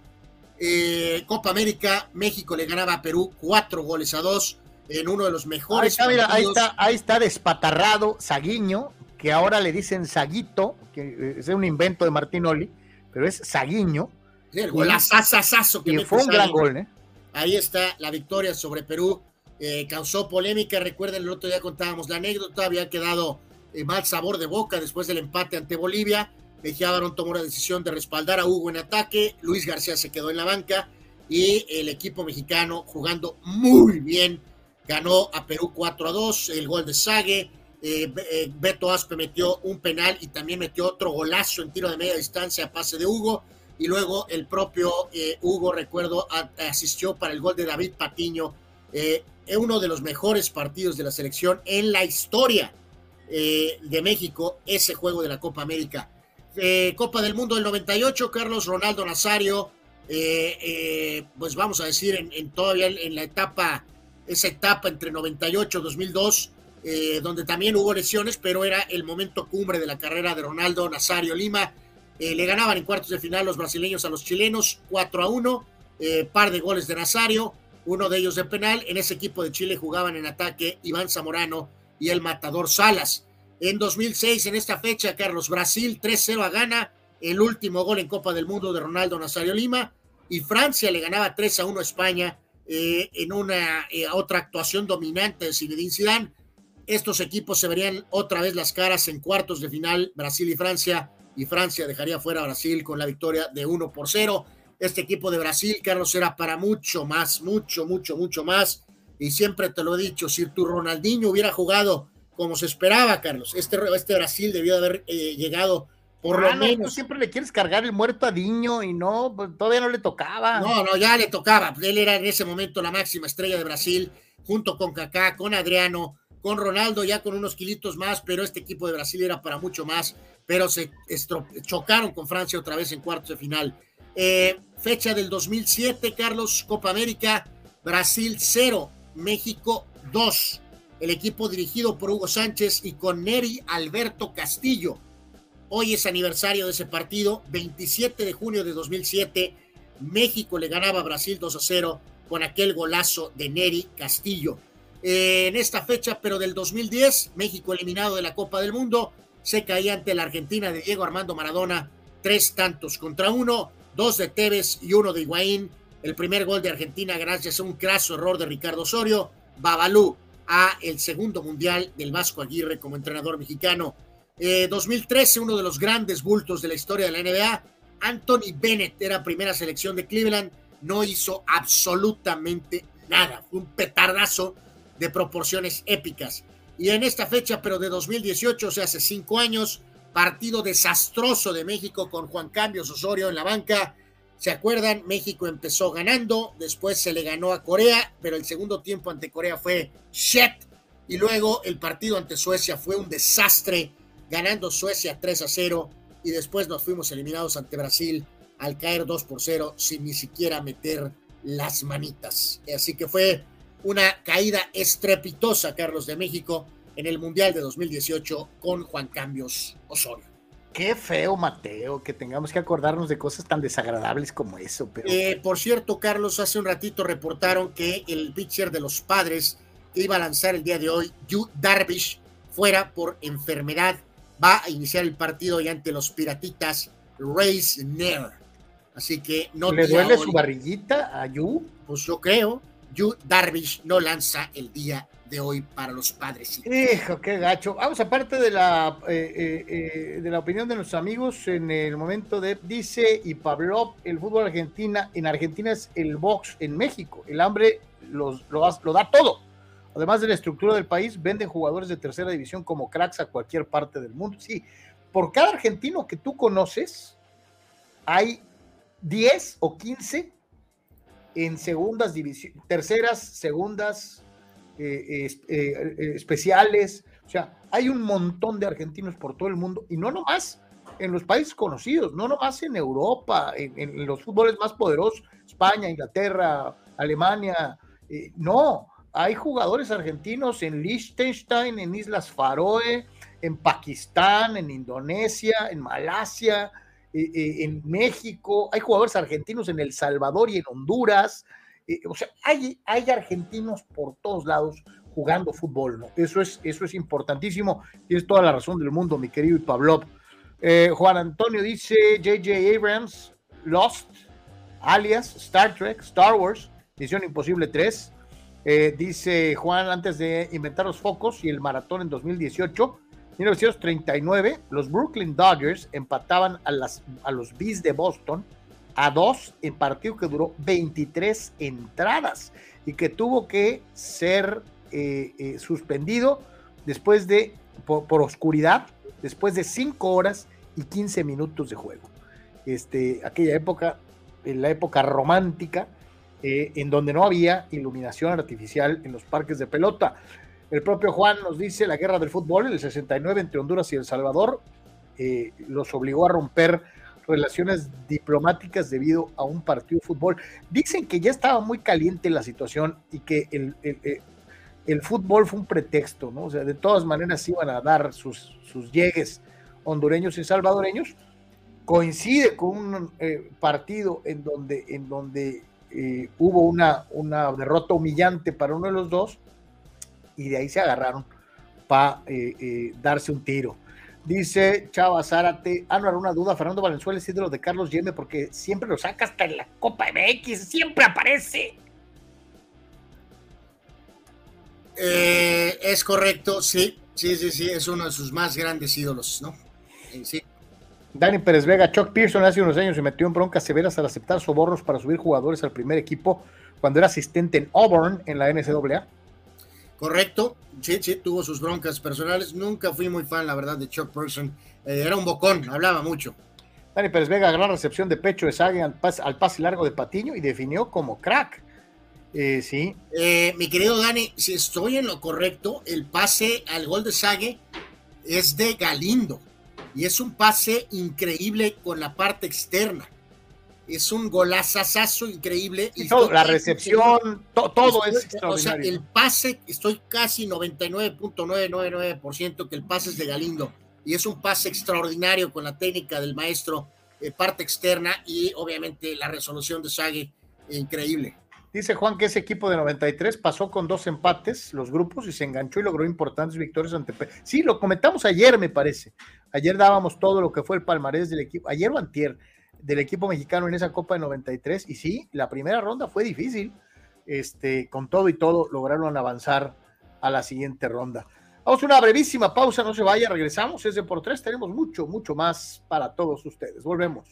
Copa América, México le ganaba a Perú cuatro goles a dos en uno de los mejores. Ahí está, ahí está, ahí está despatarrado Saguiño, que ahora le dicen Saguito, que es un invento de Martinoli pero es Saguiño. el que fue un gran gol, ¿eh? Ahí está la victoria sobre Perú eh, causó polémica. Recuerden, el otro día contábamos la anécdota, había quedado eh, mal sabor de boca después del empate ante Bolivia. Barón tomó la decisión de respaldar a Hugo en ataque, Luis García se quedó en la banca y el equipo mexicano jugando muy bien ganó a Perú 4 a 2, el gol de Sague, eh, eh, Beto Aspe metió un penal y también metió otro golazo en tiro de media distancia a pase de Hugo y luego el propio eh, Hugo, recuerdo, asistió para el gol de David Patiño, uno de los mejores partidos de la selección en la historia de México, ese juego de la Copa América. Copa del Mundo del 98, Carlos Ronaldo Nazario, pues vamos a decir, en, en todavía en la etapa, esa etapa entre 98 y 2002, eh, donde también hubo lesiones, pero era el momento cumbre de la carrera de Ronaldo Nazario Lima. Eh, le ganaban en cuartos de final los brasileños a los chilenos 4 a 1, eh, par de goles de Nazario, uno de ellos de penal. En ese equipo de Chile jugaban en ataque Iván Zamorano y el matador Salas. En 2006, en esta fecha, Carlos, Brasil 3-0 a Ghana, el último gol en Copa del Mundo de Ronaldo Nazario Lima, y Francia le ganaba 3 a 1 a España en una otra actuación dominante de Zinedine Zidane estos equipos se verían otra vez las caras en cuartos de final, Brasil y Francia, y Francia dejaría fuera a Brasil con la victoria de 1 por 0. Este equipo de Brasil, Carlos, era para mucho más, mucho, mucho, mucho más. Y siempre te lo he dicho, si tu Ronaldinho hubiera jugado como se esperaba, Carlos, este, este Brasil debió haber eh, llegado por lo menos. siempre le quieres cargar el muerto a Diño y no, pues, todavía no le tocaba. No, no, ya le tocaba. Él era en ese momento la máxima estrella de Brasil, junto con Kaká, con Adriano, con Ronaldo ya con unos kilitos más, pero este equipo de Brasil era para mucho más, pero se chocaron con Francia otra vez en cuartos de final. Eh, fecha del 2007, Carlos, Copa América, Brasil 0, México 2. El equipo dirigido por Hugo Sánchez y con Neri Alberto Castillo. Hoy es aniversario de ese partido, 27 de junio de 2007. México le ganaba a Brasil 2 a 0 con aquel golazo de Neri Castillo. Eh, en esta fecha, pero del 2010, México eliminado de la Copa del Mundo, se caía ante la Argentina de Diego Armando Maradona, tres tantos contra uno, dos de Tevez y uno de Higuaín. El primer gol de Argentina gracias a un craso error de Ricardo Osorio, Babalú a el segundo mundial del Vasco Aguirre como entrenador mexicano. 2013, eh, uno de los grandes bultos de la historia de la NBA, Anthony Bennett era primera selección de Cleveland, no hizo absolutamente nada, fue un petardazo de proporciones épicas. Y en esta fecha, pero de 2018, o sea, hace cinco años, partido desastroso de México con Juan Cambios Osorio en la banca. ¿Se acuerdan? México empezó ganando, después se le ganó a Corea, pero el segundo tiempo ante Corea fue shit. Y luego el partido ante Suecia fue un desastre, ganando Suecia 3 a 0. Y después nos fuimos eliminados ante Brasil al caer 2 por 0 sin ni siquiera meter las manitas. Así que fue una caída estrepitosa, Carlos, de México en el Mundial de 2018 con Juan Cambios Osorio. Qué feo, Mateo, que tengamos que acordarnos de cosas tan desagradables como eso. Pero... Eh, por cierto, Carlos, hace un ratito reportaron que el pitcher de los padres que iba a lanzar el día de hoy, Yu Darvish, fuera por enfermedad, va a iniciar el partido y ante los piratitas Rays Nair. Así que no ¿Le duele su barriguita a Yu? Pues yo creo. Yu Darvish no lanza el día de hoy para los padres. Hijo, qué gacho. Vamos, aparte de la, eh, eh, eh, de la opinión de nuestros amigos en el momento de, dice y Pablo, el fútbol argentina, en Argentina es el box en México. El hambre los, lo, lo da todo. Además de la estructura del país, venden jugadores de tercera división como cracks a cualquier parte del mundo. Sí, por cada argentino que tú conoces, hay 10 o 15 en segundas divisiones, terceras, segundas, eh, eh, eh, especiales. O sea, hay un montón de argentinos por todo el mundo y no nomás en los países conocidos, no nomás en Europa, en, los fútboles más poderosos, España, Inglaterra, Alemania. no, hay jugadores argentinos en Liechtenstein, en Islas Faroe, en Pakistán, en Indonesia, en Malasia, eh, eh, en México, hay jugadores argentinos en El Salvador y en Honduras. Eh, o sea, hay, hay argentinos por todos lados jugando fútbol. Eso es, eso es importantísimo. Tienes toda la razón del mundo, mi querido Pablo. Juan Antonio dice, J.J. Abrams, Lost, alias Star Trek, Star Wars, Misión Imposible 3. Eh, dice Juan, antes de inventar los focos y el maratón en 2018, 1939, los Brooklyn Dodgers empataban a, las, a los Bees de Boston a dos en partido que duró 23 entradas y que tuvo que ser eh, eh, suspendido después de, por, oscuridad, después de 5 horas y 15 minutos de juego. Este, aquella época, en la época romántica, eh, en donde no había iluminación artificial en los parques de pelota. El propio Juan nos dice la guerra del fútbol, en el 69 entre Honduras y El Salvador, los obligó a romper relaciones diplomáticas debido a un partido de fútbol. Dicen que ya estaba muy caliente la situación y que el, el, fútbol fue un pretexto, ¿no? O sea, de todas maneras iban a dar sus, sus llegues hondureños y salvadoreños. Coincide con un eh, partido en donde, en donde eh, hubo una, una derrota humillante para uno de los dos y de ahí se agarraron para eh, darse un tiro. Dice Chava Zárate, ah, no era una duda, Fernando Valenzuela es ídolo de Carlos Yeme porque siempre lo saca hasta en la Copa MX, siempre aparece. Eh, es correcto, sí, sí, sí, sí, es uno de sus más grandes ídolos, ¿no? Sí. Dani Pérez Vega, Chuck Pearson hace unos años se metió en broncas severas al aceptar sobornos para subir jugadores al primer equipo cuando era asistente en Auburn en la NCAA. Correcto, sí, sí, tuvo sus broncas personales. Nunca fui muy fan, la verdad, de Chuck Person. Eh, era un bocón, hablaba mucho. Dani Pérez Vega, gran recepción de pecho de Sague al, pase largo de Patiño y definió como crack. Eh, sí. Eh, mi querido Dani, si estoy en lo correcto, el pase al gol de Sague es de Galindo y es un pase increíble con la parte externa es un golazazazo increíble. Y la recepción, todo es extraordinario. O sea, el pase, estoy casi 99.999% que el pase es de Galindo. Y es un pase extraordinario con la técnica del maestro, eh, parte externa y obviamente la resolución de Sague, increíble. Dice Juan que ese equipo de 93 pasó con dos empates los grupos y se enganchó y logró importantes victorias ante. Sí, lo comentamos ayer, me parece. Ayer dábamos todo lo que fue el palmarés del equipo. Ayer o antier del equipo mexicano en esa Copa de 93 y sí, la primera ronda fue difícil, este, con todo y todo lograron avanzar a la siguiente ronda. Vamos a una brevísima pausa, no se vaya, regresamos, es de por tres, tenemos mucho, mucho más para todos ustedes. Volvemos.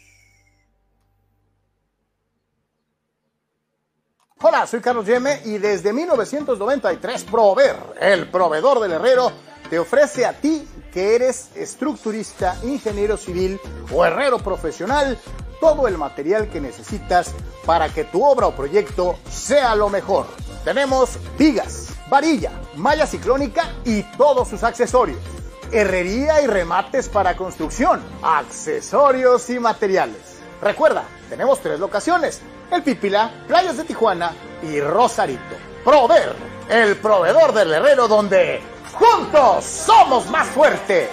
Hola, soy Carlos Yeme y desde 1993 Prover, el proveedor del herrero, te ofrece a ti que eres estructurista, ingeniero civil o herrero profesional, todo el material que necesitas para que tu obra o proyecto sea lo mejor. Tenemos vigas, varilla, malla ciclónica y todos sus accesorios. Herrería y remates para construcción, accesorios y materiales. Recuerda, tenemos tres locaciones, El Pipila, Playas de Tijuana y Rosarito. Prover, el proveedor del herrero donde Juntos somos más fuertes.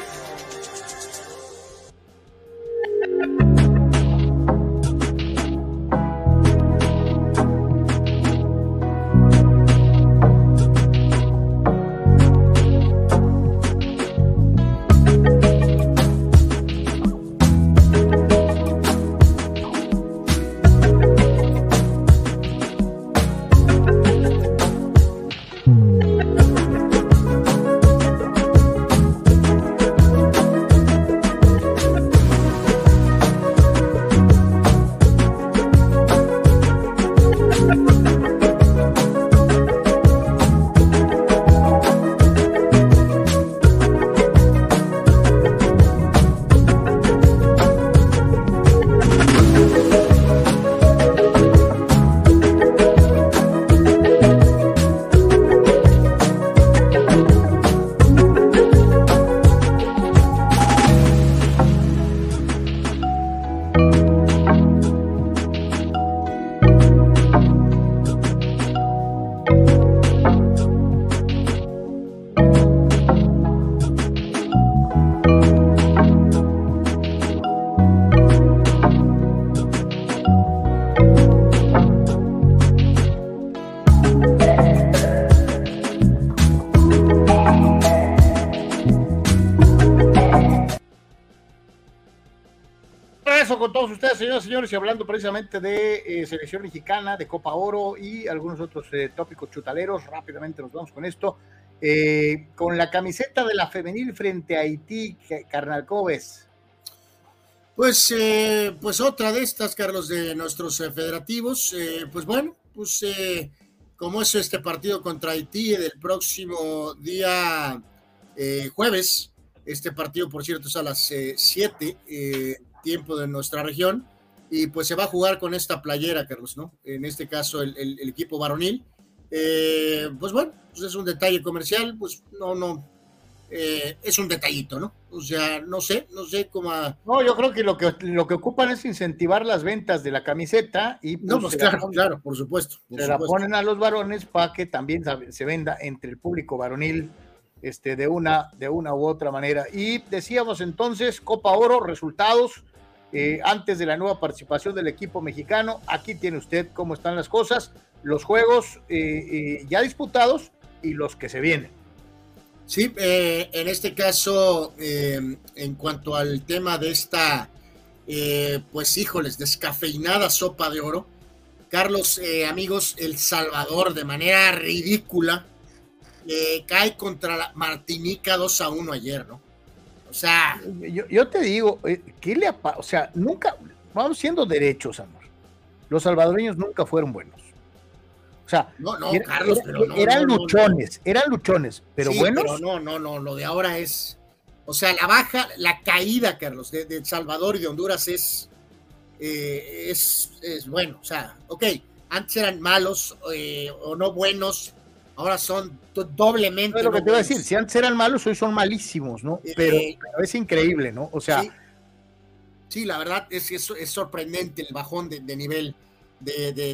Con todos ustedes, señoras y señores, y hablando precisamente de eh, selección mexicana, de Copa Oro y algunos otros eh, tópicos chutaleros. Rápidamente nos vamos con esto. Eh, con la camiseta de la femenil frente a Haití, carnal, ¿cómo ves? Pues, pues otra de estas, Carlos, de nuestros federativos. pues bueno, pues como es este partido contra Haití del próximo día jueves, este partido, por cierto, es a las 7 tiempo de nuestra región. Y pues se va a jugar con esta playera, Carlos, ¿no? En este caso, el, equipo varonil. Eh, pues bueno, pues es un detalle comercial, pues no, no, eh, es un detallito, ¿no? O sea, no sé, no sé cómo. No, yo creo que lo que lo que ocupan es incentivar las ventas de la camiseta y. no, pues, pues claro, claro, por supuesto. se la ponen a los varones para que también se venda entre el público varonil este, de, una, de una u otra manera. Y decíamos entonces, Copa Oro, resultados. Eh, antes de la nueva participación del equipo mexicano. Aquí tiene usted cómo están las cosas, los juegos eh, eh, ya disputados y los que se vienen. Sí, en este caso, en cuanto al tema de esta, pues híjoles, descafeinada sopa de oro, Carlos, amigos, El Salvador de manera ridícula cae contra la Martinica 2 a 1 ayer, ¿no? O sea. Yo, te digo, eh, ¿qué le O sea, nunca. Vamos siendo derechos, amor. Los salvadoreños nunca fueron buenos. O sea, no, no, Carlos, pero eran luchones, eran luchones, pero buenos. Pero no, no, no, lo de ahora es. O sea, la baja, la caída, Carlos, de, El Salvador y de Honduras es, eh, es, es, bueno. O sea, ok, antes eran malos eh, o no buenos, ahora son doblemente. lo que te voy a decir, si antes eran malos, hoy son malísimos, ¿no? Eh, pero, es increíble, ¿no? O sea. Sí, la verdad es que es, sorprendente el bajón de, nivel. De,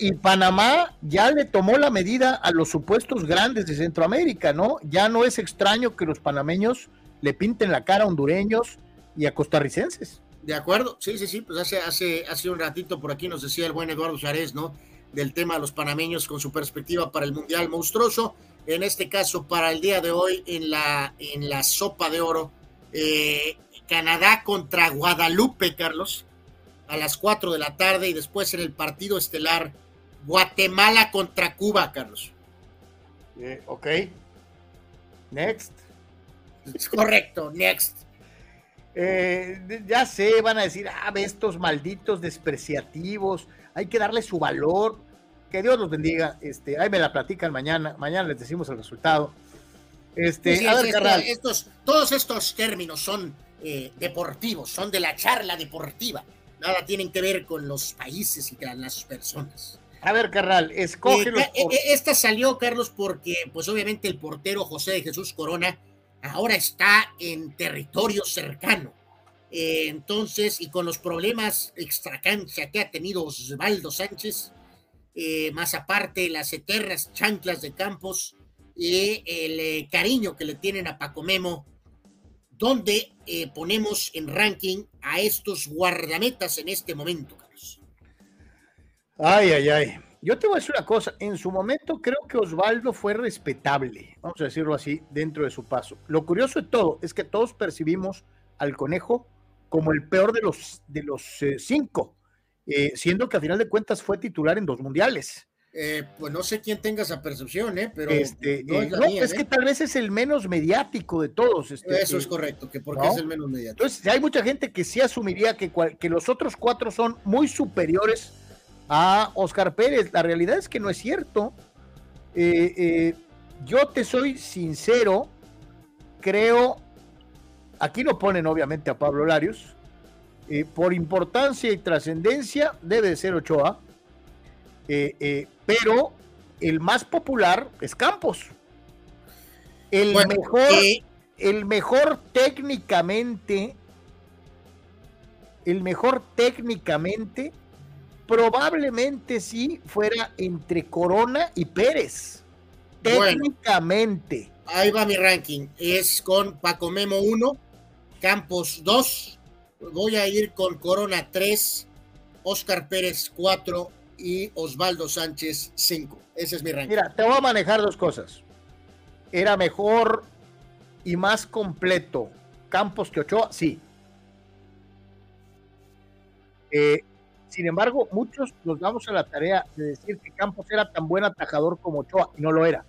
y, Panamá ya le tomó la medida a los supuestos grandes de Centroamérica, ¿no? Ya no es extraño que los panameños le pinten la cara a hondureños y a costarricenses. De acuerdo, sí, sí, sí, pues hace, hace, hace un ratito por aquí nos decía el buen Eduardo Chárez, ¿no? Del tema de los panameños con su perspectiva para el Mundial Monstruoso. En este caso, para el día de hoy, en la, en la sopa de oro, eh, Canadá contra Guadalupe, Carlos, a las 4 de la tarde, y después en el partido estelar, Guatemala contra Cuba, Carlos. Eh, ok. Next. Es correcto, next. Eh, ya sé, van a decir, ah, estos malditos despreciativos, hay que darle su valor. Que Dios los bendiga. Este, ahí me la platican mañana. Mañana les decimos el resultado. Este, a ver, estos, todos estos términos son eh, deportivos, son de la charla deportiva. Nada tienen que ver con los países y con las personas. A ver, Carral, escoge. Eh, eh, esta salió, Carlos, porque, pues obviamente, el portero José de Jesús Corona ahora está en territorio cercano eh, entonces, y con los problemas extracancha que ha tenido Osvaldo Sánchez, eh, más aparte las eternas chanclas de Campos y el eh, cariño que le tienen a Paco Memo, donde ponemos en ranking a estos guardametas en este momento, Carlos. Ay, ay, ay. Yo te voy a decir una cosa, en su momento creo que Osvaldo fue respetable, vamos a decirlo así, dentro de su paso. Lo curioso de todo es que todos percibimos al conejo como el peor de los, de los eh, cinco, eh, siendo que a final de cuentas fue titular en dos mundiales. Eh, pues no sé quién tenga esa percepción, ¿eh? pero este, no, es, que tal vez es el menos mediático de todos. Este, Eso es correcto, que porque es el menos mediático. Entonces, hay mucha gente que sí asumiría que, que los otros cuatro son muy superiores a Oscar Pérez. La realidad es que no es cierto. yo te soy sincero, creo Aquí lo ponen obviamente a Pablo Larios. Eh, por importancia y trascendencia debe ser Ochoa. Eh, eh, pero el más popular es Campos. El mejor, el mejor técnicamente, el mejor técnicamente, probablemente sí fuera entre Corona y Pérez. Técnicamente. ahí va mi ranking. Es con Paco Memo 1, Campos 2, voy a ir con Corona 3, Oscar Pérez 4 y Osvaldo Sánchez 5. Ese es mi ranking. Mira, te voy a manejar dos cosas. Era mejor y más completo Campos que Ochoa, sí. Eh, sin embargo, muchos nos damos a la tarea de decir que Campos era tan buen atajador como Ochoa, y no lo era.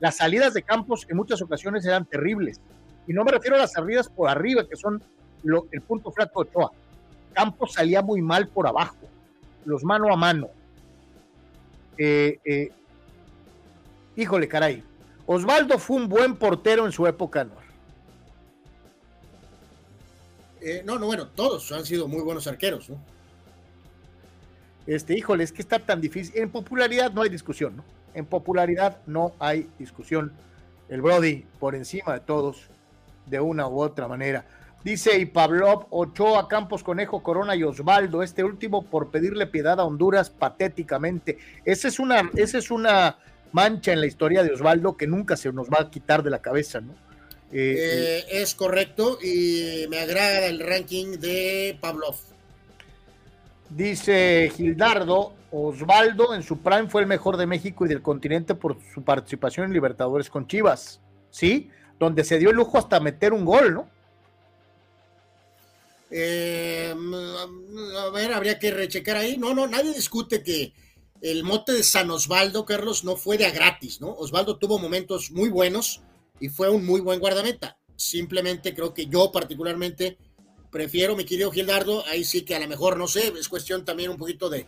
Las salidas de Campos en muchas ocasiones eran terribles. Y no me refiero a las salidas por arriba, que son el punto flaco de Ochoa. Campos salía muy mal por abajo, los mano a mano. Eh, eh, híjole, caray. Osvaldo fue un buen portero en su época, ¿no? Eh, no, no, bueno, todos han sido muy buenos arqueros, ¿no? Este, híjole, es que está tan difícil. En popularidad no hay discusión, ¿no? En popularidad no hay discusión. El Brody por encima de todos, de una u otra manera. Dice y Pablo Ochoa, Campos, Conejo, Corona y Osvaldo, este último por pedirle piedad a Honduras patéticamente. Esa es una, esa es una mancha en la historia de Osvaldo que nunca se nos va a quitar de la cabeza, ¿no? Eh, eh, es correcto y me agrada el ranking de Pavlov. Dice Gildardo, Osvaldo en su prime fue el mejor de México y del continente por su participación en Libertadores con Chivas, ¿sí? Donde se dio el lujo hasta meter un gol, ¿no? Eh, a ver, habría que rechecar ahí. No, no, nadie discute que el mote de San Osvaldo, Carlos, no fue de a gratis, ¿no? Osvaldo tuvo momentos muy buenos y fue un muy buen guardameta. Simplemente creo que yo particularmente prefiero, mi querido Gildardo, ahí sí que a lo mejor, no sé, es cuestión también un poquito de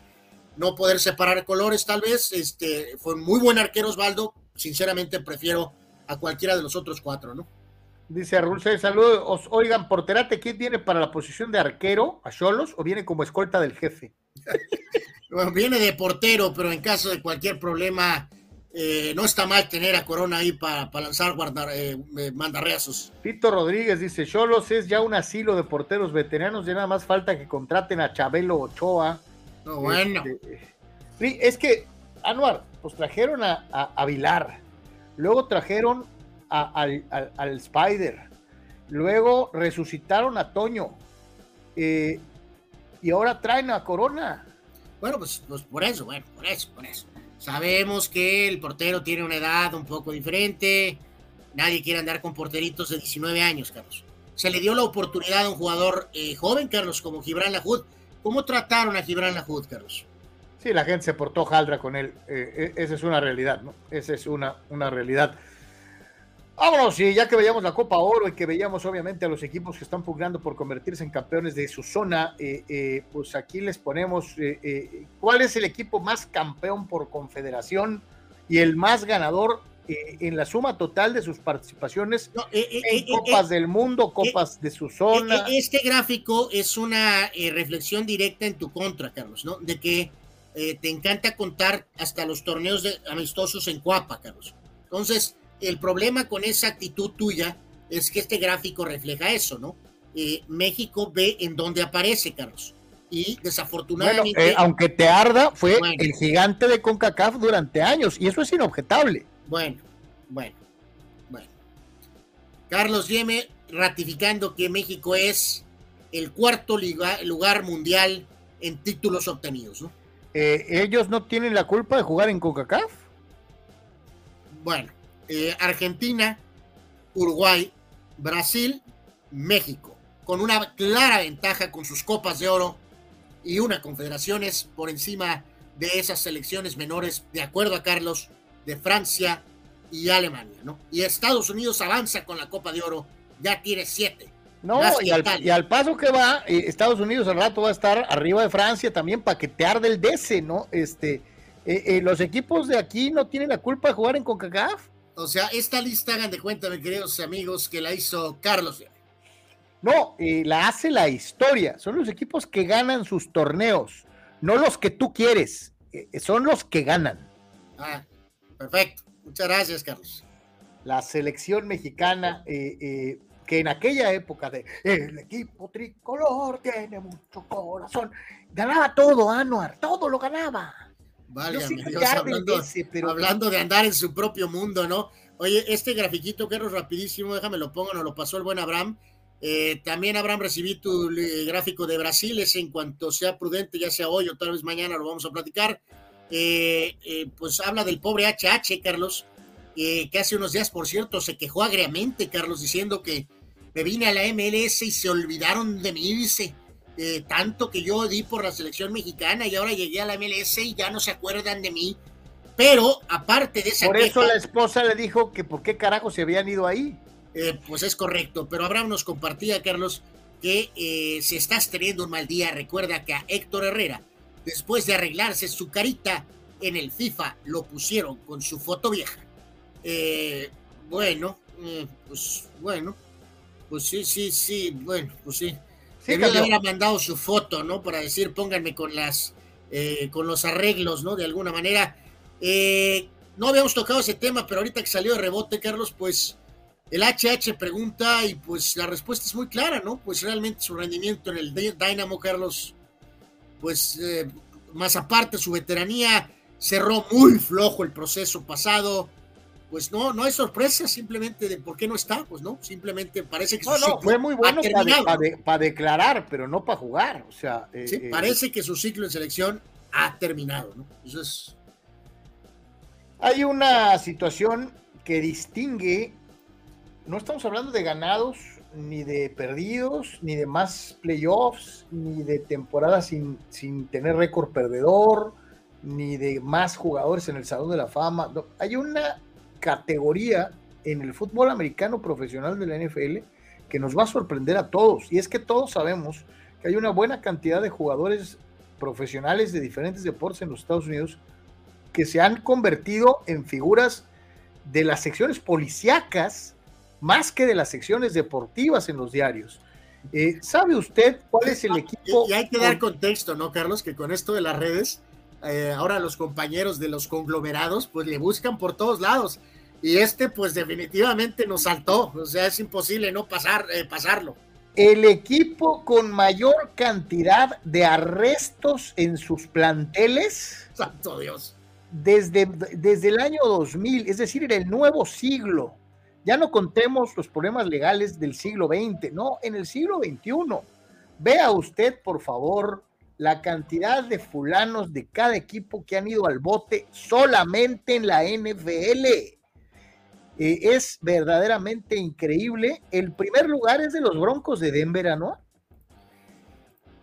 no poder separar colores tal vez. Este, fue un muy buen arquero Osvaldo, sinceramente prefiero a cualquiera de los otros cuatro, ¿no? Dice Raúl saludos. Oigan, Porterate, ¿quién viene para la posición de arquero a Cholos o viene como escolta del jefe? <laughs> bueno, viene de portero, pero en caso de cualquier problema, eh, no está mal tener a Corona ahí para lanzar guardar, eh, eh, mandarreazos. Pito Rodríguez dice: Cholos es ya un asilo de porteros veteranos, ya nada más falta que contraten a Chabelo Ochoa. No, bueno. Este, es que, Anuar, pues trajeron a, a, Vilar, luego trajeron al, Spider. Luego resucitaron a Toño. Eh, y ahora traen a Corona. Bueno, pues, pues, por eso, bueno, por eso, por eso. Sabemos que el portero tiene una edad un poco diferente. Nadie quiere andar con porteritos de 19 años, Carlos. Se le dio la oportunidad a un jugador eh, joven, Carlos, como Gibran Lajud. ¿Cómo trataron a Gibran Lajud, Carlos? Sí, la gente se portó jaldra con él. Eh, esa es una realidad, ¿no? Esa es una, una realidad. Vámonos, y ya que veíamos la Copa Oro y que veíamos obviamente a los equipos que están pugnando por convertirse en campeones de su zona, eh, eh, pues aquí les ponemos eh, cuál es el equipo más campeón por confederación y el más ganador en la suma total de sus participaciones en Copas del Mundo, Copas de su zona. Este gráfico es una reflexión directa en tu contra, Carlos, ¿no? De que te encanta contar hasta los torneos de, amistosos en Cuapa, Carlos. Entonces, el problema con esa actitud tuya es que este gráfico refleja eso, ¿no? Eh, México ve en dónde aparece, Carlos. Y desafortunadamente. Eh, aunque te arda, fue el gigante de CONCACAF durante años, y eso es inobjetable. Bueno, bueno, bueno. Carlos Yeme ratificando que México es el cuarto lugar mundial en títulos obtenidos, ¿no? Eh, ¿Ellos no tienen la culpa de jugar en CONCACAF? Bueno, eh, Argentina, Uruguay, Brasil, México, con una clara ventaja con sus copas de oro y una confederaciones por encima de esas selecciones menores, de acuerdo a Carlos, de Francia y Alemania, ¿no? Y Estados Unidos avanza con la Copa de Oro, ya tiene siete. No, y al, paso que va, eh, Estados Unidos al rato va a estar arriba de Francia también para que te arde el DC, ¿no? Este, eh, los equipos de aquí no tienen la culpa de jugar en CONCACAF. O sea, esta lista, hagan de cuenta, mis queridos amigos, que la hizo Carlos. No, eh, la hace la historia. Son los equipos que ganan sus torneos, no los que tú quieres, eh, son los que ganan. Ah, perfecto. Muchas gracias, Carlos. La selección mexicana, eh, que en aquella época de el equipo tricolor tiene mucho corazón, ganaba todo, Anuar, todo lo ganaba. Válgame Dios, hablando, hablando de andar en su propio mundo, ¿no? Oye, este grafiquito, que es rapidísimo, déjame lo pongo, nos lo pasó el buen Abraham. Eh, también, Abraham, recibí tu eh, gráfico de Brasil, es en cuanto sea prudente, ya sea hoy o tal vez mañana, lo vamos a platicar. Eh, pues habla del pobre HH, Carlos, que hace unos días, por cierto, se quejó agriamente, Carlos, diciendo que me vine a la MLS y se olvidaron de mí, dice. Eh, tanto que yo di por la selección mexicana y ahora llegué a la MLS y ya no se acuerdan de mí. Pero aparte de esa Por eso la esposa le dijo que por qué carajo se habían ido ahí. Eh, pues es correcto, pero Abraham nos compartía, Carlos, que eh, si estás teniendo un mal día, recuerda que a Héctor Herrera, después de arreglarse su carita en el FIFA, lo pusieron con su foto vieja. Eh, bueno, pues bueno, pues sí, sí, sí, bueno, pues sí. Sí, Debió haber mandado su foto, ¿no? Para decir, pónganme con las, con los arreglos, ¿no? De alguna manera. no habíamos tocado ese tema, pero ahorita que salió de rebote, Carlos, pues el HH pregunta y pues la respuesta es muy clara, ¿no? Pues realmente su rendimiento en el Dynamo, Carlos, pues eh, más aparte su veteranía, cerró muy flojo el proceso pasado. Pues no, no hay sorpresa simplemente de por qué no está, pues no, simplemente parece que su ciclo fue muy bueno para declarar, pero no para jugar, o sea. Eh, sí, eh, parece que su ciclo en selección ha terminado, ¿no? Eso es... Hay una situación que distingue no estamos hablando de ganados, ni de perdidos, ni de más playoffs, ni de temporadas sin, sin tener récord perdedor, ni de más jugadores en el Salón de la Fama. hay una categoría en el fútbol americano profesional de la NFL que nos va a sorprender a todos. Y es que todos sabemos que hay una buena cantidad de jugadores profesionales de diferentes deportes en los Estados Unidos que se han convertido en figuras de las secciones policíacas más que de las secciones deportivas en los diarios. Eh, ¿Sabe usted cuál es el equipo? Y hay que dar contexto, ¿no, Carlos? Que con esto de las redes, eh, ahora los compañeros de los conglomerados, pues le buscan por todos lados. Y este, pues definitivamente nos saltó. O sea, es imposible no pasar, eh, pasarlo. El equipo con mayor cantidad de arrestos en sus planteles. Santo Dios. Desde, desde el año 2000, es decir, en el nuevo siglo ya no contemos los problemas legales del siglo XX, no, en el siglo XXI. Vea usted, por favor, la cantidad de fulanos de cada equipo que han ido al bote solamente en la NFL. Eh, es verdaderamente increíble. El primer lugar es de los Broncos de Denver, ¿no?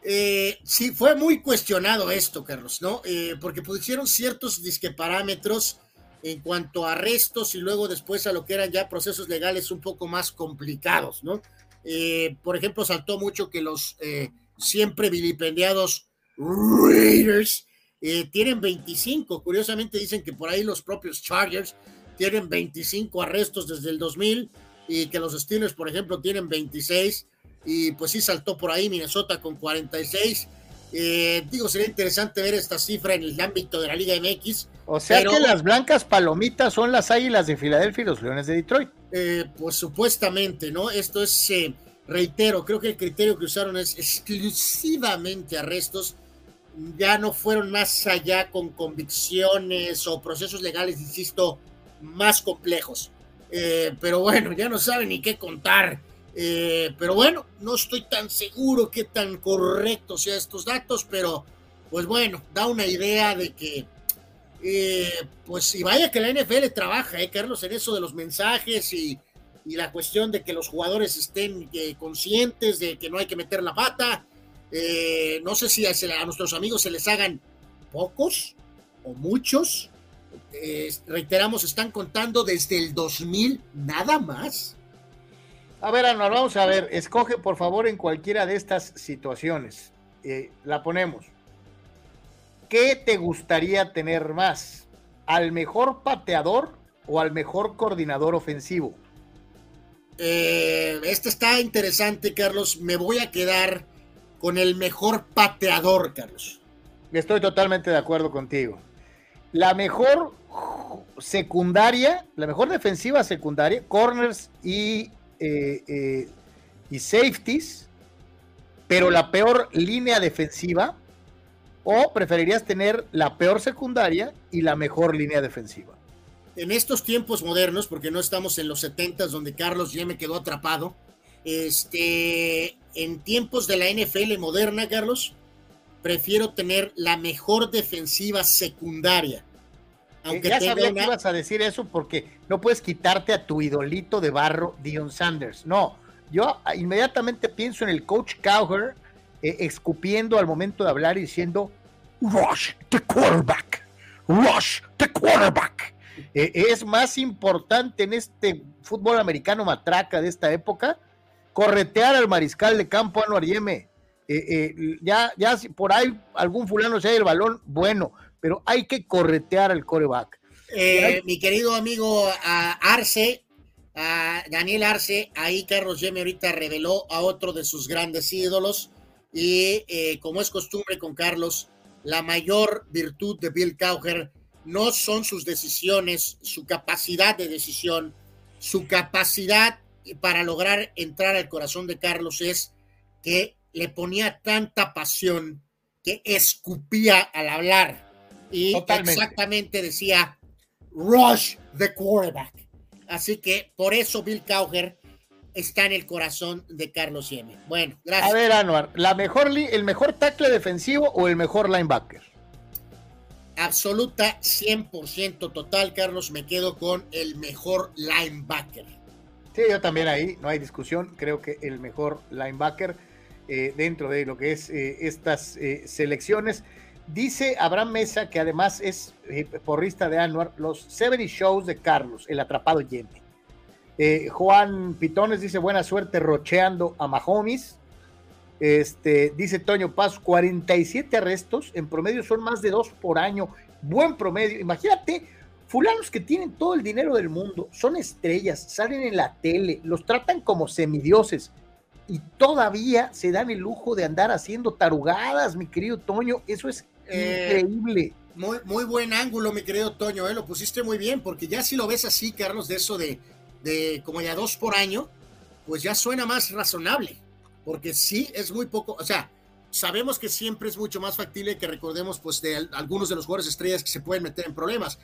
Eh, sí, fue muy cuestionado esto, Carlos, ¿no? Eh, porque pusieron ciertos disqueparámetros en cuanto a arrestos y luego después a lo que eran ya procesos legales un poco más complicados, ¿no? Por ejemplo, saltó mucho que los siempre vilipendiados Raiders eh, tienen 25. Curiosamente dicen que por ahí los propios Chargers tienen 25 arrestos desde el 2000 y que los Steelers, por ejemplo, tienen 26. Y pues sí saltó por ahí Minnesota con 46 eh, digo, sería interesante ver esta cifra en el ámbito de la Liga MX. O sea que las blancas palomitas son las águilas de Filadelfia y los leones de Detroit. Eh, pues supuestamente, ¿no? Esto es, eh, reitero, creo que el criterio que usaron es exclusivamente arrestos. Ya no fueron más allá con convicciones o procesos legales, insisto, más complejos. pero bueno, ya no saben ni qué contar eh, pero bueno, no estoy tan seguro qué tan correctos sean estos datos, pero pues bueno, da una idea de que, eh, pues y vaya que la NFL trabaja, eh, Carlos, en eso de los mensajes y, la cuestión de que los jugadores estén eh, conscientes de que no hay que meter la pata. No sé si a, nuestros amigos se les hagan pocos o muchos. reiteramos, están contando desde el 2000 nada más. A ver, Anuar, vamos a ver. Escoge, por favor, en cualquiera de estas situaciones. Eh, la ponemos. ¿Qué te gustaría tener más? ¿Al mejor pateador o al mejor coordinador ofensivo? Eh, este está interesante, Carlos. Me voy a quedar con el mejor pateador, Carlos. Estoy totalmente de acuerdo contigo. La mejor secundaria, la mejor defensiva secundaria, corners y eh, eh, y safeties, pero la peor línea defensiva, o preferirías tener la peor secundaria y la mejor línea defensiva? En estos tiempos modernos, porque no estamos en los 70 donde Carlos ya me quedó atrapado, este, en tiempos de la NFL moderna, Carlos, prefiero tener la mejor defensiva secundaria. Aunque ya sabía que ibas a decir eso porque no puedes quitarte a tu idolito de barro, Dion Sanders. No, yo inmediatamente pienso en el coach Cowher eh, escupiendo al momento de hablar y diciendo, rush the quarterback, rush the quarterback. Eh, es más importante en este fútbol americano matraca de esta época corretear al mariscal de campo Anuar Yeme. ya, ya si por ahí algún fulano se el balón, bueno, pero hay que corretear al coreback. mi querido amigo Arce, Daniel Arce, ahí Carlos Yeme ahorita reveló a otro de sus grandes ídolos y eh, como es costumbre con Carlos, la mayor virtud de Bill Cowher no son sus decisiones, su capacidad de decisión, su capacidad para lograr entrar al corazón de Carlos es que le ponía tanta pasión que escupía al hablar y exactamente decía rush the quarterback Así que por eso Bill Cowher está en el corazón de Carlos Sieme. Bueno, gracias. A ver, Anuar, ¿la mejor ¿el mejor tackle defensivo o el mejor linebacker? Absoluta 100% total, Carlos. Me quedo con el mejor linebacker. Sí, yo también ahí, no hay discusión. Creo que el mejor linebacker eh, dentro de lo que es eh, estas eh, selecciones. Dice Abraham Mesa, que además es porrista de Anuar, los 70 shows de Carlos, el atrapado Yeme. Juan Pitones dice buena suerte rocheando a Mahomes. Este, dice Toño Paz, 47 arrestos, en promedio son más de dos por año, buen promedio. Imagínate, fulanos que tienen todo el dinero del mundo, son estrellas, salen en la tele, los tratan como semidioses y todavía se dan el lujo de andar haciendo tarugadas, mi querido Toño, eso es eh, increíble. Muy, muy buen ángulo, mi querido Toño, ¿eh? lo pusiste muy bien, porque ya si lo ves así, Carlos, de eso de, de como ya dos por año, pues ya suena más razonable, porque sí es muy poco, o sea, sabemos que siempre es mucho más factible que recordemos pues de algunos de los jugadores estrellas que se pueden meter en problemas,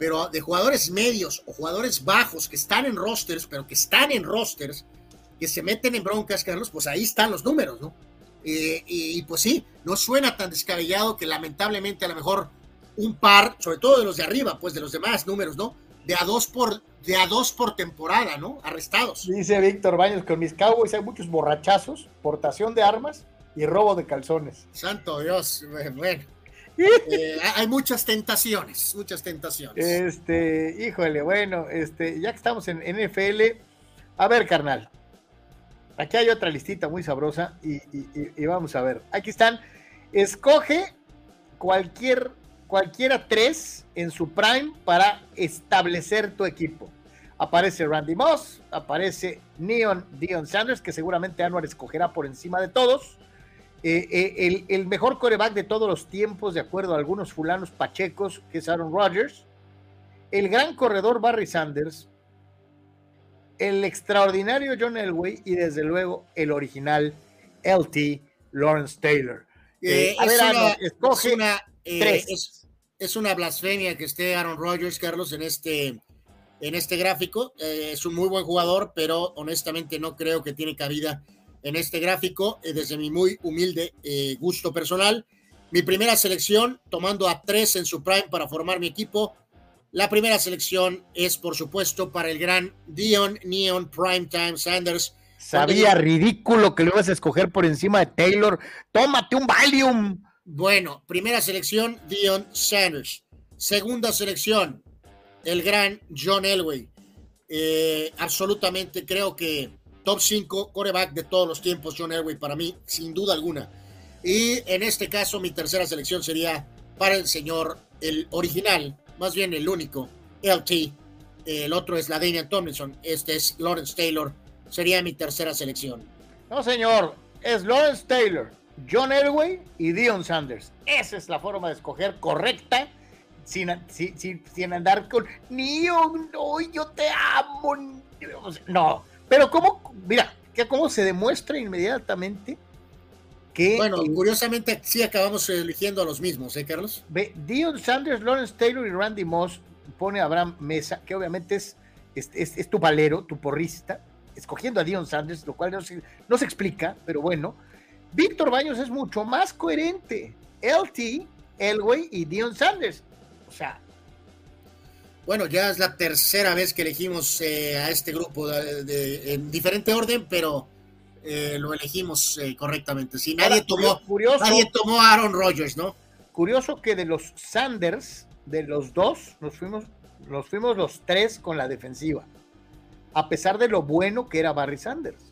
pero de jugadores medios o jugadores bajos que están en rosters, pero que están en rosters, que se meten en broncas, Carlos, pues ahí están los números, ¿no? Eh, y, pues sí, no suena tan descabellado que lamentablemente a lo mejor un par, sobre todo de los de arriba, pues de los demás números, ¿no? De a dos por, de a dos por temporada, ¿no? Arrestados. Dice Víctor Baños, con mis Cowboys hay muchos borrachazos, portación de armas y robo de calzones. Santo Dios, bueno. Eh, hay muchas tentaciones, muchas tentaciones. Este, híjole, bueno, este, ya que estamos en NFL, a ver, carnal, Aquí hay otra listita muy sabrosa y, vamos a ver. Aquí están. Escoge cualquier, cualquiera tres en su prime para establecer tu equipo. Aparece Randy Moss, aparece Neon Dion Sanders, que seguramente Anuar escogerá por encima de todos. Eh, eh, el, el, mejor coreback de todos los tiempos, de acuerdo a algunos fulanos pachecos, que es Aaron Rodgers. El gran corredor Barry Sanders, el extraordinario John Elway y desde luego el original LT Lawrence Taylor. Eh, es, una, eh, es, una, blasfemia que esté Aaron Rodgers, Carlos, en este, en este gráfico. Es un muy buen jugador, pero honestamente no creo que tiene cabida en este gráfico, desde mi muy humilde gusto personal. Mi primera selección, tomando a tres en su prime para formar mi equipo, la primera selección es, por supuesto, para el gran Dion Neon Primetime Sanders. Sabía ridículo que lo ibas a escoger por encima de Taylor. Tómate un Valium. Bueno, primera selección, Dion Sanders. Segunda selección, el gran John Elway. Eh, absolutamente creo que top 5 coreback de todos los tiempos, John Elway, para mí, sin duda alguna. Y en este caso, mi tercera selección sería para el señor, el original, más bien el único, LT. El otro es la Daniel Tomlinson. Este es Lawrence Taylor. Sería mi tercera selección. No, señor. Es Lawrence Taylor, John Elway y Dion Sanders. Esa es la forma de escoger correcta. Sin, sin, andar con Neon, no, yo te amo. No, pero cómo, mira, que cómo se demuestra inmediatamente bueno, curiosamente sí acabamos eligiendo a los mismos, ¿eh, Carlos? Ve, Dion Sanders, Lawrence Taylor y Randy Moss pone a Abraham Mesa, que obviamente es, es, tu valero, tu porrista, escogiendo a Dion Sanders, lo cual no se, no se explica, pero bueno. Víctor Baños es mucho más coherente. LT, Elway y Dion Sanders. O sea. Bueno, ya es la tercera vez que elegimos eh, a este grupo en diferente orden, pero eh, lo elegimos eh, correctamente. Si nadie tomó, nadie tomó a Aaron Rodgers, ¿no? Curioso que de los Sanders, de los dos, nos fuimos, nos fuimos los tres con la defensiva, a pesar de lo bueno que era Barry Sanders.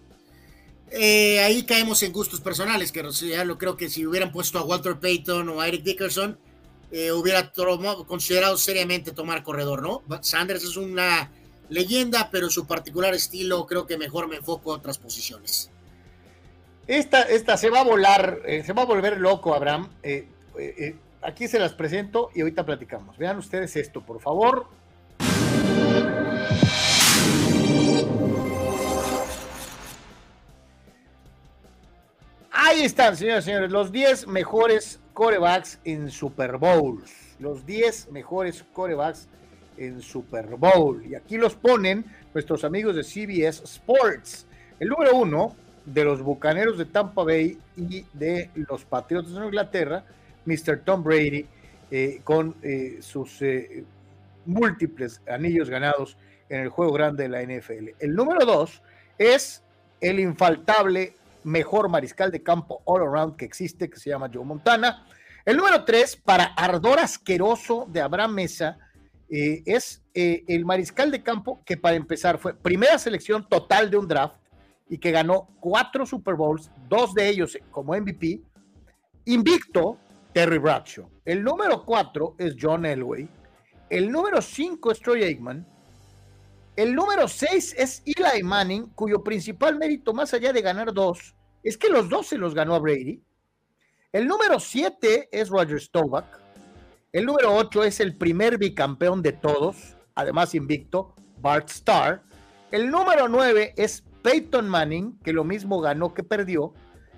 Eh, ahí caemos en gustos personales, que ya lo creo que si hubieran puesto a Walter Payton o a Eric Dickerson, hubiera considerado seriamente tomar corredor, ¿no? Sanders es una leyenda, pero su particular estilo creo que mejor me enfoco a otras posiciones. Esta, esta se va a volar, eh, se va a volver loco, Abraham. Eh, eh, aquí se las presento y ahorita platicamos. Vean ustedes esto, por favor. Ahí están, señoras y señores, los 10 mejores corebacks en Super Bowls. Los 10 mejores corebacks en Super Bowl. Y aquí los ponen nuestros amigos de CBS Sports. El número uno de los Bucaneros de Tampa Bay y de los Patriotas de Inglaterra, Mr. Tom Brady, eh, con eh, sus eh, múltiples anillos ganados en el juego grande de la NFL. El número dos es el infaltable mejor mariscal de campo all around que existe, que se llama Joe Montana. El número tres, para ardor asqueroso de Abraham Mesa, es el mariscal de campo que para empezar fue primera selección total de un draft, y que ganó cuatro Super Bowls, dos de ellos como MVP. Invicto, Terry Bradshaw. El número cuatro es John Elway. El número cinco es Troy Aikman. El número seis es Eli Manning, cuyo principal mérito, más allá de ganar dos, es que los dos se los ganó a Brady. El número siete es Roger Staubach. El número ocho es el primer bicampeón de todos, además invicto, Bart Starr. El número nueve es Peyton Manning, que lo mismo ganó que perdió.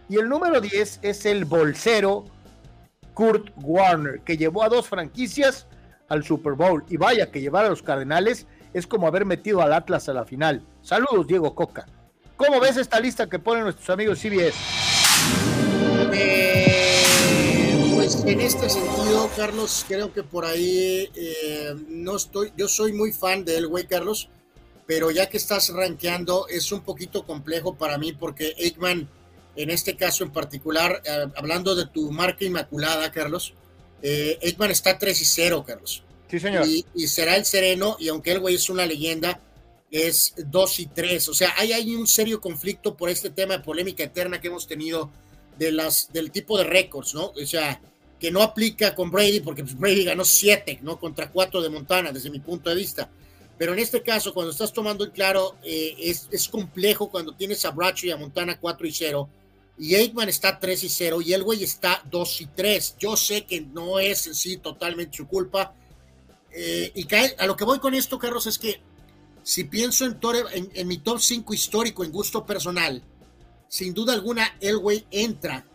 Y el número 10 es el bolsero Kurt Warner, que llevó a dos franquicias al Super Bowl. Y vaya que llevar a los Cardenales es como haber metido al Atlas a la final. Saludos, Diego Coca. ¿Cómo ves esta lista que ponen nuestros amigos CBS? Eh, pues en este sentido, Carlos, creo que por ahí eh, no estoy, yo soy muy fan de él, güey, Carlos pero ya que estás rankeando es un poquito complejo para mí porque Aikman, en este caso en particular, eh, hablando de tu marca inmaculada, Carlos, eh, Aikman está 3 y 0, Carlos. Sí, señor. Y, será el sereno, y aunque el güey es una leyenda, es 2 y 3. O sea, hay, hay un serio conflicto por este tema de polémica eterna que hemos tenido de las, del tipo de récords, ¿no? O sea, que no aplica con Brady, porque pues, Brady ganó 7, ¿no? Contra 4 de Montana, desde mi punto de vista pero en este caso, cuando estás tomando en claro, eh, es, es, complejo cuando tienes a Bracho y a Montana 4 y 0, y Aikman está 3 y 0, y el güey está 2 y 3. Yo sé que no es en sí totalmente su culpa. Eh, y a lo que voy con esto, Carlos, es que si pienso en, en, en mi top 5 histórico en gusto personal, sin duda alguna, el güey entra.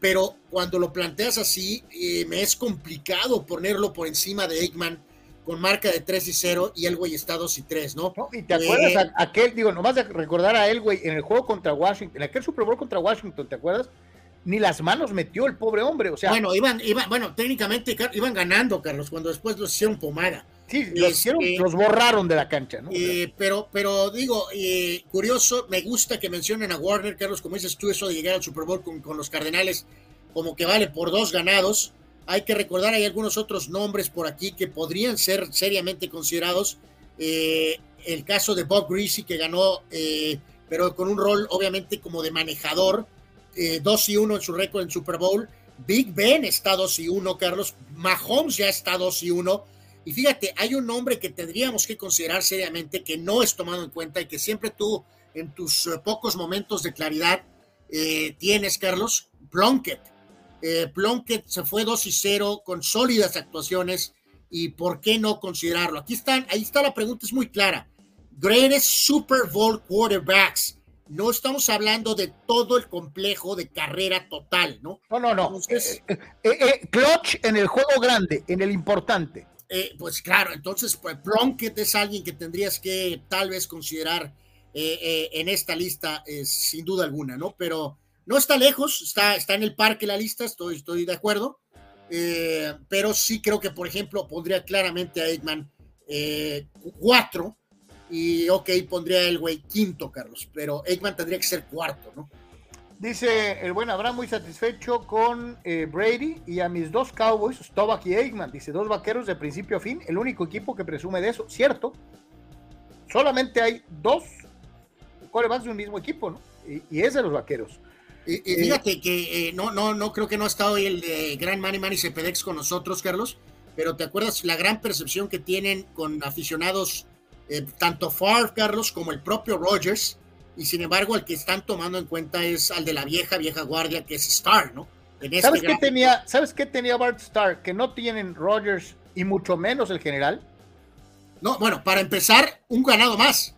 Pero cuando lo planteas así, eh, me es complicado ponerlo por encima de Aikman con marca de 3 y 0 y el güey está 2 y 3, ¿no? y te acuerdas eh, aquel, digo, nomás de recordar a el güey en el juego contra Washington, en aquel Super Bowl contra Washington, ¿te acuerdas? Ni las manos metió el pobre hombre, o sea. Bueno, iban, iban bueno, técnicamente iban ganando, Carlos, cuando después los hicieron pomada. Sí, los, hicieron, este, los borraron de la cancha, ¿no? Eh, pero, pero digo, eh, curioso, me gusta que mencionen a Warner, Carlos, como dices tú, eso de llegar al Super Bowl con, con los Cardenales, como que vale por dos ganados hay que recordar, hay algunos otros nombres por aquí que podrían ser seriamente considerados. Eh, el caso de Bob Greasy, que ganó, eh, pero con un rol obviamente como de manejador, 2 eh, y 1 en su récord en Super Bowl. Big Ben está 2 y 1, Carlos. Mahomes ya está 2 y 1. Y fíjate, hay un nombre que tendríamos que considerar seriamente, que no es tomado en cuenta y que siempre tú, en tus pocos momentos de claridad, tienes, Carlos, Plunkett eh, Plunkett se fue 2 y 0 con sólidas actuaciones y por qué no considerarlo. Aquí están, ahí está la pregunta, es muy clara. Greatest Super Bowl quarterbacks. No estamos hablando de todo el complejo de carrera total, ¿no? No, no, no. Entonces, eh, eh, clutch en el juego grande, en el importante. Pues claro, entonces pues, es alguien que tendrías que tal vez considerar en esta lista, sin duda alguna, ¿no? Pero no está lejos, está, está en el parque la lista, estoy, estoy de acuerdo. Eh, pero sí creo que, por ejemplo, pondría claramente a Eggman 4, eh, y ok, pondría el güey quinto, Carlos, pero Aikman tendría que ser cuarto, ¿no? Dice el buen Abraham muy satisfecho con eh, Brady y a mis dos Cowboys, Stovak y Aikman. Dice dos vaqueros de principio a fin, el único equipo que presume de eso. Cierto, solamente hay dos corebacks de un mismo equipo, ¿no? Y, es de los vaqueros. Y, eh, fíjate que eh, no, no, no creo que no ha estado hoy el de Gran Manny Manny Cepedex con nosotros, Carlos, pero ¿te acuerdas la gran percepción que tienen con aficionados, tanto Favre, Carlos, como el propio Rogers? Y sin embargo el que están tomando en cuenta es al de la vieja, vieja guardia, que es Star, ¿no? Este ¿Sabes, qué tenía, ¿Sabes qué tenía Bart Starr? Que no tienen Rogers y mucho menos el general. No, bueno, para empezar, un ganado más.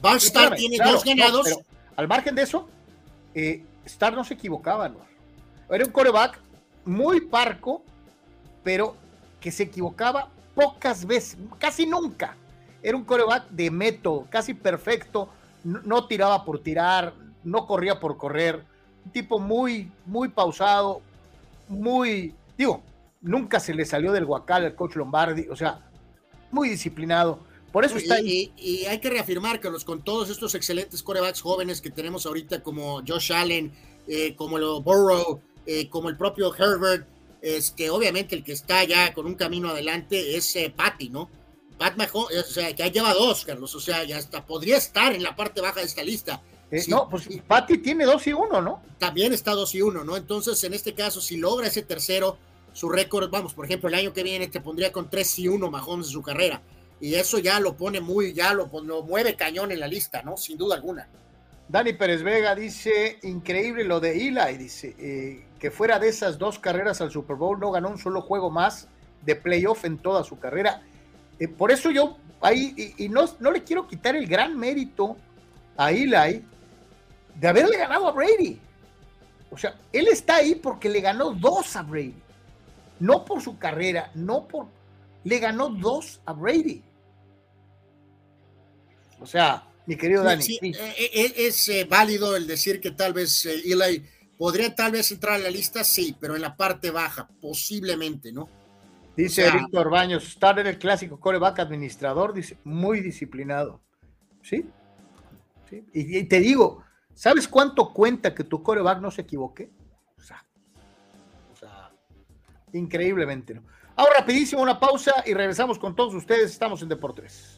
Bart Starr tiene dos ganados. al margen de eso, eh, Starr no se equivocaba, ¿no? Era un coreback muy parco, pero que se equivocaba pocas veces, casi nunca. Era un coreback de método, casi perfecto, no, tiraba por tirar, no corría por correr, un tipo muy, muy pausado, muy, digo, nunca se le salió del guacal al coach Lombardi, o sea, muy disciplinado. Por eso está ahí. Y, hay que reafirmar que los, con todos estos excelentes corebacks jóvenes que tenemos ahorita, como Josh Allen, eh, como lo Burrow, eh, como el propio Herbert, este, obviamente el que está ya con un camino adelante es eh, Patty, ¿no? Pat Mahomes, o sea, que lleva dos, Carlos, o sea, ya hasta podría estar en la parte baja de esta lista. Eh, no, pues Patty tiene dos y uno, ¿no? También está dos y uno, ¿no? Entonces, en este caso, si logra ese tercero, su récord, vamos, por ejemplo, el año que viene te pondría con tres y uno Mahomes en su carrera. Y eso ya lo pone muy, ya lo, lo mueve cañón en la lista, ¿no? Sin duda alguna. Dani Pérez Vega dice, increíble lo de Eli, dice, eh, que fuera de esas dos carreras al Super Bowl no ganó un solo juego más de playoff en toda su carrera eh, por eso yo ahí, y, no, no, le quiero quitar el gran mérito a Eli de haberle ganado a Brady. O sea, él está ahí porque le ganó dos a Brady. No por su carrera, no por... Le ganó dos a Brady. O sea, mi querido Dani. Eh, eh, es, válido el decir que tal vez Eli podría tal vez entrar a la lista, sí, pero en la parte baja, posiblemente, ¿no? Dice Víctor Baños, estar en el clásico coreback administrador, dice, muy disciplinado. ¿Sí? ¿Sí? Y, te digo, ¿sabes cuánto cuenta que tu coreback no se equivoque? O sea, o sea increíblemente, ¿no? Ahora rapidísimo una pausa y regresamos con todos ustedes. Estamos en Deportes.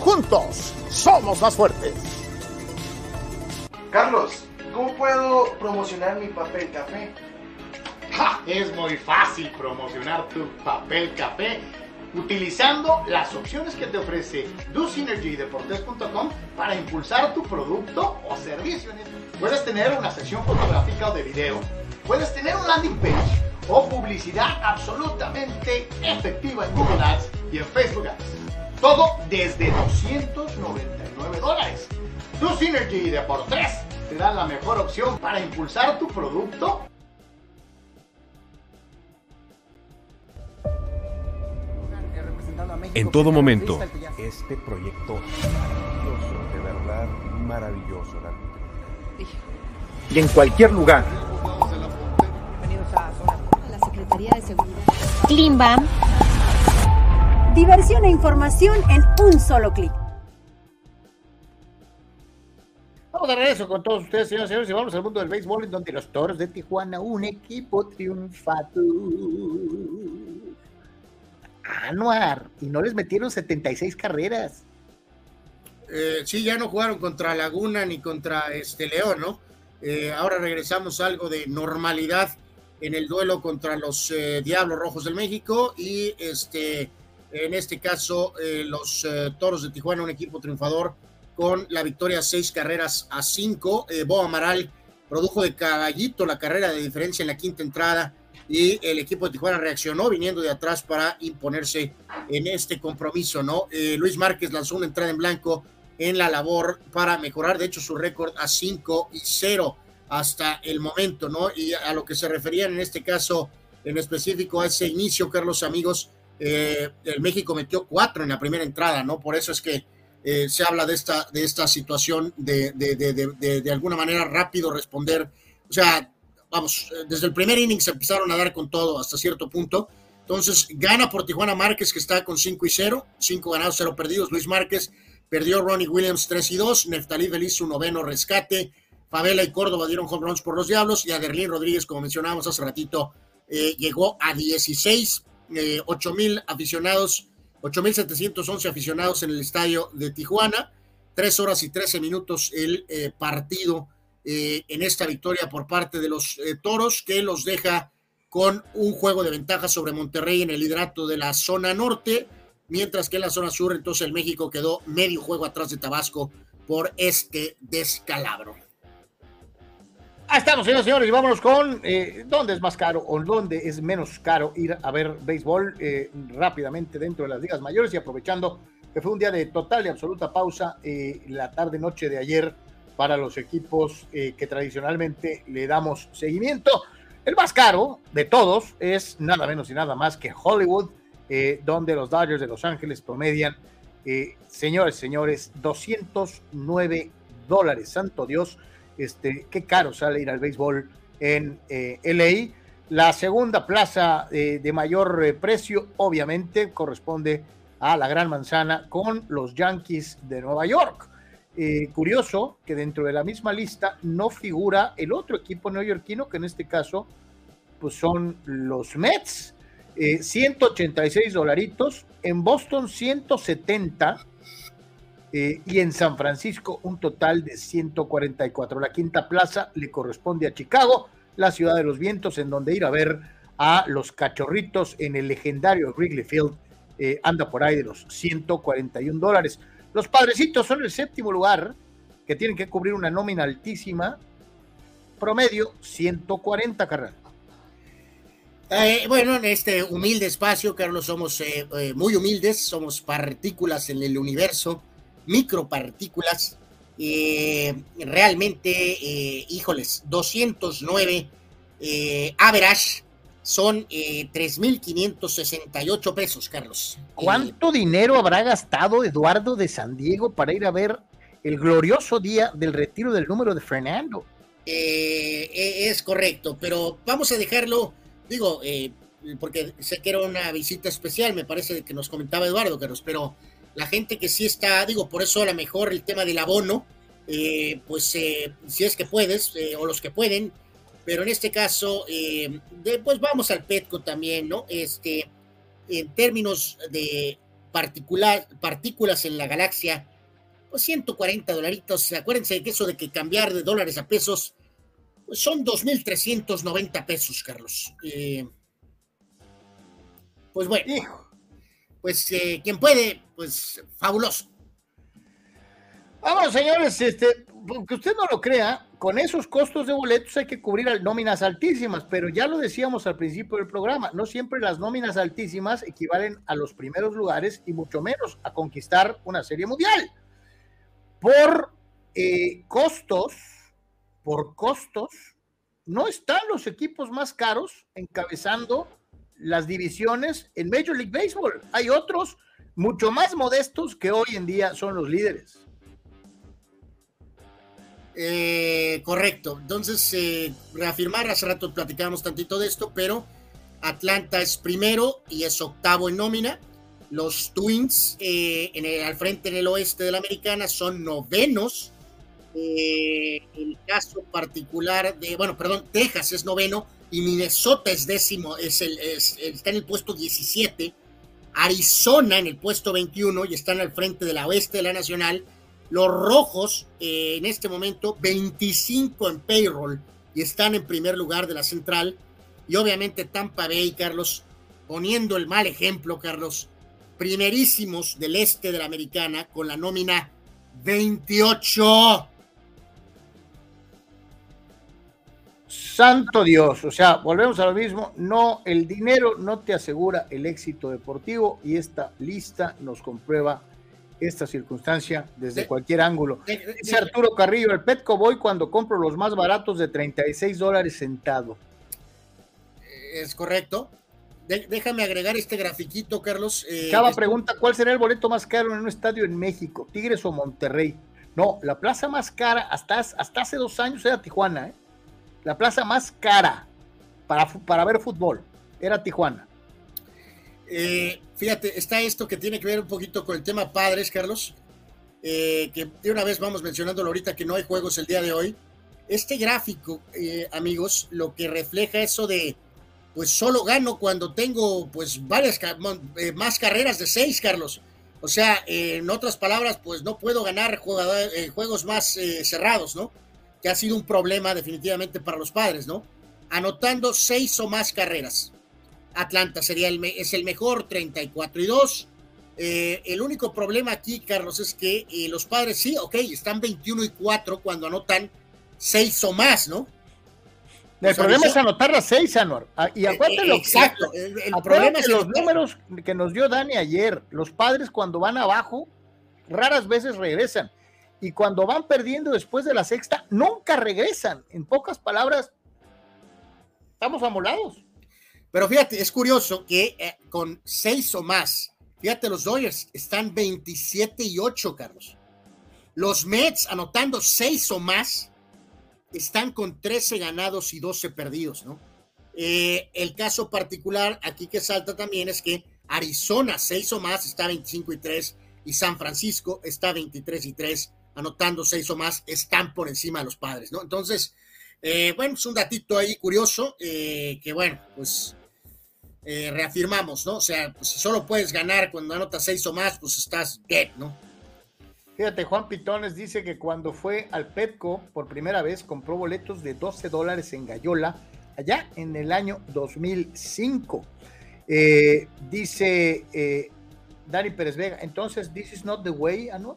Juntos somos más fuertes. Carlos, ¿Cómo puedo promocionar mi papel café? Es muy fácil promocionar tu papel café utilizando las opciones que te ofrece DoSynergyDeportes.com para impulsar tu producto o servicio. Puedes tener una sección fotográfica o de video, puedes tener un landing page o publicidad absolutamente efectiva en Google Ads y en Facebook Ads. Todo desde 299 dólares. DoSynergy Deportes te da la mejor opción para impulsar tu producto? En todo momento. Este proyecto maravilloso, de verdad maravilloso. Y en cualquier lugar. La Secretaría de Seguridad. Klimbam. Diversión e información en un solo clic. Vamos de regreso con todos ustedes, señores y señores, y vamos al mundo del béisbol, en donde los toros de Tijuana, un equipo triunfado. Anuar, y no les metieron 76 carreras. Eh, sí, ya no jugaron contra Laguna ni contra este León, ¿no? Eh, ahora regresamos a algo de normalidad en el duelo contra los eh, Diablos Rojos del México y este, en este caso los Toros de Tijuana, un equipo triunfador con la victoria seis carreras a cinco. Eh, Bo Amaral produjo de caballito la carrera de diferencia en la quinta entrada y el equipo de Tijuana reaccionó viniendo de atrás para imponerse en este compromiso, ¿no? Eh, Luis Márquez lanzó una entrada en blanco en la labor para mejorar, de hecho, su récord a 5 y 0 hasta el momento, ¿no? Y a lo que se referían en este caso, en específico a ese inicio, Carlos, amigos, eh, el México metió cuatro en la primera entrada, ¿no? Por eso es que eh, se habla de esta, de esta situación de de, de, de, alguna manera rápido responder. O sea, vamos, desde el primer inning se empezaron a dar con todo hasta cierto punto. Entonces, gana por Tijuana Márquez, que está con 5 y 0, 5 ganados, 0 perdidos. Luis Márquez perdió Ronnie Williams 3 y 2, Neftalí Feliz un noveno rescate, Favela y Córdoba dieron home runs por los Diablos y Aderlín Rodríguez, como mencionábamos hace ratito, eh, llegó a 16, eh, 8 mil aficionados, 8 mil 711 aficionados en el estadio de Tijuana, 3 horas y 13 minutos el eh, partido eh, en esta victoria por parte de los Toros, que los deja con un juego de ventaja sobre Monterrey en el liderato de la zona norte, mientras que en la zona sur entonces el México quedó medio juego atrás de Tabasco por este descalabro. Ahí estamos, señores, señores, y vámonos con eh, dónde es más caro o dónde es menos caro ir a ver béisbol eh, rápidamente dentro de las ligas mayores y aprovechando que fue un día de total y absoluta pausa eh, la tarde-noche de ayer para los equipos que tradicionalmente le damos seguimiento. El más caro de todos es nada menos y nada más que Hollywood, donde los Dodgers de Los Ángeles promedian, señores, señores, 209 dólares. Santo Dios este, qué caro sale ir al béisbol en eh, LA. La segunda plaza eh, de mayor eh, precio, obviamente, corresponde a la Gran Manzana con los Yankees de Nueva York. curioso que dentro de la misma lista no figura el otro equipo neoyorquino, que en este caso pues son los Mets. 186 dolaritos, en Boston 170, eh, y en San Francisco un total de 144. La quinta plaza le corresponde a Chicago, la ciudad de los vientos, en donde ir a ver a los cachorritos en el legendario Wrigley Field eh, anda por ahí de los 141 dólares. Los padrecitos son el séptimo lugar, que tienen que cubrir una nómina altísima, promedio 140, carnal. Eh, bueno, en este humilde espacio, Carlos, somos muy humildes, somos partículas en el universo micropartículas. Eh, realmente, eh, híjoles, 209 eh, average son 3.568 pesos, Carlos. ¿Cuánto dinero habrá gastado Eduardo de San Diego para ir a ver el glorioso día del retiro del número de Fernando? es correcto, pero vamos a dejarlo, digo, porque sé que era una visita especial, me parece que nos comentaba Eduardo, Carlos, pero la gente que sí está, digo, por eso a lo mejor el tema del abono, eh, pues eh, si es que puedes, eh, o los que pueden, pero en este caso, pues vamos al Petco también, ¿no? Este, en términos de particular, partículas en la galaxia, pues 140 dolaritos, acuérdense que eso de que cambiar de dólares a pesos, pues son 2.390 pesos, Carlos. pues bueno pues eh, quien puede, pues fabuloso. Vamos, señores, este, que usted no lo crea, con esos costos de boletos hay que cubrir nóminas altísimas, pero ya lo decíamos al principio del programa, no siempre las nóminas altísimas equivalen a los primeros lugares y mucho menos a conquistar una serie mundial. Por eh, costos, por costos, no están los equipos más caros encabezando las divisiones en Major League Baseball. Hay otros mucho más modestos que hoy en día son los líderes. Eh, correcto. Entonces, eh, reafirmar, hace rato platicábamos tantito de esto, pero Atlanta es primero y es octavo en nómina. Los Twins eh, en el, al frente en el oeste de la americana son novenos. el caso particular de, bueno, perdón, Texas es noveno y Minnesota es décimo, es el, está en el puesto 17, Arizona en el puesto 21 y están al frente de la oeste de la nacional. Los rojos eh, en este momento 25 en payroll y están en primer lugar de la central. Y obviamente Tampa Bay, Carlos, poniendo el mal ejemplo, Carlos, primerísimos del este de la americana con la nómina 28. Santo Dios, o sea, volvemos a lo mismo, no, el dinero no te asegura el éxito deportivo y esta lista nos comprueba esta circunstancia desde cualquier ángulo. Dice Arturo Carrillo, el Petco voy cuando compro los más baratos de 36 dólares sentado. Es correcto. déjame agregar este grafiquito, Carlos. Eh, Chava pregunta, ¿cuál será el boleto más caro en un estadio en México? ¿Tigres o Monterrey? No, la plaza más cara hasta, hasta hace dos años era Tijuana. ¿eh? La plaza más cara para, para ver fútbol era Tijuana. Eh, fíjate, está esto que tiene que ver un poquito con el tema padres, Carlos, eh, que de una vez vamos mencionándolo ahorita que no hay juegos el día de hoy. Este gráfico, eh, amigos, lo que refleja eso de, pues solo gano cuando tengo, pues, varias, más carreras de seis, Carlos. O sea, en otras palabras, pues no puedo ganar juegos más cerrados, ¿no? Que ha sido un problema definitivamente para los padres, ¿no? Anotando seis o más carreras. Atlanta sería el, es el mejor, 34 y 2. Eh, el único problema aquí, Carlos, es que eh, los padres sí, ok, están 21 y 4 cuando anotan 6 o más, ¿no? El problema es anotar las 6, Anor. Ah, y acuérdate lo exacto, el, problema es los números que nos dio Dani ayer. Los padres cuando van abajo, raras veces regresan. Y cuando van perdiendo después de la sexta, nunca regresan. En pocas palabras, estamos amolados. Pero fíjate, es curioso que eh, con seis o más, fíjate, los Dodgers están 27 y 8, Carlos. Los Mets, anotando seis o más, están con 13 ganados y 12 perdidos, ¿no? Eh, el caso particular aquí que salta también es que Arizona, seis o más, está 25 y 3, y San Francisco está 23 y 3, anotando seis o más, están por encima de los padres, ¿no? Entonces, eh, bueno, es un datito ahí curioso, que bueno, pues eh, reafirmamos, ¿no? O sea, pues si solo puedes ganar cuando anotas seis o más, pues estás dead, ¿no? Fíjate, Juan Pitones dice que cuando fue al Petco por primera vez compró boletos de 12 dólares en Gallola, allá en el año 2005. Eh, dice eh, Dani Pérez Vega, entonces, ¿this is not the way, Anor?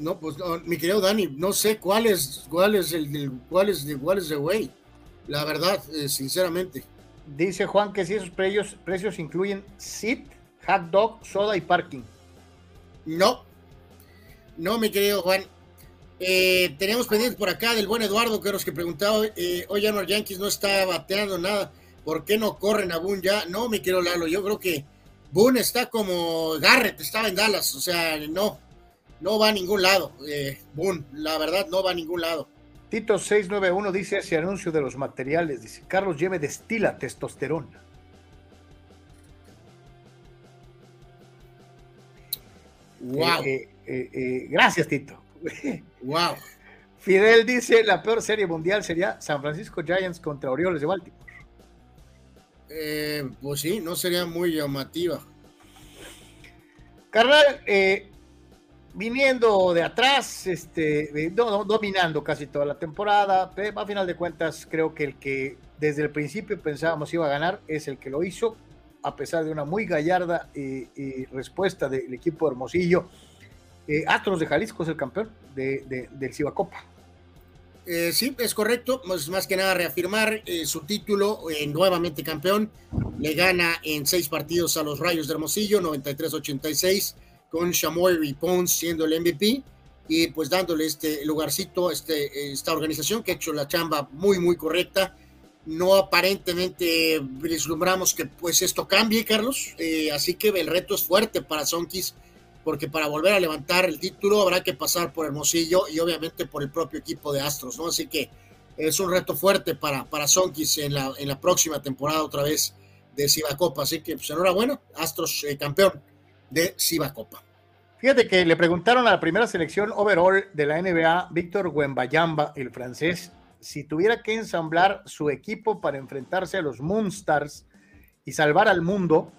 No, pues mi querido Dani, no sé cuál es, cuál es el, cuál es, cuál es the way la verdad, eh, sinceramente. Dice Juan que si esos precios, precios incluyen sit, hot dog, soda y parking. No, no, mi querido Juan. Eh, tenemos pendientes por acá del buen Eduardo, que los que preguntaba, eh, oye, no, Yankees no está bateando nada, ¿por qué no corren a Boone ya? No, mi querido Lalo, yo creo que Boone está como Garrett, estaba en Dallas, o sea, no, no va a ningún lado, eh, Boone, la verdad, no va a ningún lado. Tito 691 dice ese anuncio de los materiales, dice Carlos Lleve destila testosterona. Wow. Eh, eh, eh, gracias, Tito. Wow. <laughs> Fidel dice la peor serie mundial sería San Francisco Giants contra Orioles de Baltimore. pues sí, no sería muy llamativa. Carnal, eh, viniendo de atrás, este, dominando casi toda la temporada. A final de cuentas, creo que el que desde el principio pensábamos iba a ganar es el que lo hizo, a pesar de una muy gallarda y respuesta del equipo de Hermosillo. Eh, Astros de Jalisco es el campeón de, del Cibacopa. Eh, sí, es correcto. Más, más que nada reafirmar eh, su título, nuevamente campeón. Le gana en seis partidos a los Rayos de Hermosillo, 93-86 con Chamoy Pons siendo el MVP y pues dándole este lugarcito este, esta organización que ha hecho la chamba muy, muy correcta. No aparentemente vislumbramos que pues esto cambie, Carlos, eh, así que el reto es fuerte para Sonkis, porque para volver a levantar el título habrá que pasar por Hermosillo y obviamente por el propio equipo de Astros, ¿no? Así que es un reto fuerte para, para Sonkis en la, en la próxima temporada otra vez de Cibacopa, así que pues enhorabuena, Astros eh, campeón de Copa. Fíjate que le preguntaron a la primera selección overall de la NBA, Víctor Wembayamba, el francés, si tuviera que ensamblar su equipo para enfrentarse a los Moonstars y salvar al mundo.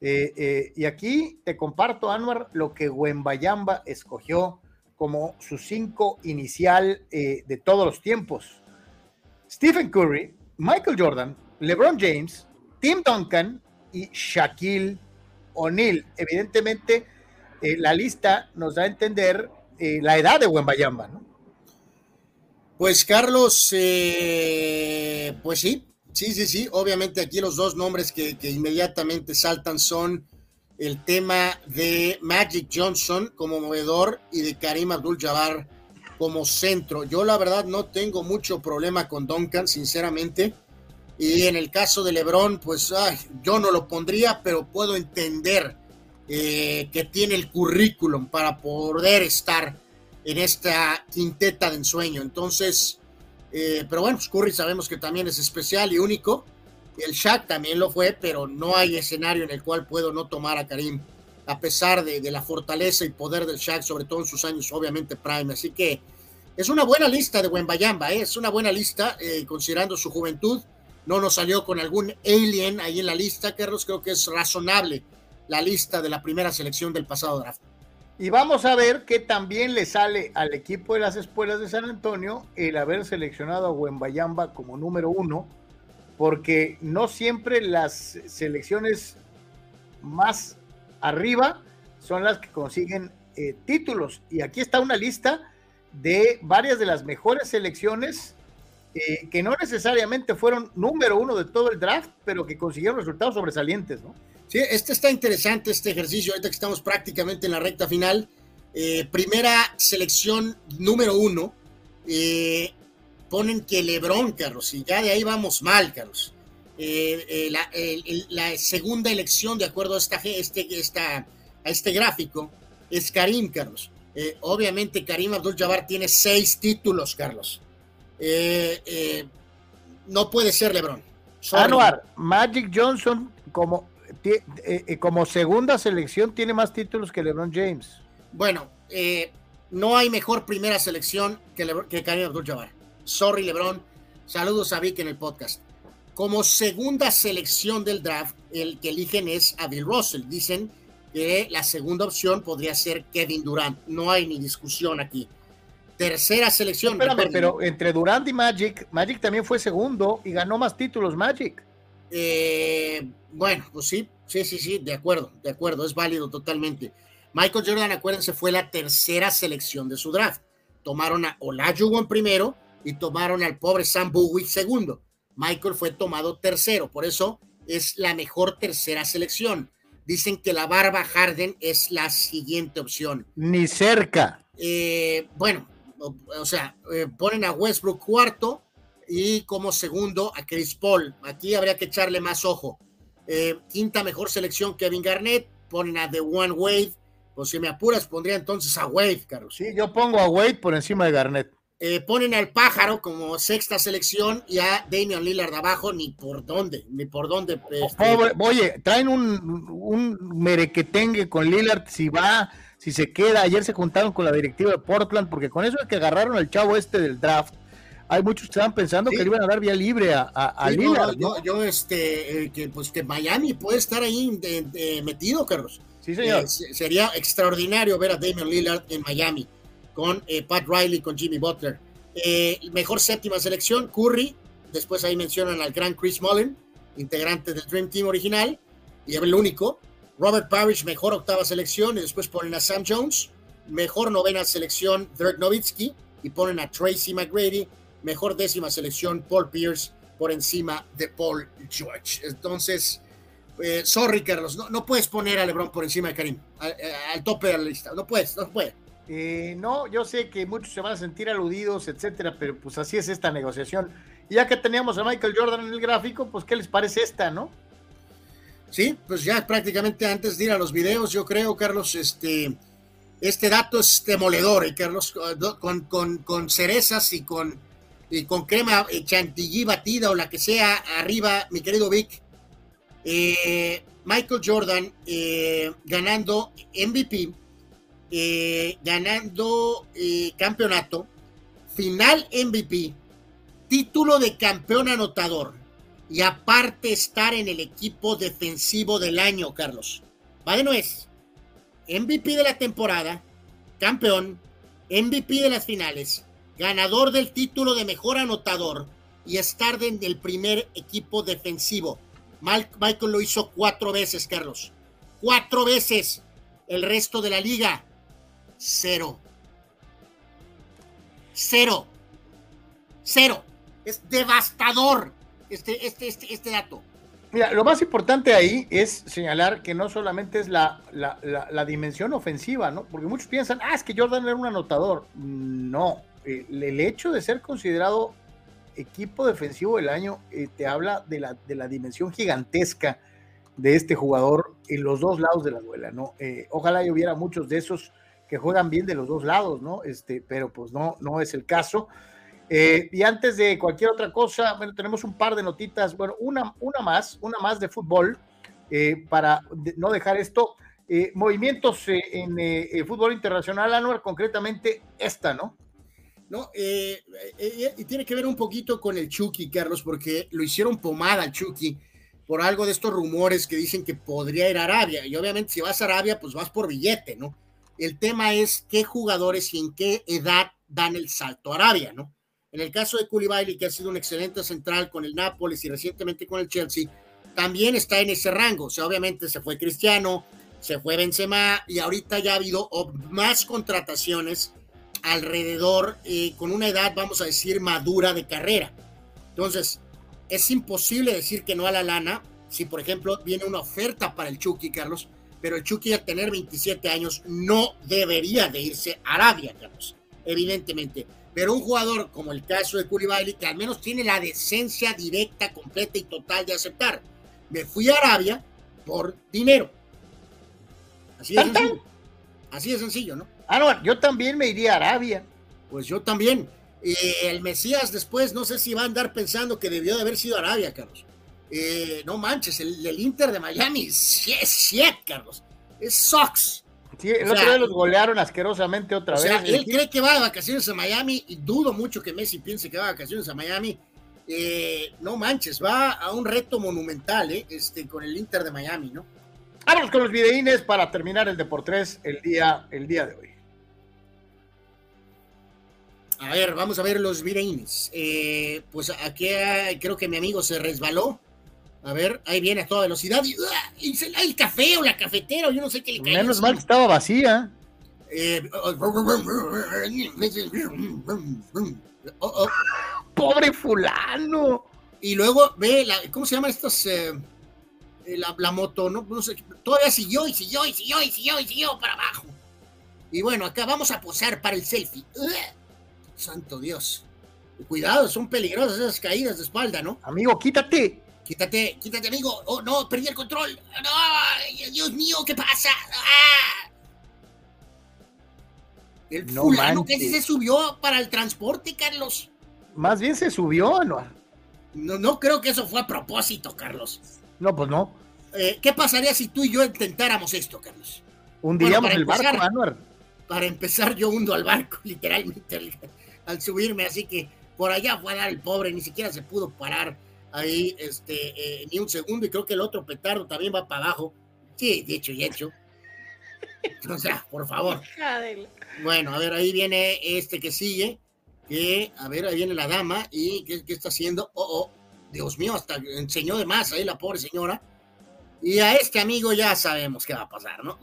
Eh, eh, y aquí te comparto, Anwar, lo que Wembayamba escogió como su cinco inicial eh, de todos los tiempos. Stephen Curry, Michael Jordan, LeBron James, Tim Duncan y Shaquille O'Neal. Evidentemente, eh, la lista nos da a entender eh, la edad de Wembayamba, ¿no? Pues Carlos, eh, pues sí, sí, sí, sí. Obviamente aquí los dos nombres que, inmediatamente saltan son el tema de Magic Johnson como movedor y de Karim Abdul-Jabbar como centro. Yo la verdad no tengo mucho problema con Duncan, sinceramente. Y en el caso de LeBron, pues yo no lo pondría, pero puedo entender eh, que tiene el currículum para poder estar en esta quinteta de ensueño. Entonces, eh, pero bueno, pues Curry sabemos que también es especial y único. El Shaq también lo fue, pero no hay escenario en el cual puedo no tomar a Karim, a pesar de, la fortaleza y poder del Shaq, sobre todo en sus años, obviamente, prime. Así que es una buena lista de Wembayamba, ¿eh? es una buena lista, eh, considerando su juventud. No nos salió con algún alien ahí en la lista, Carlos. Creo que es razonable la lista de la primera selección del pasado draft. Y vamos a ver que también le sale al equipo de las escuelas de San Antonio el haber seleccionado a Wembayamba como número uno porque no siempre las selecciones más arriba son las que consiguen eh, títulos. Y aquí está una lista de varias de las mejores selecciones eh, que no necesariamente fueron número uno de todo el draft, pero que consiguieron resultados sobresalientes, ¿no? Sí, este está interesante, este ejercicio, ahorita que estamos prácticamente en la recta final. Eh, primera selección número uno, ponen que Lebron, Carlos, y ya de ahí vamos mal, Carlos. Eh, eh, la, segunda elección, de acuerdo a, esta, este, a este gráfico, es Karim, Carlos. Eh, obviamente, Karim Abdul-Jabbar tiene seis títulos, Carlos. No puede ser LeBron. Anuar, Magic Johnson como, como segunda selección tiene más títulos que LeBron James. Bueno, no hay mejor primera selección que, que Karim Abdul-Jabbar. Sorry, LeBron. Saludos a Vic en el podcast. Como segunda selección del draft, el que eligen es a Bill Russell. Dicen que la segunda opción podría ser Kevin Durant. No hay ni discusión aquí. Tercera selección. espérame, pero entre Durant y Magic, Magic también fue segundo y ganó más títulos Magic. Eh, bueno, pues sí, sí, sí, sí, de acuerdo, de acuerdo, es válido totalmente. Michael Jordan, acuérdense, fue la tercera selección de su draft. Tomaron a Olajuwon primero, y tomaron al pobre Sam Bowie segundo. Michael fue tomado tercero, por eso es la mejor tercera selección. Dicen que la Barba Harden es la siguiente opción. Ni cerca. Eh, bueno, o, sea, eh, ponen a Westbrook cuarto y como segundo a Chris Paul. Aquí habría que echarle más ojo. Eh, quinta mejor selección Kevin Garnett. Ponen a The One Wade. Pues si me apuras, pondría entonces a Wade, Carlos. Sí, yo pongo a Wade por encima de Garnett. Eh, ponen al pájaro como sexta selección y a Damian Lillard abajo, ni por dónde, ni por dónde. Este, oye, traen un, un merequetengue con Lillard si va, si se queda. Ayer se juntaron con la directiva de Portland, porque con eso es que agarraron al chavo este del draft. Hay muchos que estaban pensando que le iban a dar vía libre a, Lillard. yo, este, eh, que, pues que Miami puede estar ahí metido, Carlos. Sí, señor. Eh, sería extraordinario ver a Damian Lillard en Miami con eh, Pat Riley, con Jimmy Butler. Eh, mejor séptima selección, Curry. Después ahí mencionan al gran Chris Mullen, integrante del Dream Team original, y el único. Robert Parrish, mejor octava selección, y después ponen a Sam Jones. Mejor novena selección, Dirk Nowitzki, y ponen a Tracy McGrady. Mejor décima selección, Paul Pierce, por encima de Paul George. Entonces, eh, sorry, Carlos, no, no, puedes poner a LeBron por encima de Karim, al, al tope de la lista. No puedes, no puedes. Eh, no, yo sé que muchos se van a sentir aludidos, etcétera, pero pues así es esta negociación. Y ya que teníamos a Michael Jordan en el gráfico, pues ¿qué les parece esta, no? Sí, pues ya prácticamente antes de ir a los videos, yo creo, Carlos, este, este dato es demoledor, ¿eh, Carlos, con, con, con, cerezas y con, y con crema eh, chantilly batida o la que sea arriba, mi querido Vic. Eh, Michael Jordan ganando MVP eh, ganando eh, campeonato, final MVP, título de campeón anotador y aparte estar en el equipo defensivo del año, Carlos. Va de nuez. MVP de la temporada, campeón, MVP de las finales, ganador del título de mejor anotador y estar en el primer equipo defensivo. Michael lo hizo cuatro veces, Carlos. Cuatro veces. El resto de la liga Cero. Cero. Cero. Es devastador este, este, este, este dato. Mira, lo más importante ahí es señalar que no solamente es la, la, dimensión ofensiva, ¿no? Porque muchos piensan, ah, es que Jordan era un anotador. No, el, hecho de ser considerado equipo defensivo del año eh, te habla de la, de la dimensión gigantesca de este jugador en los dos lados de la duela, ¿no? Eh, ojalá hubiera muchos de esos que juegan bien de los dos lados, ¿no? Este, pero pues no, no es el caso. Eh, y antes de cualquier otra cosa, bueno, tenemos un par de notitas, bueno, una, una más, una más de fútbol, eh, para no dejar esto. Eh, movimientos en fútbol internacional, Anuar, concretamente esta, ¿no? No, y tiene que ver un poquito con el Chucky, Carlos, porque lo hicieron pomada al Chucky por algo de estos rumores que dicen que podría ir a Arabia. Y obviamente si vas a Arabia, pues vas por billete, ¿no? El tema es qué jugadores y en qué edad dan el salto a Arabia, ¿no? En el caso de Koulibaly, que ha sido un excelente central con el Nápoles y recientemente con el Chelsea, también está en ese rango. O sea, obviamente se fue Cristiano, se fue Benzema y ahorita ya ha habido más contrataciones alrededor eh, con una edad, vamos a decir, madura de carrera. Entonces, es imposible decir que no a la lana si, por ejemplo, viene una oferta para el Chucky, Carlos, pero el Chucky al tener 27 años no debería de irse a Arabia, Carlos, evidentemente pero un jugador como el caso de Koulibaly, que al menos tiene la decencia directa, completa y total de aceptar. Me fui a Arabia por dinero. Así de sencillo. Así de sencillo, ¿no? Ah, no, yo también me iría a Arabia. Pues yo también. el Mesías después, no sé si va a andar pensando que debió de haber sido Arabia, Carlos. Eh, no manches, el, Inter de Miami es shit, Carlos. Es Sox. Sí, el otro día los golearon asquerosamente otra vez. él cree que va de vacaciones a Miami y dudo mucho que Messi piense que va de vacaciones a Miami. Eh, no manches, va a un reto monumental eh, este, con el Inter de Miami, ¿no? Vámonos con los videínes para terminar el Deportes el día, el día de hoy. A ver, vamos a ver los videínes. Eh, pues aquí creo que mi amigo se resbaló a ver, ahí viene a toda velocidad y, ¡ah! el café o la cafetera, yo no sé qué le cae. Menos mal que estaba vacía. Eh, oh, oh. Pobre fulano. Y luego ve, la, ¿cómo se llama estas? Eh, eh, la, moto, ¿no? no sé, todavía siguió y siguió y siguió y siguió y siguió para abajo. Y bueno, acá vamos a posar para el selfie. Santo Dios. Cuidado, son peligrosas esas caídas de espalda, ¿no? Amigo, quítate. Quítate, quítate, amigo. Oh, no, perdí el control. No, Dios mío, ¿qué pasa? ¡Ah! El fulano que se subió para el transporte, Carlos. Más bien se subió, ¿no? No, no creo que eso fue a propósito, Carlos. No, pues no. Eh, ¿Qué pasaría si tú y yo intentáramos esto, Carlos? Hundiríamos el barco, Anuar. Para empezar, yo hundo al barco, <laughs> literalmente, al, al, subirme, así que por allá fue a dar el pobre, ni siquiera se pudo parar ahí este, eh, ni un segundo y creo que el otro petardo también va para abajo. Sí, dicho y hecho. <laughs> O sea, por favor. Bueno, a ver, ahí viene este que sigue. Que, a ver, ahí viene la dama. ¿Y qué, qué está haciendo? Oh, oh, Dios mío, hasta enseñó de más ahí la pobre señora. Y a este amigo ya sabemos qué va a pasar, ¿no?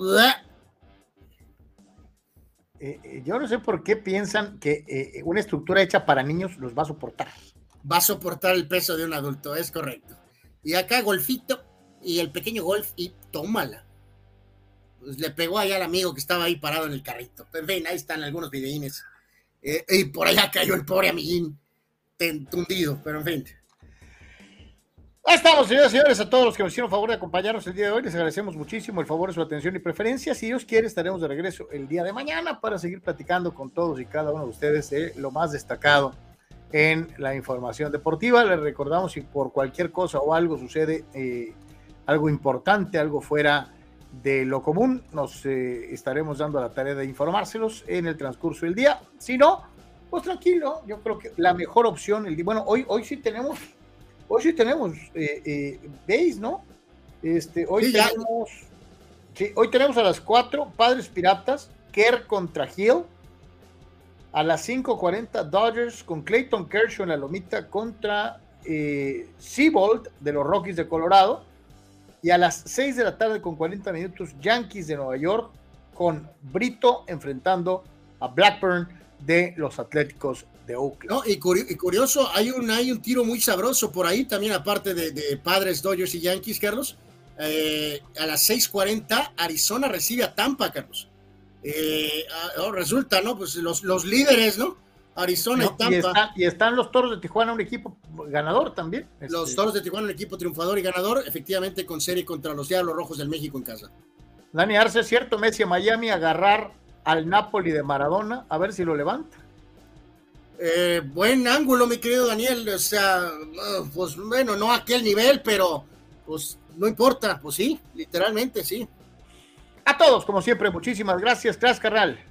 Eh, eh, yo no sé por qué piensan que una estructura hecha para niños los va a soportar va a soportar el peso de un adulto, es correcto. Y acá golfito y el pequeño golf y tómala. Pues le pegó allá al amigo que estaba ahí parado en el carrito. En fin, ahí están algunos videínes. Eh, y por allá cayó el pobre amiguín tundido, pero en fin. Ahí estamos, señores y señores, a todos los que nos hicieron favor de acompañarnos el día de hoy. Les agradecemos muchísimo el favor de su atención y preferencia. Si Dios quiere, estaremos de regreso el día de mañana para seguir platicando con todos y cada uno de ustedes de lo más destacado en la información deportiva. Les recordamos si por cualquier cosa o algo sucede, eh, algo importante, algo fuera de lo común, nos eh, estaremos dando la tarea de informárselos en el transcurso del día. Si no, pues tranquilo, yo creo que la mejor opción, el bueno, hoy, hoy sí tenemos, hoy sí tenemos, eh, veis, ¿no? Este, hoy tenemos, sí, hoy tenemos a las cuatro Padres Piratas, Kerr contra Hill, a las 5:40 Dodgers con Clayton Kershaw en la lomita contra eh, Seabold de los Rockies de Colorado. Y a las 6 de la tarde con 40 minutos Yankees de Nueva York con Brito enfrentando a Blackburn de los Atléticos de Oakland. No, y, curioso, hay un, hay un tiro muy sabroso por ahí también, aparte de, Padres, Dodgers y Yankees, Carlos. Eh, a las 6:40, Arizona recibe a Tampa, Carlos. Eh, ah, oh, resulta, ¿no? Pues los, los líderes, ¿no? Arizona y Tampa. Y, están los Toros de Tijuana, un equipo ganador también. Los este. Toros de Tijuana, un equipo triunfador y ganador, efectivamente con serie contra los Diablos Rojos del México en casa. Dani Arce, ¿cierto? Messi a Miami agarrar al Napoli de Maradona, a ver si lo levanta. Eh, buen ángulo, mi querido Daniel. O sea, pues bueno, no a aquel nivel, pero pues no importa, pues sí, literalmente sí. A todos, como siempre, muchísimas gracias, Tras Carral.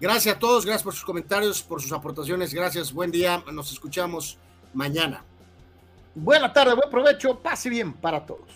Gracias a todos, gracias por sus comentarios, por sus aportaciones, gracias, buen día, nos escuchamos mañana. Buena tarde, buen provecho, pase bien para todos.